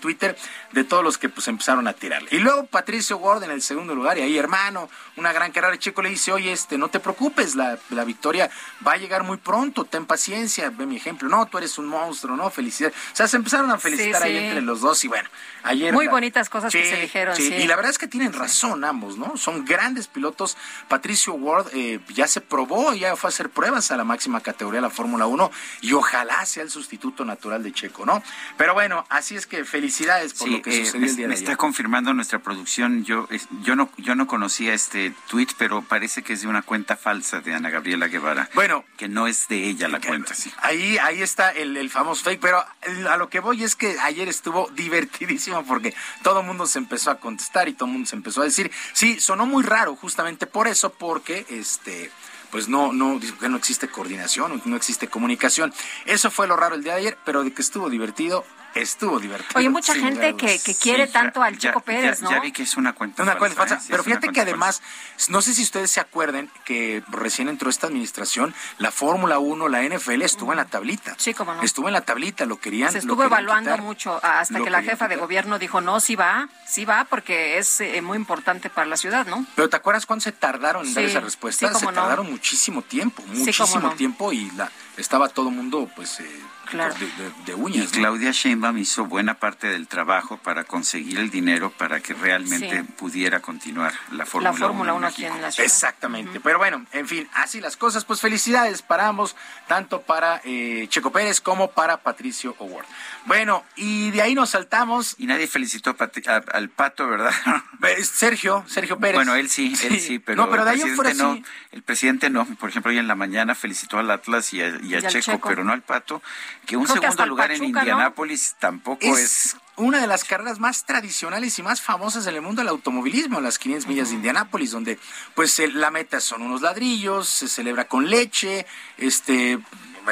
Speaker 33: Twitter de todos los que pues empezaron a tirarle. Y luego Patricio Ward en el segundo lugar, y ahí hermano, una gran carrera. Checo le dice, oye, este, no te preocupes, la, la victoria va a llegar muy pronto, ten paciencia, ve mi ejemplo. No, tú eres un monstruo, ¿no? Felicidades. O sea, se empezaron a felicitar ahí entre los dos y bueno, ayer...
Speaker 2: Muy bonitas cosas que se dijeron, sí.
Speaker 33: Y la verdad es que tienen razón ambos, ¿no? Son grandes pilotos. Patricio Ward eh, ya se probó, ya fue a hacer pruebas a la máxima categoría de la Fórmula 1 y ojalá sea el sustituto natural de Checo, ¿no? Pero bueno, así es que felicidades por lo que
Speaker 1: eh,
Speaker 33: sucedió
Speaker 1: me,
Speaker 33: el día
Speaker 1: me
Speaker 33: de
Speaker 1: está
Speaker 33: ayer.
Speaker 1: confirmando nuestra producción. Yo, yo no, yo no conocía este tweet, pero parece que es de una cuenta falsa de Ana Gabriela Guevara.
Speaker 33: Bueno,
Speaker 1: que no es de ella la cuenta, sí.
Speaker 33: Ahí, ahí está el, el famoso fake, pero a lo que voy es que ayer estuvo divertidísimo porque todo el mundo se empezó a contestar y todo el mundo se empezó a decir, sí, sonó muy raro justamente por eso, porque este pues no, no, que no existe coordinación, no existe comunicación. Eso fue lo raro el día de ayer, pero de que estuvo divertido, estuvo divertido.
Speaker 2: Oye, mucha gente que, que, quiere tanto al Checo Pérez, ¿no?
Speaker 1: Ya vi que es una cuenta
Speaker 33: una
Speaker 1: falsa.
Speaker 33: Cuenta falsa.
Speaker 1: ¿eh? Sí,
Speaker 33: pero fíjate que además, no sé si ustedes se acuerden que recién entró esta administración, la Fórmula 1, la NFL estuvo en la tablita.
Speaker 2: Sí, cómo no.
Speaker 33: Estuvo en la tablita, lo querían.
Speaker 2: Se
Speaker 33: lo
Speaker 2: estuvo
Speaker 33: querían
Speaker 2: evaluando
Speaker 33: quitar.
Speaker 2: mucho hasta que la jefa de gobierno dijo, no, sí va, sí va, porque es eh, muy importante para la ciudad, ¿no?
Speaker 33: Pero ¿te acuerdas cuándo se tardaron en dar esa respuesta?
Speaker 2: sí, cómo
Speaker 33: se
Speaker 2: no.
Speaker 33: tardaron muchísimo tiempo,
Speaker 2: Sí,
Speaker 33: muchísimo
Speaker 2: cómo no.
Speaker 33: tiempo y la, estaba todo el mundo pues eh,
Speaker 2: Claro.
Speaker 33: de, de- de
Speaker 1: Y. Claudia Sheinbaum hizo buena parte del trabajo para conseguir el dinero para que realmente
Speaker 2: Sí.
Speaker 1: pudiera continuar la Fórmula 1
Speaker 2: Fórmula
Speaker 1: en
Speaker 2: 1 aquí en la ciudad.
Speaker 33: Exactamente. Pero bueno, en fin, así las cosas. Pues felicidades para ambos, tanto para eh, Checo Pérez como para Patricio O'Ward. Bueno, y de ahí nos saltamos.
Speaker 1: Y nadie felicitó a Pati- a- al pato, ¿verdad?
Speaker 33: Sergio, Sergio Pérez.
Speaker 1: Bueno, él sí, él sí, pero,
Speaker 33: no, pero de
Speaker 1: el presidente
Speaker 33: fuera
Speaker 1: no.
Speaker 33: sí.
Speaker 1: El presidente no. Por ejemplo, hoy en la mañana felicitó al Atlas y a, y a
Speaker 2: Y al
Speaker 1: Checo,
Speaker 2: Checo.
Speaker 1: pero no al pato. Que un
Speaker 2: Creo
Speaker 1: segundo lugar en. Indianápolis tampoco es...
Speaker 33: Es una de las carreras más tradicionales y más famosas en el mundo del automovilismo, las 500 millas de Indianápolis, donde pues la meta son unos ladrillos, se celebra con leche, este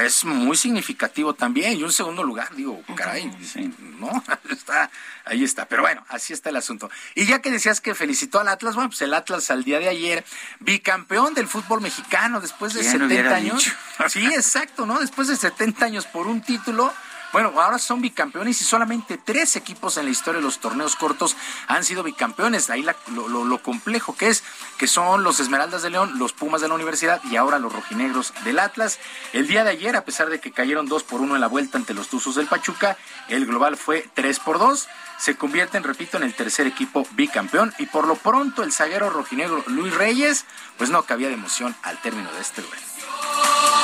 Speaker 33: es muy significativo también y un segundo lugar, digo, caray, no, está ahí está, pero bueno, así está el asunto. Y ya que decías que felicitó al Atlas, bueno, pues el Atlas al día de ayer bicampeón del fútbol mexicano después de
Speaker 1: ¿Quién
Speaker 33: 70
Speaker 1: hubiera
Speaker 33: años.
Speaker 1: dicho?
Speaker 33: Sí, exacto, ¿no? Después de 70 años por un título Bueno, ahora son bicampeones y solamente tres equipos en la historia de los torneos cortos han sido bicampeones. Ahí lo, complejo que es, que son los Esmeraldas de León, los Pumas de la Universidad y ahora los Rojinegros del Atlas. El día de ayer, a pesar de que cayeron dos por uno en la vuelta ante los Tuzos del Pachuca, el global fue tres por dos se convierten, repito, en el tercer equipo bicampeón y por lo pronto el zaguero rojinegro Luis Reyes, pues no cabía de emoción al término de este duelo.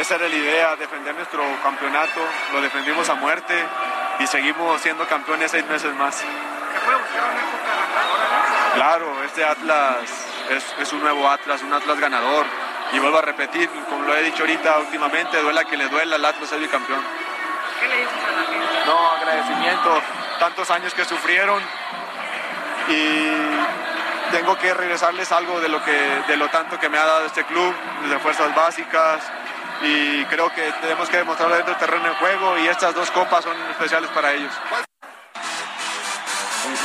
Speaker 37: Esa era la idea, defender nuestro campeonato, lo defendimos a muerte y seguimos siendo campeones seis meses más. Claro, este Atlas es, un nuevo Atlas, un Atlas ganador. Y vuelvo a repetir, como lo he dicho ahorita últimamente, duela que le duela, el Atlas es bicampeón.
Speaker 35: ¿Qué le dices a la gente?
Speaker 37: No, agradecimiento, tantos años que sufrieron y tengo que regresarles algo de lo que de lo tanto que me ha dado este club, desde fuerzas básicas, y creo que tenemos que demostrarlo dentro del terreno de juego y estas dos copas son especiales para ellos.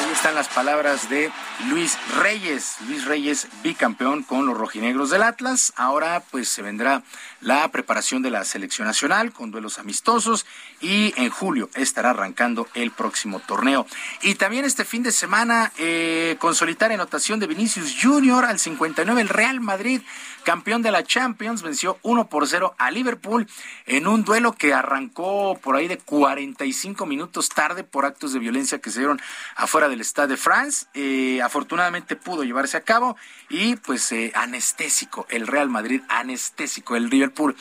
Speaker 33: Ahí están las palabras de Luis Reyes. Luis Reyes, bicampeón con los rojinegros del Atlas. Ahora pues se vendrá la preparación de la selección nacional con duelos amistosos y en julio estará arrancando el próximo torneo. Y también este fin de semana eh, con solitaria anotación de Vinicius Junior al 59 el Real Madrid campeón de la Champions, venció 1 por 0 a Liverpool en un duelo que arrancó por ahí de 45 minutos tarde por actos de violencia que se dieron afuera del Stade de France. Eh, afortunadamente pudo llevarse a cabo y pues eh, anestésico, el Real Madrid anestésico, el Liverpool.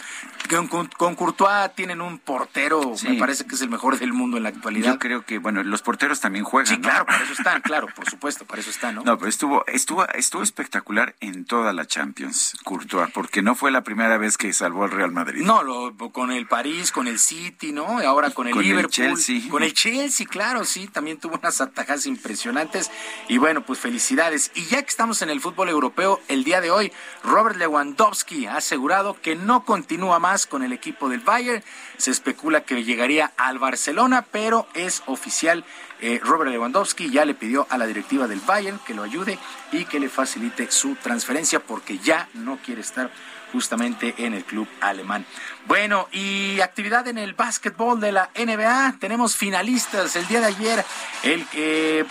Speaker 33: Con, Courtois tienen un portero, me parece que es el mejor del mundo en la actualidad.
Speaker 1: Yo creo que, bueno, los porteros también juegan.
Speaker 33: Sí, claro, para eso están, claro, por supuesto, para eso están, ¿no?
Speaker 1: No, pero estuvo, estuvo, estuvo espectacular en toda la Champions, Courtois, porque no fue la primera vez que salvó al Real Madrid.
Speaker 33: No, lo, con el París, con el City, ¿no? Y ahora con el Liverpool. El Chelsea. Con el Chelsea, claro, sí, también tuvo unas atajas impresionantes. Y bueno, pues felicidades. Y ya que estamos en el fútbol europeo, el día de hoy, Robert Lewandowski ha asegurado que no continúa más con el equipo del Bayern. Se especula que llegaría al Barcelona, pero es oficial. Eh, Robert Lewandowski ya le pidió a la directiva del Bayern que lo ayude y que le facilite su transferencia porque ya no quiere estar justamente en el club alemán. Bueno, y actividad en el básquetbol de la NBA. Tenemos finalistas. El día de ayer, el,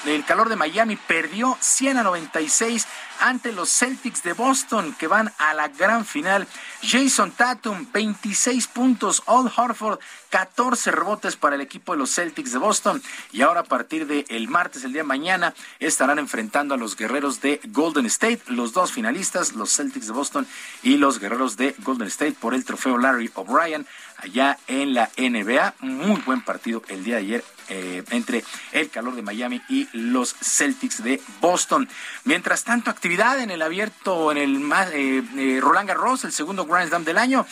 Speaker 33: el calor de Miami perdió 100 a 96 ante los Celtics de Boston, que van a la gran final. Jason Tatum, 26 puntos. Old Hartford, 14 rebotes para el equipo de los Celtics de Boston. Y ahora, a partir del martes, el día de mañana, estarán enfrentando a los guerreros de Golden State, los dos finalistas, los Celtics de Boston y los guerreros de Golden State por el trofeo Larry O'Brien allá en la NBA. Muy buen partido el día de ayer eh, entre el calor de Miami y los Celtics de Boston. Mientras tanto, actividad en el abierto, en el eh, eh, Roland Garros, el segundo Grand Slam del año.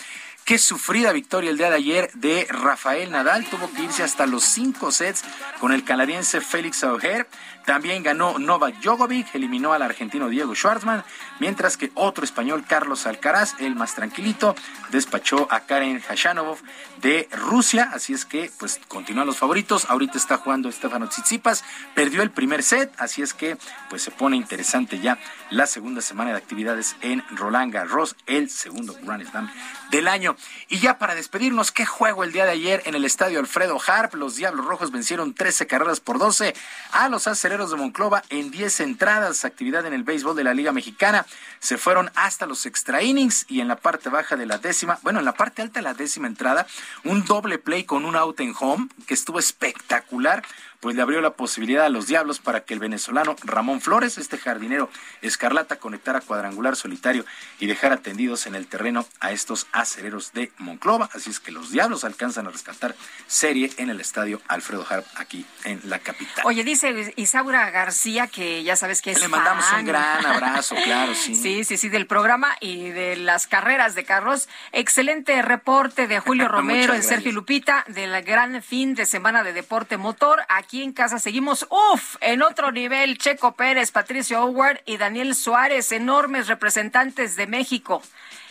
Speaker 33: Qué sufrida victoria el día de ayer de Rafael Nadal. Tuvo que irse hasta los cinco sets con el canadiense Félix Auger. También ganó Novak Djokovic, eliminó al argentino Diego Schwartzman, mientras que otro español, Carlos Alcaraz, el más tranquilito, despachó a Karen Hashanovov de Rusia. Así es que, pues, continúan los favoritos. Ahorita está jugando Stefano Tsitsipas, perdió el primer set, así es que, pues, se pone interesante ya la segunda semana de actividades en Roland Garros, el segundo Grand Slam del año. Y ya para despedirnos, ¿qué juego el día de ayer en el estadio Alfredo Harp? Los Diablos Rojos vencieron 13 carreras por 12 a los aceleros de Monclova en 10 entradas. Actividad en el béisbol de la Liga Mexicana. Se fueron hasta los extra innings y en la parte baja de la décima, bueno, en la parte alta de la décima entrada, un doble play con un out en home que estuvo espectacular pues le abrió la posibilidad a los Diablos para que el venezolano Ramón Flores, este jardinero escarlata, conectara cuadrangular solitario y dejara tendidos en el terreno a estos acereros de Monclova. Así es que los Diablos alcanzan a rescatar serie en el estadio Alfredo Harp aquí en la capital.
Speaker 2: Oye, dice Isaura García que ya sabes que es
Speaker 33: Le mandamos un gran abrazo, claro, sí.
Speaker 2: Sí, sí, sí, del programa y de las carreras de carros. Excelente reporte de Julio Romero y Sergio Lupita del gran fin de semana de deporte motor. Aquí en casa seguimos, uff, en otro nivel, Checo Pérez, Patricio Howard y Daniel Suárez, enormes representantes de México.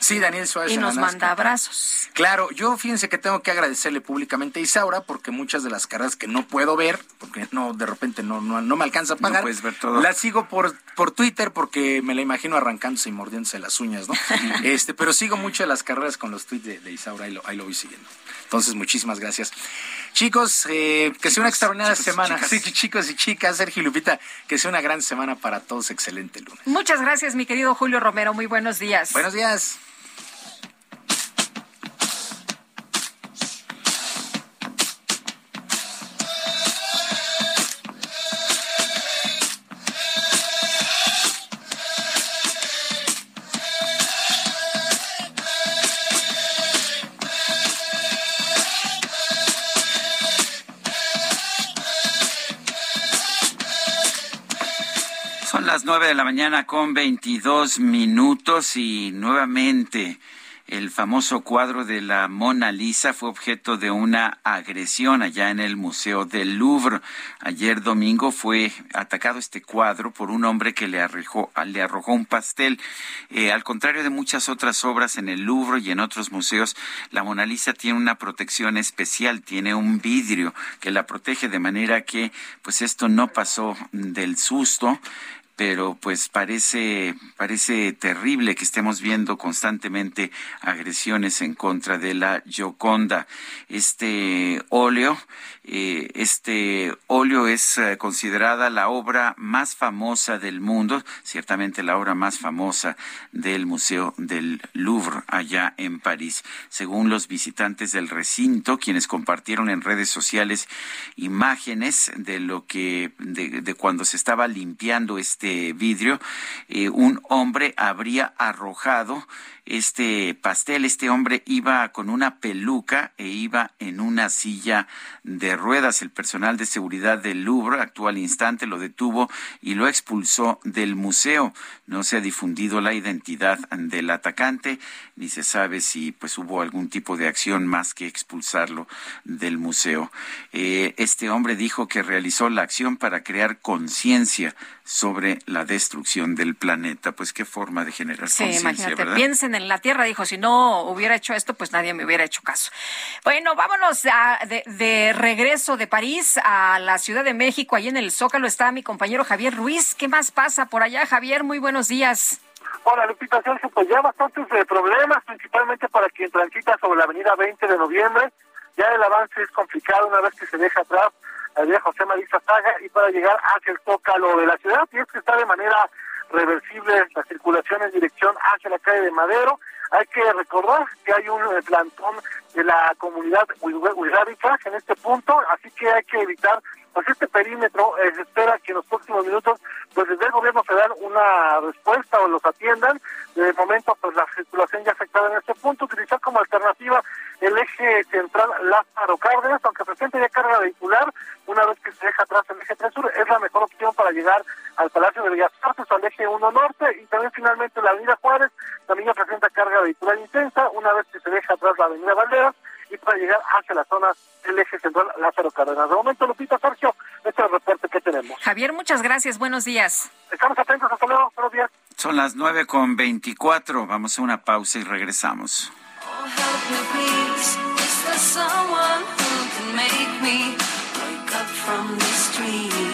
Speaker 33: Sí, Daniel Suárez.
Speaker 2: Y nos manda abrazos.
Speaker 33: Claro, yo fíjense que tengo que agradecerle públicamente a Isaura porque muchas de las carreras que no puedo ver, porque no de repente no, no, no me alcanza a pagar,
Speaker 1: puedes ver todo.
Speaker 33: las sigo por, por Twitter porque me la imagino arrancándose y mordiéndose las uñas, ¿no? este, pero sigo mucho de las carreras con los tweets de, de Isaura, ahí lo, ahí lo voy siguiendo. Entonces, muchísimas gracias. Chicos, eh, que sea una extraordinaria
Speaker 1: chicos
Speaker 33: semana.
Speaker 1: chicas.
Speaker 33: Sí, chicos y chicas, Sergio y Lupita, que sea una gran semana para todos. Excelente lunes.
Speaker 2: Muchas gracias, mi querido Julio Romero. Muy buenos días.
Speaker 33: Buenos días.
Speaker 1: De la mañana con 22 minutos y nuevamente el famoso cuadro de la Mona Lisa fue objeto de una agresión allá en el Museo del Louvre. Ayer domingo fue atacado este cuadro por un hombre que le arrojó, le arrojó un pastel. Eh, al contrario de muchas otras obras en el Louvre y en otros museos, la Mona Lisa tiene una protección especial, tiene un vidrio que la protege de manera que pues esto no pasó del susto pero pues parece parece terrible que estemos viendo constantemente agresiones en contra de la Gioconda. Este óleo, eh, este óleo es eh, considerada la obra más famosa del mundo, ciertamente la obra más famosa del Museo del Louvre allá en París. Según los visitantes del recinto, quienes compartieron en redes sociales imágenes de lo que de, de cuando se estaba limpiando este vidrio, eh, un hombre habría arrojado este pastel. Este hombre iba con una peluca e iba en una silla de ruedas. El personal de seguridad del Louvre actuó al instante, lo detuvo y lo expulsó del museo. No se ha difundido la identidad del atacante, ni se sabe si pues hubo algún tipo de acción más que expulsarlo del museo. Eh, este hombre dijo que realizó la acción para crear conciencia sobre la destrucción del planeta. Pues qué forma de generar
Speaker 2: Sí,
Speaker 1: conciencia, ¿verdad?
Speaker 2: piensen en la Tierra, dijo, si no hubiera hecho esto, pues nadie me hubiera hecho caso. Bueno, vámonos a- de, regreso de París a la Ciudad de México, ahí en el Zócalo está mi compañero Javier Ruiz. ¿Qué más pasa por allá, Javier? Muy buenos días.
Speaker 6: Hola, Lupita Sergio, pues ya bastantes eh, problemas, principalmente para quien transita sobre la avenida 20 de noviembre. Ya el avance es complicado una vez que se deja atrás la avenida José María Saga y para llegar hacia el Zócalo de la ciudad. Y es que está de manera reversible la circulación en dirección hacia la calle de Madero. Hay que recordar que hay un eh, plantón de la comunidad huirábica en este punto, así que hay que evitar pues este perímetro. eh, se espera que en los próximos minutos pues desde el gobierno federal una respuesta o los atiendan. De momento pues la circulación ya afectada en este punto, utilizar como alternativa el eje central Lázaro Cárdenas, aunque presente ya carga vehicular, una vez que se deja atrás el eje 3 sur, es la mejor opción para llegar al Palacio de Bellas Artes al eje 1 norte y también finalmente la avenida Juárez también ya presenta carga vehicular intensa, una vez que se deja atrás la avenida Valderas y para llegar hacia la zona del eje central Lázaro Cárdenas. De momento, Lupita Sergio, este es el reporte que tenemos.
Speaker 2: Javier, muchas gracias, buenos días.
Speaker 6: Estamos atentos, hasta luego, buenos días.
Speaker 1: Son las nueve con veinticuatro. Vamos a una pausa y regresamos.
Speaker 12: Oh, help me, please. Is there someone who can make me wake up from this dream?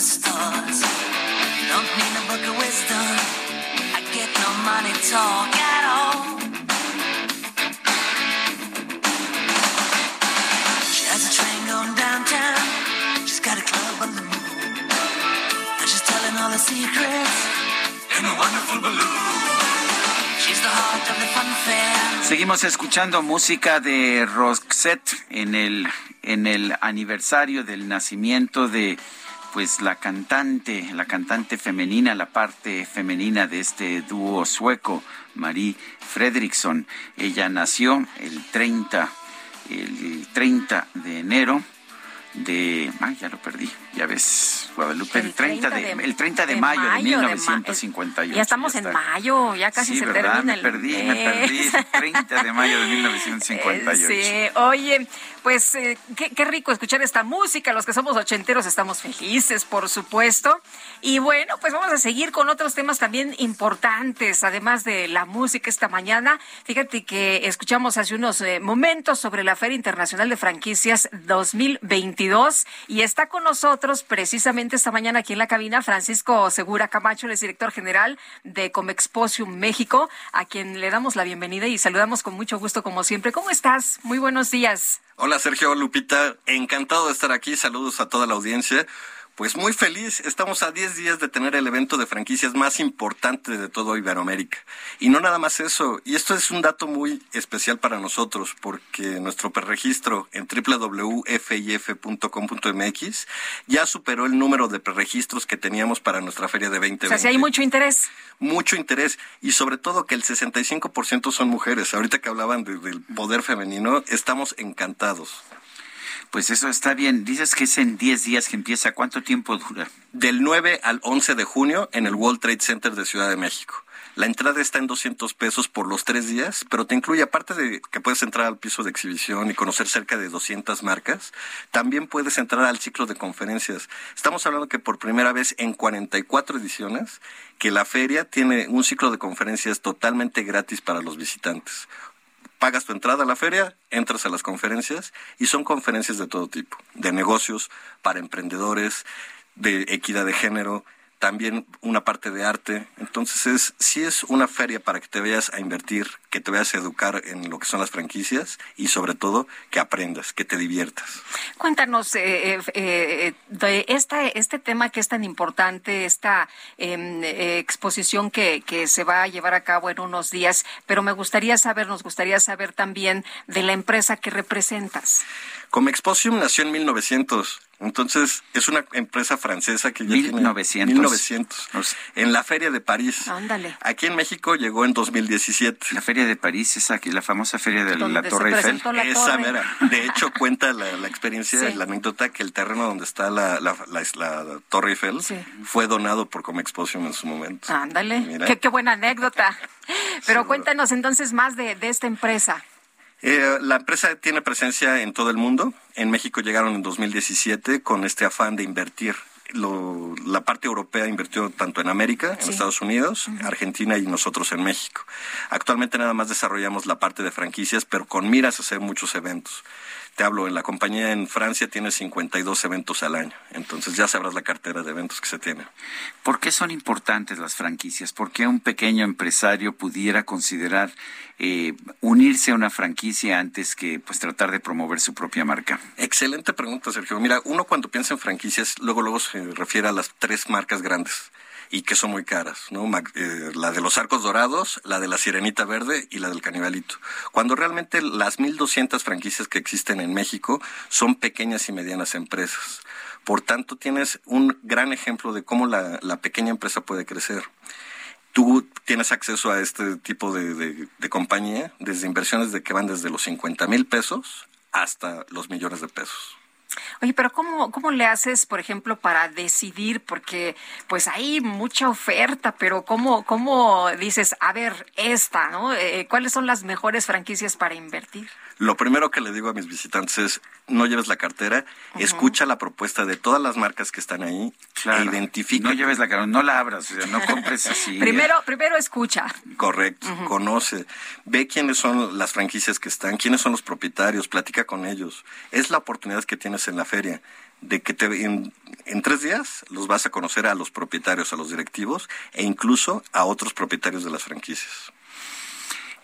Speaker 12: stars. You don't need a book of wisdom. I get no money talk at all. She has a train going downtown. She's got a club on the moon. And she's telling all the secrets in a wonderful balloon. The the.
Speaker 1: Seguimos escuchando música de Roxette en el en el aniversario del nacimiento de pues la cantante, la cantante femenina, la parte femenina de este dúo sueco, Marie Fredriksson. Ella nació el 30 el 30 de enero de ay, ya lo perdí, ya ves, Guadalupe, el, 30 de, el 30 de, mayo, de 1958.
Speaker 2: Ya estamos en mayo, ya casi
Speaker 1: sí,
Speaker 2: se
Speaker 1: ¿verdad?
Speaker 2: termina
Speaker 1: me
Speaker 2: el
Speaker 1: perdí, me perdí. 30 de mayo de 1958.
Speaker 2: Sí, oye, pues eh, qué, qué rico escuchar esta música. Los que somos ochenteros estamos felices, por supuesto. Y bueno, pues vamos a seguir con otros temas también importantes, además de la música esta mañana. Fíjate que escuchamos hace unos eh, momentos sobre la Feria Internacional de Franquicias 2022 y está con nosotros precisamente esta mañana aquí en la cabina Francisco Segura Camacho, el es director general de Comexposium México, a quien le damos la bienvenida y saludamos con mucho gusto como siempre. ¿Cómo estás? Muy buenos días.
Speaker 38: Hola Sergio Lupita, encantado de estar aquí. Saludos a toda la audiencia. Pues muy feliz, estamos a 10 días de tener el evento de franquicias más importante de todo Iberoamérica. Y no nada más eso, y esto es un dato muy especial para nosotros, porque nuestro preregistro en www.fif.com.mx ya superó el número de preregistros que teníamos para nuestra feria de 2020.
Speaker 2: O sea, si hay mucho interés.
Speaker 38: Mucho interés, y sobre todo que el 65% son mujeres. Ahorita que hablaban de, del poder femenino, estamos encantados.
Speaker 1: Pues eso está bien. Dices que es en 10 días que empieza. ¿Cuánto tiempo dura?
Speaker 38: Del 9 al 11 de junio en el World Trade Center de Ciudad de México. La entrada está en 200 pesos por los tres días, pero te incluye, aparte de que puedes entrar al piso de exhibición y conocer cerca de 200 marcas, también puedes entrar al ciclo de conferencias. Estamos hablando que por primera vez en 44 ediciones, que la feria tiene un ciclo de conferencias totalmente gratis para los visitantes pagas tu entrada a la feria, entras a las conferencias y son conferencias de todo tipo, de negocios, para emprendedores, de equidad de género, también una parte de arte. Entonces es sí es una feria para que te vayas a invertir, que te vayas a educar en lo que son las franquicias y sobre todo que aprendas, que te diviertas.
Speaker 2: Cuéntanos eh, eh, de esta, este tema que es tan importante, esta eh, exposición que, que se va a llevar a cabo en unos días, pero me gustaría saber, nos gustaría saber también de la empresa que representas.
Speaker 38: Comexposium nació en 1900. Entonces, es una empresa francesa que ya
Speaker 1: 1900.
Speaker 38: tiene 1900. En la Feria de París.
Speaker 2: Ándale.
Speaker 38: Aquí en México llegó en 2017.
Speaker 1: La Feria de París es aquí, la famosa feria de la Torre Eiffel.
Speaker 2: La
Speaker 38: Esa mera. De hecho, cuenta la, la experiencia
Speaker 2: Sí.
Speaker 38: y la anécdota que el terreno donde está la, la, la- la Torre Eiffel
Speaker 2: Sí.
Speaker 38: fue donado por Comexposium en su momento.
Speaker 2: Ándale,
Speaker 38: Mira.
Speaker 2: qué, qué buena anécdota. Pero cuéntanos entonces más de, de esta empresa.
Speaker 38: Eh, la empresa tiene presencia en todo el mundo. En México llegaron en 2017 con este afán de invertir. Lo- la parte europea invirtió tanto en América, en. Estados Unidos, Argentina y nosotros en México. Actualmente nada más desarrollamos la parte de franquicias, pero con miras a hacer muchos eventos. Te hablo, en la compañía en Francia tiene 52 eventos al año. Entonces ya sabrás la cartera de eventos que se tiene.
Speaker 1: ¿Por qué son importantes las franquicias? ¿Por qué un pequeño empresario pudiera considerar eh, unirse a una franquicia antes que pues tratar de promover su propia marca?
Speaker 38: Excelente pregunta, Sergio. Mira, uno cuando piensa en franquicias, luego luego se refiere a las tres marcas grandes y que son muy caras, ¿no? Eh, la de los arcos dorados, la de la sirenita verde y la del canibalito. Cuando realmente las 1.200 franquicias que existen en México son pequeñas y medianas empresas. Por tanto, tienes un gran ejemplo de cómo la, pequeña empresa puede crecer. Tú tienes acceso a este tipo de, de- de compañía desde inversiones de que van desde los 50 mil pesos hasta los millones de pesos.
Speaker 2: Oye, pero ¿cómo, ¿cómo le haces, por ejemplo, para decidir? Porque pues hay mucha oferta, pero ¿cómo, cómo dices, a ver, esta, ¿no? Eh, ¿Cuáles son las mejores franquicias para invertir?
Speaker 38: Lo primero que le digo a mis visitantes es, no lleves la cartera, escucha la propuesta de todas las marcas que están ahí e identifica.
Speaker 1: No lleves la cartera, no la abras, o sea, no compres así.
Speaker 2: Primero, primero escucha.
Speaker 38: Correcto, conoce, ve quiénes son las franquicias que están, quiénes son los propietarios, platica con ellos. Es la oportunidad que tienes en la feria, de que te, en, en, tres días los vas a conocer a los propietarios, a los directivos e incluso a otros propietarios de las franquicias.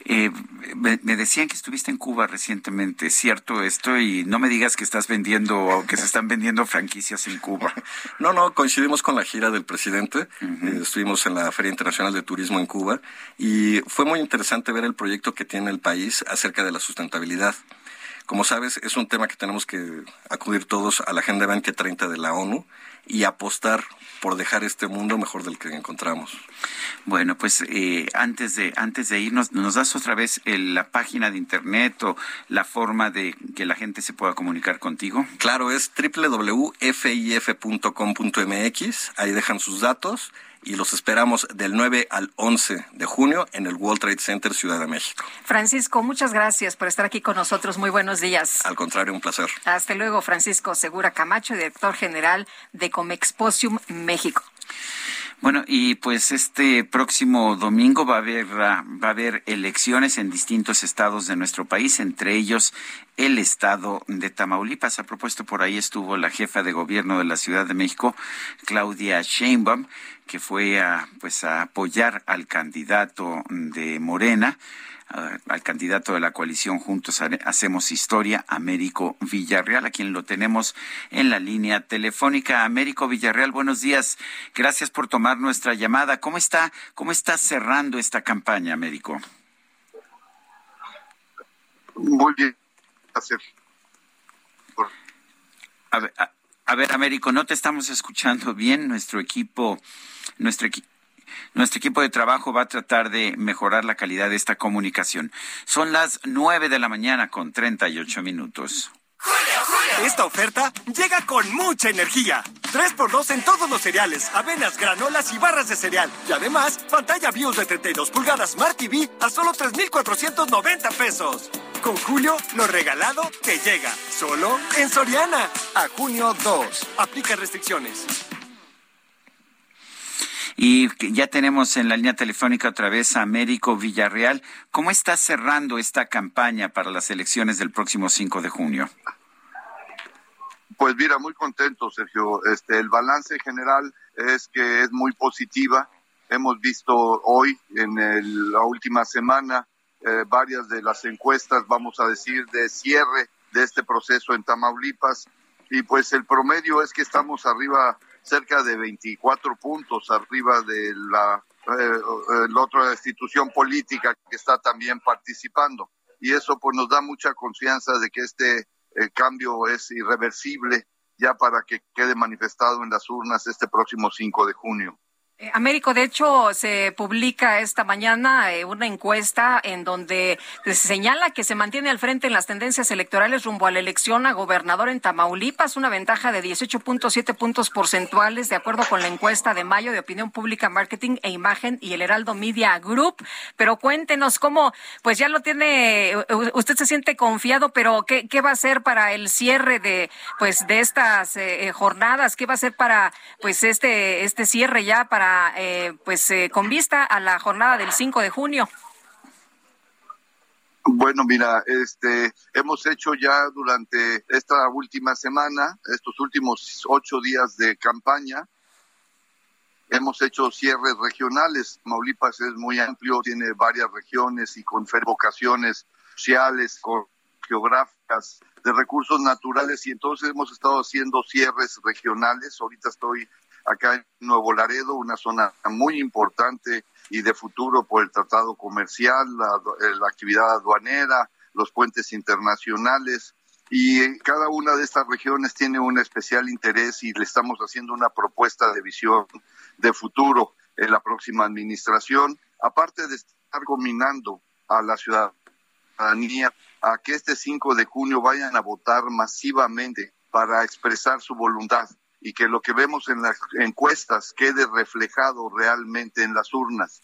Speaker 1: Eh, me, decían que estuviste en Cuba recientemente, ¿cierto esto? Y no me digas que estás vendiendo, que se están vendiendo franquicias en Cuba.
Speaker 38: No, no, coincidimos con la gira del presidente. Eh, estuvimos en la Feria Internacional de Turismo en Cuba y fue muy interesante ver el proyecto que tiene el país acerca de la sustentabilidad. Como sabes, es un tema que tenemos que acudir todos a la Agenda 2030 de la ONU y apostar por dejar este mundo mejor del que encontramos.
Speaker 1: Bueno, pues eh, antes de antes de irnos, ¿nos das otra vez la página de internet o la forma de que la gente se pueda comunicar contigo?
Speaker 38: Claro, es www.fif.com.mx. Ahí dejan sus datos y los esperamos del 9 al 11 de junio en el World Trade Center Ciudad de México.
Speaker 2: Francisco, muchas gracias por estar aquí con nosotros. Muy buenos días.
Speaker 38: Al contrario, un placer.
Speaker 2: Hasta luego, Francisco Segura Camacho, director general de Comexposium México.
Speaker 1: Bueno, y pues este próximo domingo va a haber va a haber elecciones en distintos estados de nuestro país, entre ellos el estado de Tamaulipas. A propuesto por ahí estuvo la jefa de gobierno de la Ciudad de México, Claudia Sheinbaum, que fue a pues a apoyar al candidato de Morena al candidato de la coalición Juntos Hacemos Historia, Américo Villarreal, a quien lo tenemos en la línea telefónica. Américo Villarreal, buenos días. Gracias por tomar nuestra llamada. ¿Cómo está, cómo está cerrando esta campaña, Américo?
Speaker 39: Muy bien. Gracias.
Speaker 1: A ver, a ver, Américo, no te estamos escuchando bien. Nuestro equipo, nuestro equipo nuestro equipo de trabajo va a tratar de mejorar la calidad de esta comunicación. Son las nueve de la mañana con treinta y ocho minutos.
Speaker 14: Esta oferta llega con mucha energía. 3x2 en todos los cereales, avenas, granolas y barras de cereal. Y además, pantalla BIOS de 32 pulgadas Smart TV a solo 3,490 pesos. Con Julio, lo regalado te llega. Solo en Soriana. A junio 2. Aplica restricciones.
Speaker 1: Y ya tenemos en la línea telefónica otra vez a Américo Villarreal. ¿Cómo está cerrando esta campaña para las elecciones del próximo 5 de junio?
Speaker 39: Pues mira, muy contento, Sergio. Este, el balance general es que es muy positiva. Hemos visto hoy, en la última semana, eh, varias de las encuestas, vamos a decir, de cierre de este proceso en Tamaulipas. Y pues el promedio es que estamos arriba cerca de 24 puntos arriba de la, eh, otra institución política que está también participando. Y eso pues nos da mucha confianza de que este eh, cambio es irreversible ya para que quede manifestado en las urnas este próximo 5 de junio.
Speaker 2: Eh, Américo, de hecho, se publica esta mañana eh, una encuesta en donde se señala que se mantiene al frente en las tendencias electorales rumbo a la elección a gobernador en Tamaulipas, una ventaja de 18.7 puntos porcentuales, de acuerdo con la encuesta de mayo de Opinión Pública, Marketing e Imagen y el Heraldo Media Group. Pero cuéntenos cómo, pues ya lo tiene, usted se siente confiado, pero ¿qué, qué va a hacer para el cierre de, pues, de estas eh, jornadas? ¿Qué va a hacer para, pues, este, este cierre ya para eh, pues eh, con vista a la jornada del 5 de junio?
Speaker 39: Bueno, mira, este, hemos hecho ya durante esta última semana, estos últimos ocho días de campaña, hemos hecho cierres regionales. Maulipas es muy amplio, tiene varias regiones y con vocaciones sociales, geográficas, de recursos naturales y entonces hemos estado haciendo cierres regionales. Ahorita estoy acá en Nuevo Laredo, una zona muy importante y de futuro por el tratado comercial, eh, la, actividad aduanera, los puentes internacionales. Y cada una de estas regiones tiene un especial interés y le estamos haciendo una propuesta de visión de futuro en la próxima administración, aparte de estar combinando a la ciudadanía a que este 5 de junio vayan a votar masivamente para expresar su voluntad y que lo que vemos en las encuestas quede reflejado realmente en las urnas.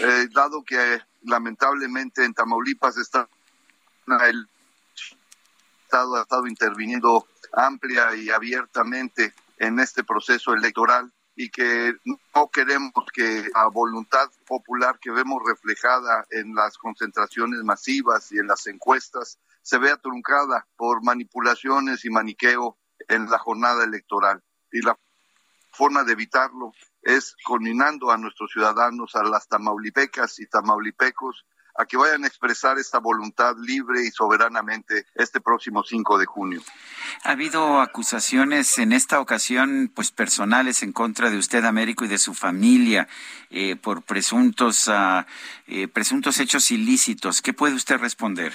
Speaker 39: Eh, dado que lamentablemente en Tamaulipas está el Estado ha estado interviniendo amplia y abiertamente en este proceso electoral y que no queremos que la voluntad popular que vemos reflejada en las concentraciones masivas y en las encuestas se vea truncada por manipulaciones y maniqueo en la jornada electoral. Y la forma de evitarlo es coordinando a nuestros ciudadanos, a las tamaulipecas y tamaulipecos, a que vayan a expresar esta voluntad libre y soberanamente este próximo 5 de junio.
Speaker 1: Ha habido acusaciones en esta ocasión, pues personales en contra de usted, Américo, y de su familia eh, por presuntos, uh, presuntos hechos ilícitos. ¿Qué puede usted responder?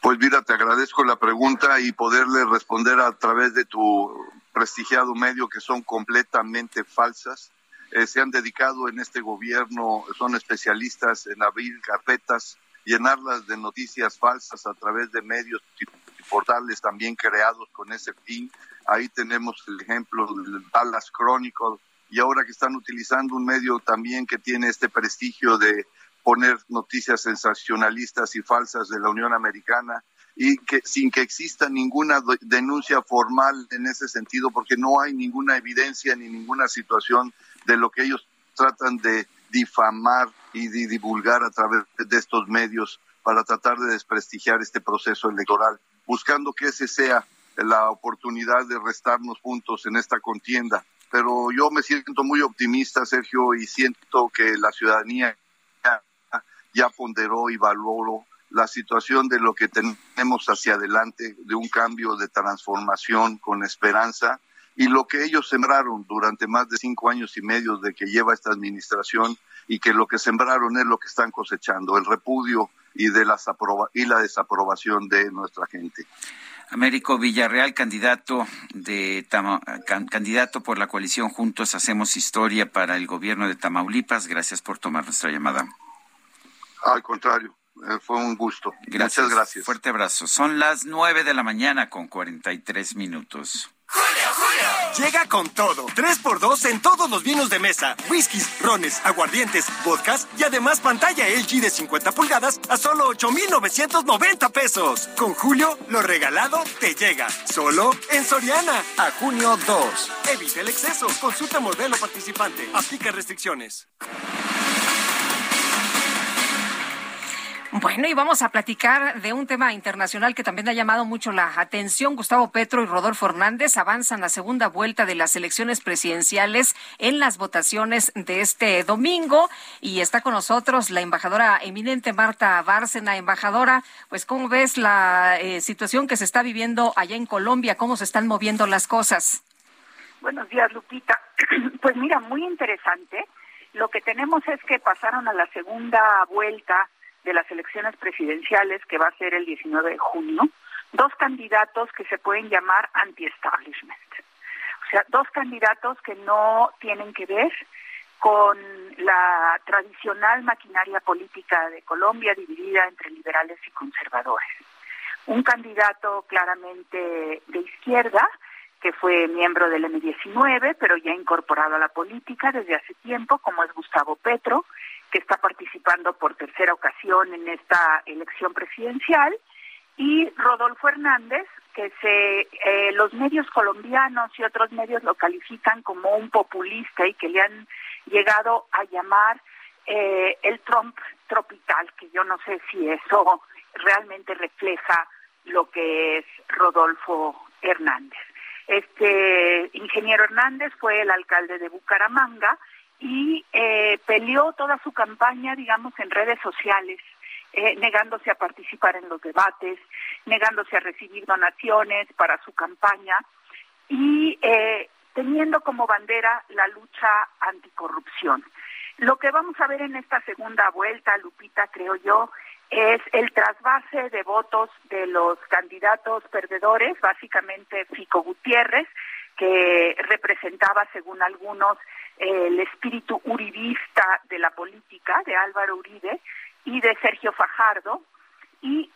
Speaker 39: Pues mira, te agradezco la pregunta y poderle responder a través de tu prestigiado medio que son completamente falsas. Eh, se han dedicado en este gobierno, son especialistas en abrir carpetas, llenarlas de noticias falsas a través de medios y portales también creados con ese fin. Ahí tenemos el ejemplo del Dallas Chronicle y ahora que están utilizando un medio también que tiene este prestigio de poner noticias sensacionalistas y falsas de la Unión Americana y que sin que exista ninguna denuncia formal en ese sentido, porque no hay ninguna evidencia ni ninguna situación de lo que ellos tratan de difamar y de divulgar a través de estos medios para tratar de desprestigiar este proceso electoral, buscando que ese sea la oportunidad de restarnos puntos en esta contienda. Pero yo me siento muy optimista, Sergio, y siento que la ciudadanía ya ponderó y valoró la situación de lo que tenemos hacia adelante, de un cambio de transformación con esperanza y lo que ellos sembraron durante más de cinco años y medio de que lleva esta administración y que lo que sembraron es lo que están cosechando, el repudio y, de las y la desaprobación de nuestra gente.
Speaker 1: Américo Villarreal, candidato de candidato por la coalición Juntos Hacemos Historia para el gobierno de Tamaulipas. Gracias por tomar nuestra llamada.
Speaker 39: Al contrario, eh, fue un gusto.
Speaker 1: Gracias,
Speaker 39: Muchas gracias.
Speaker 1: Fuerte abrazo. Son las nueve de la mañana con 43 minutos.
Speaker 14: Llega con todo. 3x2 en todos los vinos de mesa, whiskies, rones, aguardientes, vodkas y además pantalla LG de 50 pulgadas a solo 8,990 pesos. Con Julio, lo regalado te llega. Solo en Soriana. A junio 2. Evita el exceso. Consulta modelo participante. Aplica restricciones.
Speaker 2: Bueno, y vamos a platicar de un tema internacional que también ha llamado mucho la atención. Gustavo Petro y Rodolfo Hernández avanzan la segunda vuelta de las elecciones presidenciales en las votaciones de este domingo. Y está con nosotros la embajadora eminente Marta Bárcena. Embajadora, pues, ¿cómo ves la eh, situación que se está viviendo allá en Colombia? ¿Cómo se están moviendo las cosas?
Speaker 40: Buenos días, Lupita. Pues mira, muy interesante. Lo que tenemos es que pasaron a la segunda vuelta de las elecciones presidenciales, que va a ser el 19 de junio, dos candidatos que se pueden llamar anti-establishment. O sea, dos candidatos que no tienen que ver con la tradicional maquinaria política de Colombia dividida entre liberales y conservadores. Un candidato claramente de izquierda, que fue miembro del M19, pero ya incorporado a la política desde hace tiempo, como es Gustavo Petro, que está participando por tercera ocasión en esta elección presidencial, y Rodolfo Hernández, que se, eh, los medios colombianos y otros medios lo califican como un populista y que le han llegado a llamar eh, el Trump tropical, que yo no sé si eso realmente refleja lo que es Rodolfo Hernández. Este ingeniero Hernández fue el alcalde de Bucaramanga y eh, peleó toda su campaña, digamos, en redes sociales, eh, negándose a participar en los debates, negándose a recibir donaciones para su campaña y eh, teniendo como bandera la lucha anticorrupción. Lo que vamos a ver en esta segunda vuelta, Lupita, creo yo, es el trasvase de votos de los candidatos perdedores, básicamente Fico Gutiérrez, que representaba, según algunos, el espíritu uribista de la política de Álvaro Uribe y de Sergio Fajardo y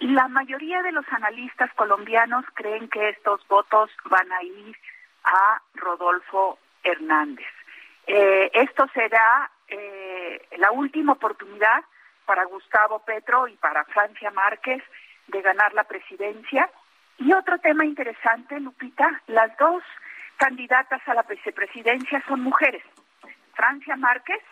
Speaker 40: la mayoría de los analistas colombianos creen que estos votos van a ir a Rodolfo Hernández. Eh, esto será eh, la última oportunidad para Gustavo Petro y para Francia Márquez de ganar la presidencia. Y otro tema interesante, Lupita, las dos candidatas a la vicepresidencia son mujeres. Francia Márquez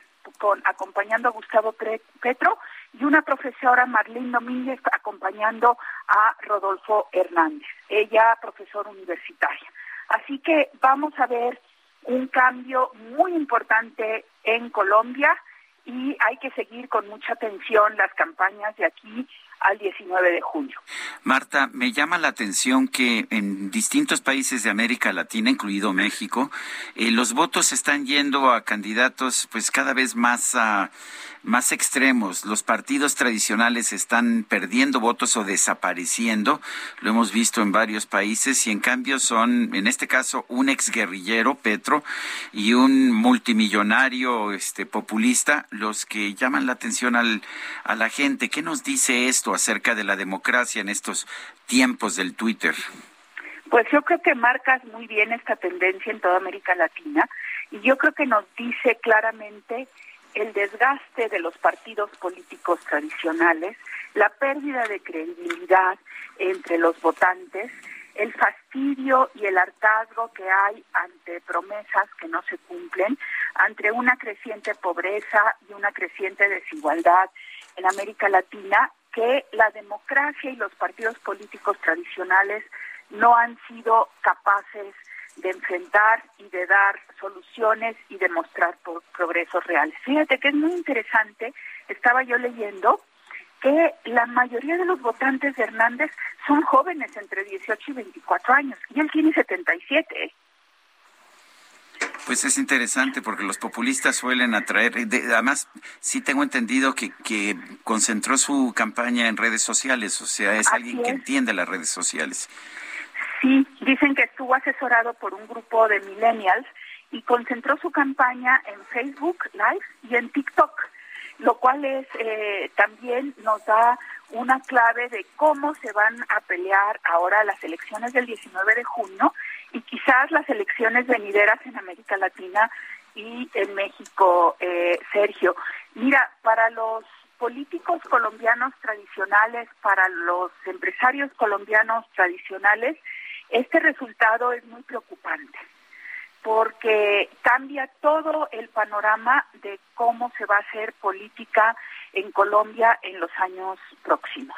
Speaker 40: acompañando a Gustavo Petro y una profesora Marlene Domínguez acompañando a Rodolfo Hernández, ella profesora universitaria. Así que vamos a ver un cambio muy importante en Colombia y hay que seguir con mucha atención las campañas de aquí al 19 de junio.
Speaker 1: Marta, me llama la atención que en distintos países de América Latina, incluido México, eh, los votos están yendo a candidatos pues cada vez más a más extremos. Los partidos tradicionales están perdiendo votos o desapareciendo. Lo hemos visto en varios países y en cambio son, en este caso, un exguerrillero, Petro, y un multimillonario este, populista los que llaman la atención al, a la gente. ¿Qué nos dice esto acerca de la democracia en estos tiempos del Twitter?
Speaker 40: Pues yo creo que marcas muy bien esta tendencia en toda América Latina y yo creo que nos dice claramente el desgaste de los partidos políticos tradicionales, la pérdida de credibilidad entre los votantes, el fastidio y el hartazgo que hay ante promesas que no se cumplen, ante una creciente pobreza y una creciente desigualdad en América Latina, que la democracia y los partidos políticos tradicionales no han sido capaces de enfrentar y de dar soluciones y demostrar progresos reales. Fíjate que es muy interesante, estaba yo leyendo que la mayoría de los votantes de Hernández son jóvenes entre 18 y 24 años y él tiene 77.
Speaker 1: Pues es interesante porque los populistas suelen atraer, además sí tengo entendido que, que concentró su campaña en redes sociales, o sea, es alguien que entiende las redes sociales.
Speaker 40: Sí, dicen que estuvo asesorado por un grupo de millennials y concentró su campaña en Facebook Live y en TikTok, lo cual es eh, también nos da una clave de cómo se van a pelear ahora las elecciones del 19 de junio y quizás las elecciones venideras en América Latina y en México, eh, Sergio. Mira, para los políticos colombianos tradicionales, para los empresarios colombianos tradicionales, este resultado es muy preocupante porque cambia todo el panorama de cómo se va a hacer política en Colombia en los años próximos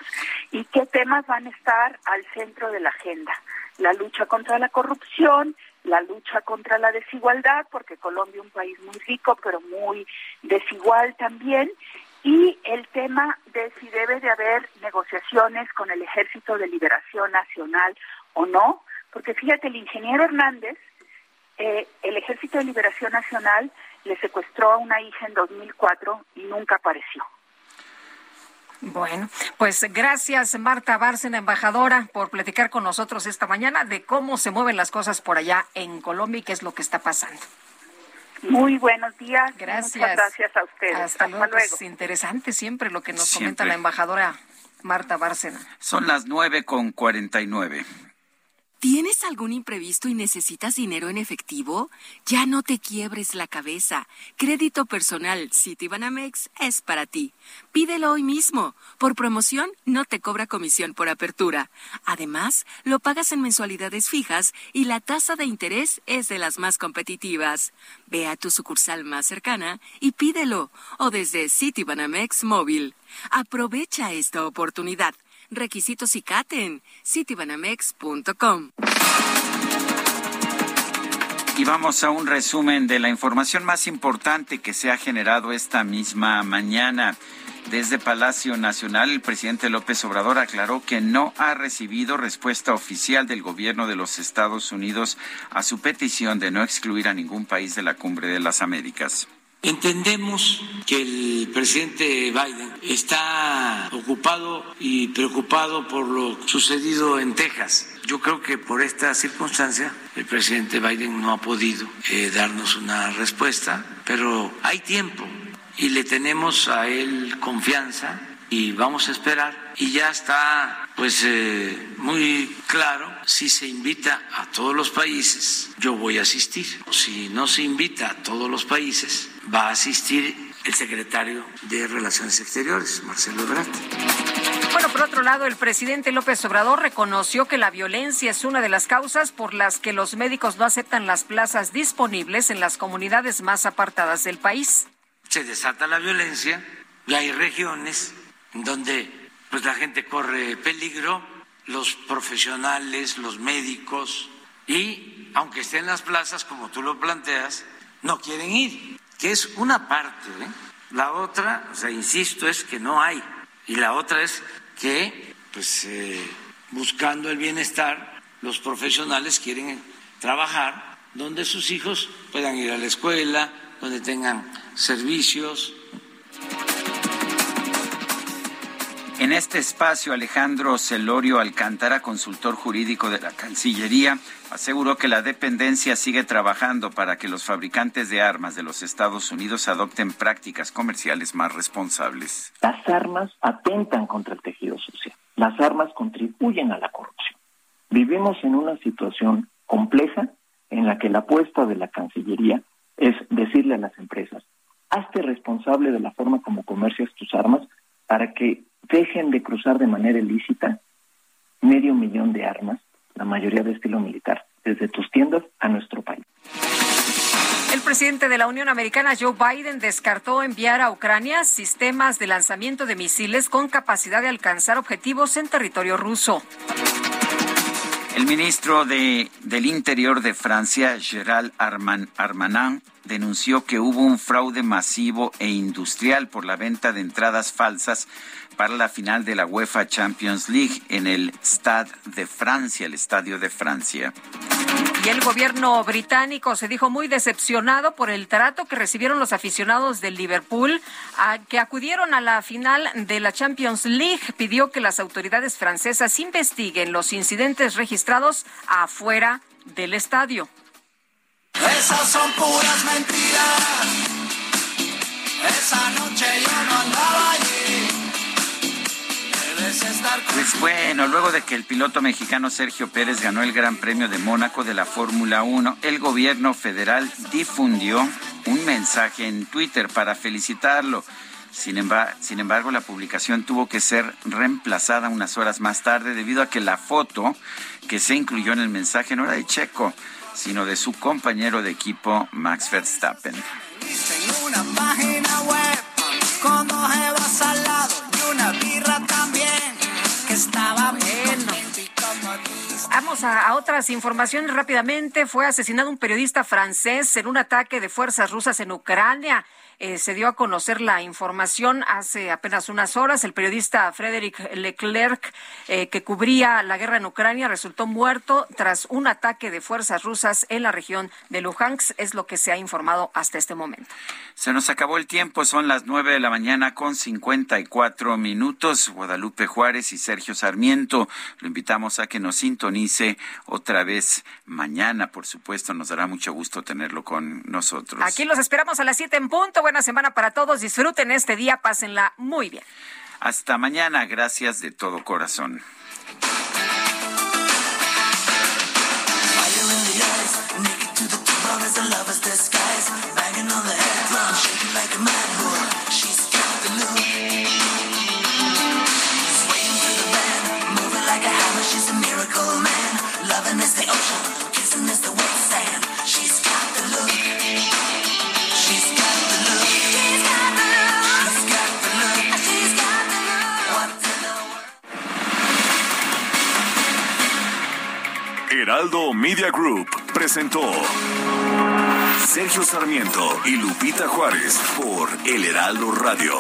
Speaker 40: y qué temas van a estar al centro de la agenda. La lucha contra la corrupción, la lucha contra la desigualdad, porque Colombia es un país muy rico pero muy desigual también, y el tema de si debe de haber negociaciones con el Ejército de Liberación Nacional o no, porque fíjate, el ingeniero Hernández, eh, el Ejército de Liberación Nacional le secuestró a una hija en 2004 y nunca apareció.
Speaker 2: Bueno, pues gracias Marta Bárcena, embajadora, por platicar con nosotros esta mañana de cómo se mueven las cosas por allá en Colombia y qué es lo que está pasando.
Speaker 40: Muy buenos días.
Speaker 2: Gracias.
Speaker 40: Muchas gracias a ustedes.
Speaker 2: Hasta, luego. Pues, interesante siempre lo que nos comenta la embajadora Marta Bárcena.
Speaker 1: Son las nueve con cuarenta y nueve.
Speaker 41: ¿Tienes algún imprevisto y necesitas dinero en efectivo? Ya no te quiebres la cabeza. Crédito personal Citibanamex es para ti. Pídelo hoy mismo. Por promoción no te cobra comisión por apertura. Además, lo pagas en mensualidades fijas y la tasa de interés es de las más competitivas. Ve a tu sucursal más cercana y pídelo o desde Citibanamex móvil. Aprovecha esta oportunidad. Requisitos y en citibanamex.com.
Speaker 1: Y vamos a un resumen de la información más importante que se ha generado esta misma mañana. Desde Palacio Nacional, el presidente López Obrador aclaró que no ha recibido respuesta oficial del gobierno de los Estados Unidos a su petición de no excluir a ningún país de la Cumbre de las Américas.
Speaker 3: Entendemos que el presidente Biden está ocupado y preocupado por lo sucedido en Texas. Yo creo que por esta circunstancia el presidente Biden no ha podido eh, darnos una respuesta, pero hay tiempo y le tenemos a él confianza y vamos a esperar y ya está pues eh, muy claro si se invita a todos los países yo voy a asistir si no se invita a todos los países va a asistir el secretario de Relaciones Exteriores, Marcelo Ebrard.
Speaker 2: Bueno, por otro lado, el presidente López Obrador reconoció que la violencia es una de las causas por las que los médicos no aceptan las plazas disponibles en las comunidades más apartadas del país.
Speaker 3: se desata la violencia y hay regiones donde pues la gente corre peligro, los profesionales, los médicos y aunque estén las plazas como tú lo planteas, no quieren ir, que es una parte. ¿eh? La otra, o sea, insisto, es que no hay y la otra es que pues eh, buscando el bienestar los profesionales quieren trabajar donde sus hijos puedan ir a la escuela, donde tengan servicios.
Speaker 1: En este espacio, Alejandro Celorio Alcántara, consultor jurídico de la Cancillería, aseguró que la dependencia sigue trabajando para que los fabricantes de armas de los Estados Unidos adopten prácticas comerciales más responsables.
Speaker 42: Las armas atentan contra el tejido social. Las armas contribuyen a la corrupción. Vivimos en una situación compleja en la que la apuesta de la Cancillería es decirle a las empresas, hazte responsable de la forma como comercias tus armas para que dejen de cruzar de manera ilícita medio millón de armas, la mayoría de estilo militar, desde tus tiendas a nuestro país.
Speaker 2: El presidente de la Unión Americana, Joe Biden, descartó enviar a Ucrania sistemas de lanzamiento de misiles con capacidad de alcanzar objetivos en territorio ruso.
Speaker 1: El ministro de, del Interior de Francia, Gerald Arman, Armanin, denunció que hubo un fraude masivo e industrial por la venta de entradas falsas para la final de la UEFA Champions League en el Stade de Francia, el Estadio de Francia.
Speaker 2: Y el gobierno británico se dijo muy decepcionado por el trato que recibieron los aficionados del Liverpool a, que acudieron a la final de la Champions League. Pidió que las autoridades francesas investiguen los incidentes registrados afuera del estadio.
Speaker 12: Esas son puras mentiras. Esa noche yo
Speaker 1: Pues bueno, luego de que el piloto mexicano Sergio Pérez ganó el Gran Premio de Mónaco de la Fórmula 1, el gobierno federal difundió un mensaje en Twitter para felicitarlo. Sin embargo, sin embargo, la publicación tuvo que ser reemplazada unas horas más tarde debido a que la foto que se incluyó en el mensaje no era de Checo, sino de su compañero de equipo Max Verstappen.
Speaker 2: Vamos a, otras informaciones rápidamente. Fue asesinado un periodista francés en un ataque de fuerzas rusas en Ucrania. Eh, se dio a conocer la información hace apenas unas horas. El periodista Frédéric Leclerc, eh, que cubría la guerra en Ucrania, resultó muerto tras un ataque de fuerzas rusas en la región de Luhansk. Es lo que se ha informado hasta este momento.
Speaker 1: Se nos acabó el tiempo, son las nueve de la mañana con 54 minutos. Guadalupe Juárez y Sergio Sarmiento, lo invitamos a que nos sintonice otra vez mañana, por supuesto, nos dará mucho gusto tenerlo con nosotros.
Speaker 2: Aquí los esperamos a las 7 en punto. Buena semana para todos. Disfruten este día, pásenla muy bien.
Speaker 1: Hasta mañana, gracias de todo corazón.
Speaker 4: Heraldo Media Group presentó Sergio Sarmiento y Lupita Juárez por El Heraldo Radio.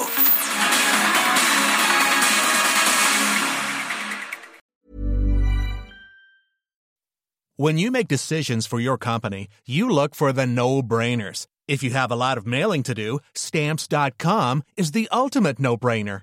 Speaker 43: When you make decisions for your company, you look for the no-brainers. If you have a lot of mailing to do, stamps.com is the ultimate no-brainer.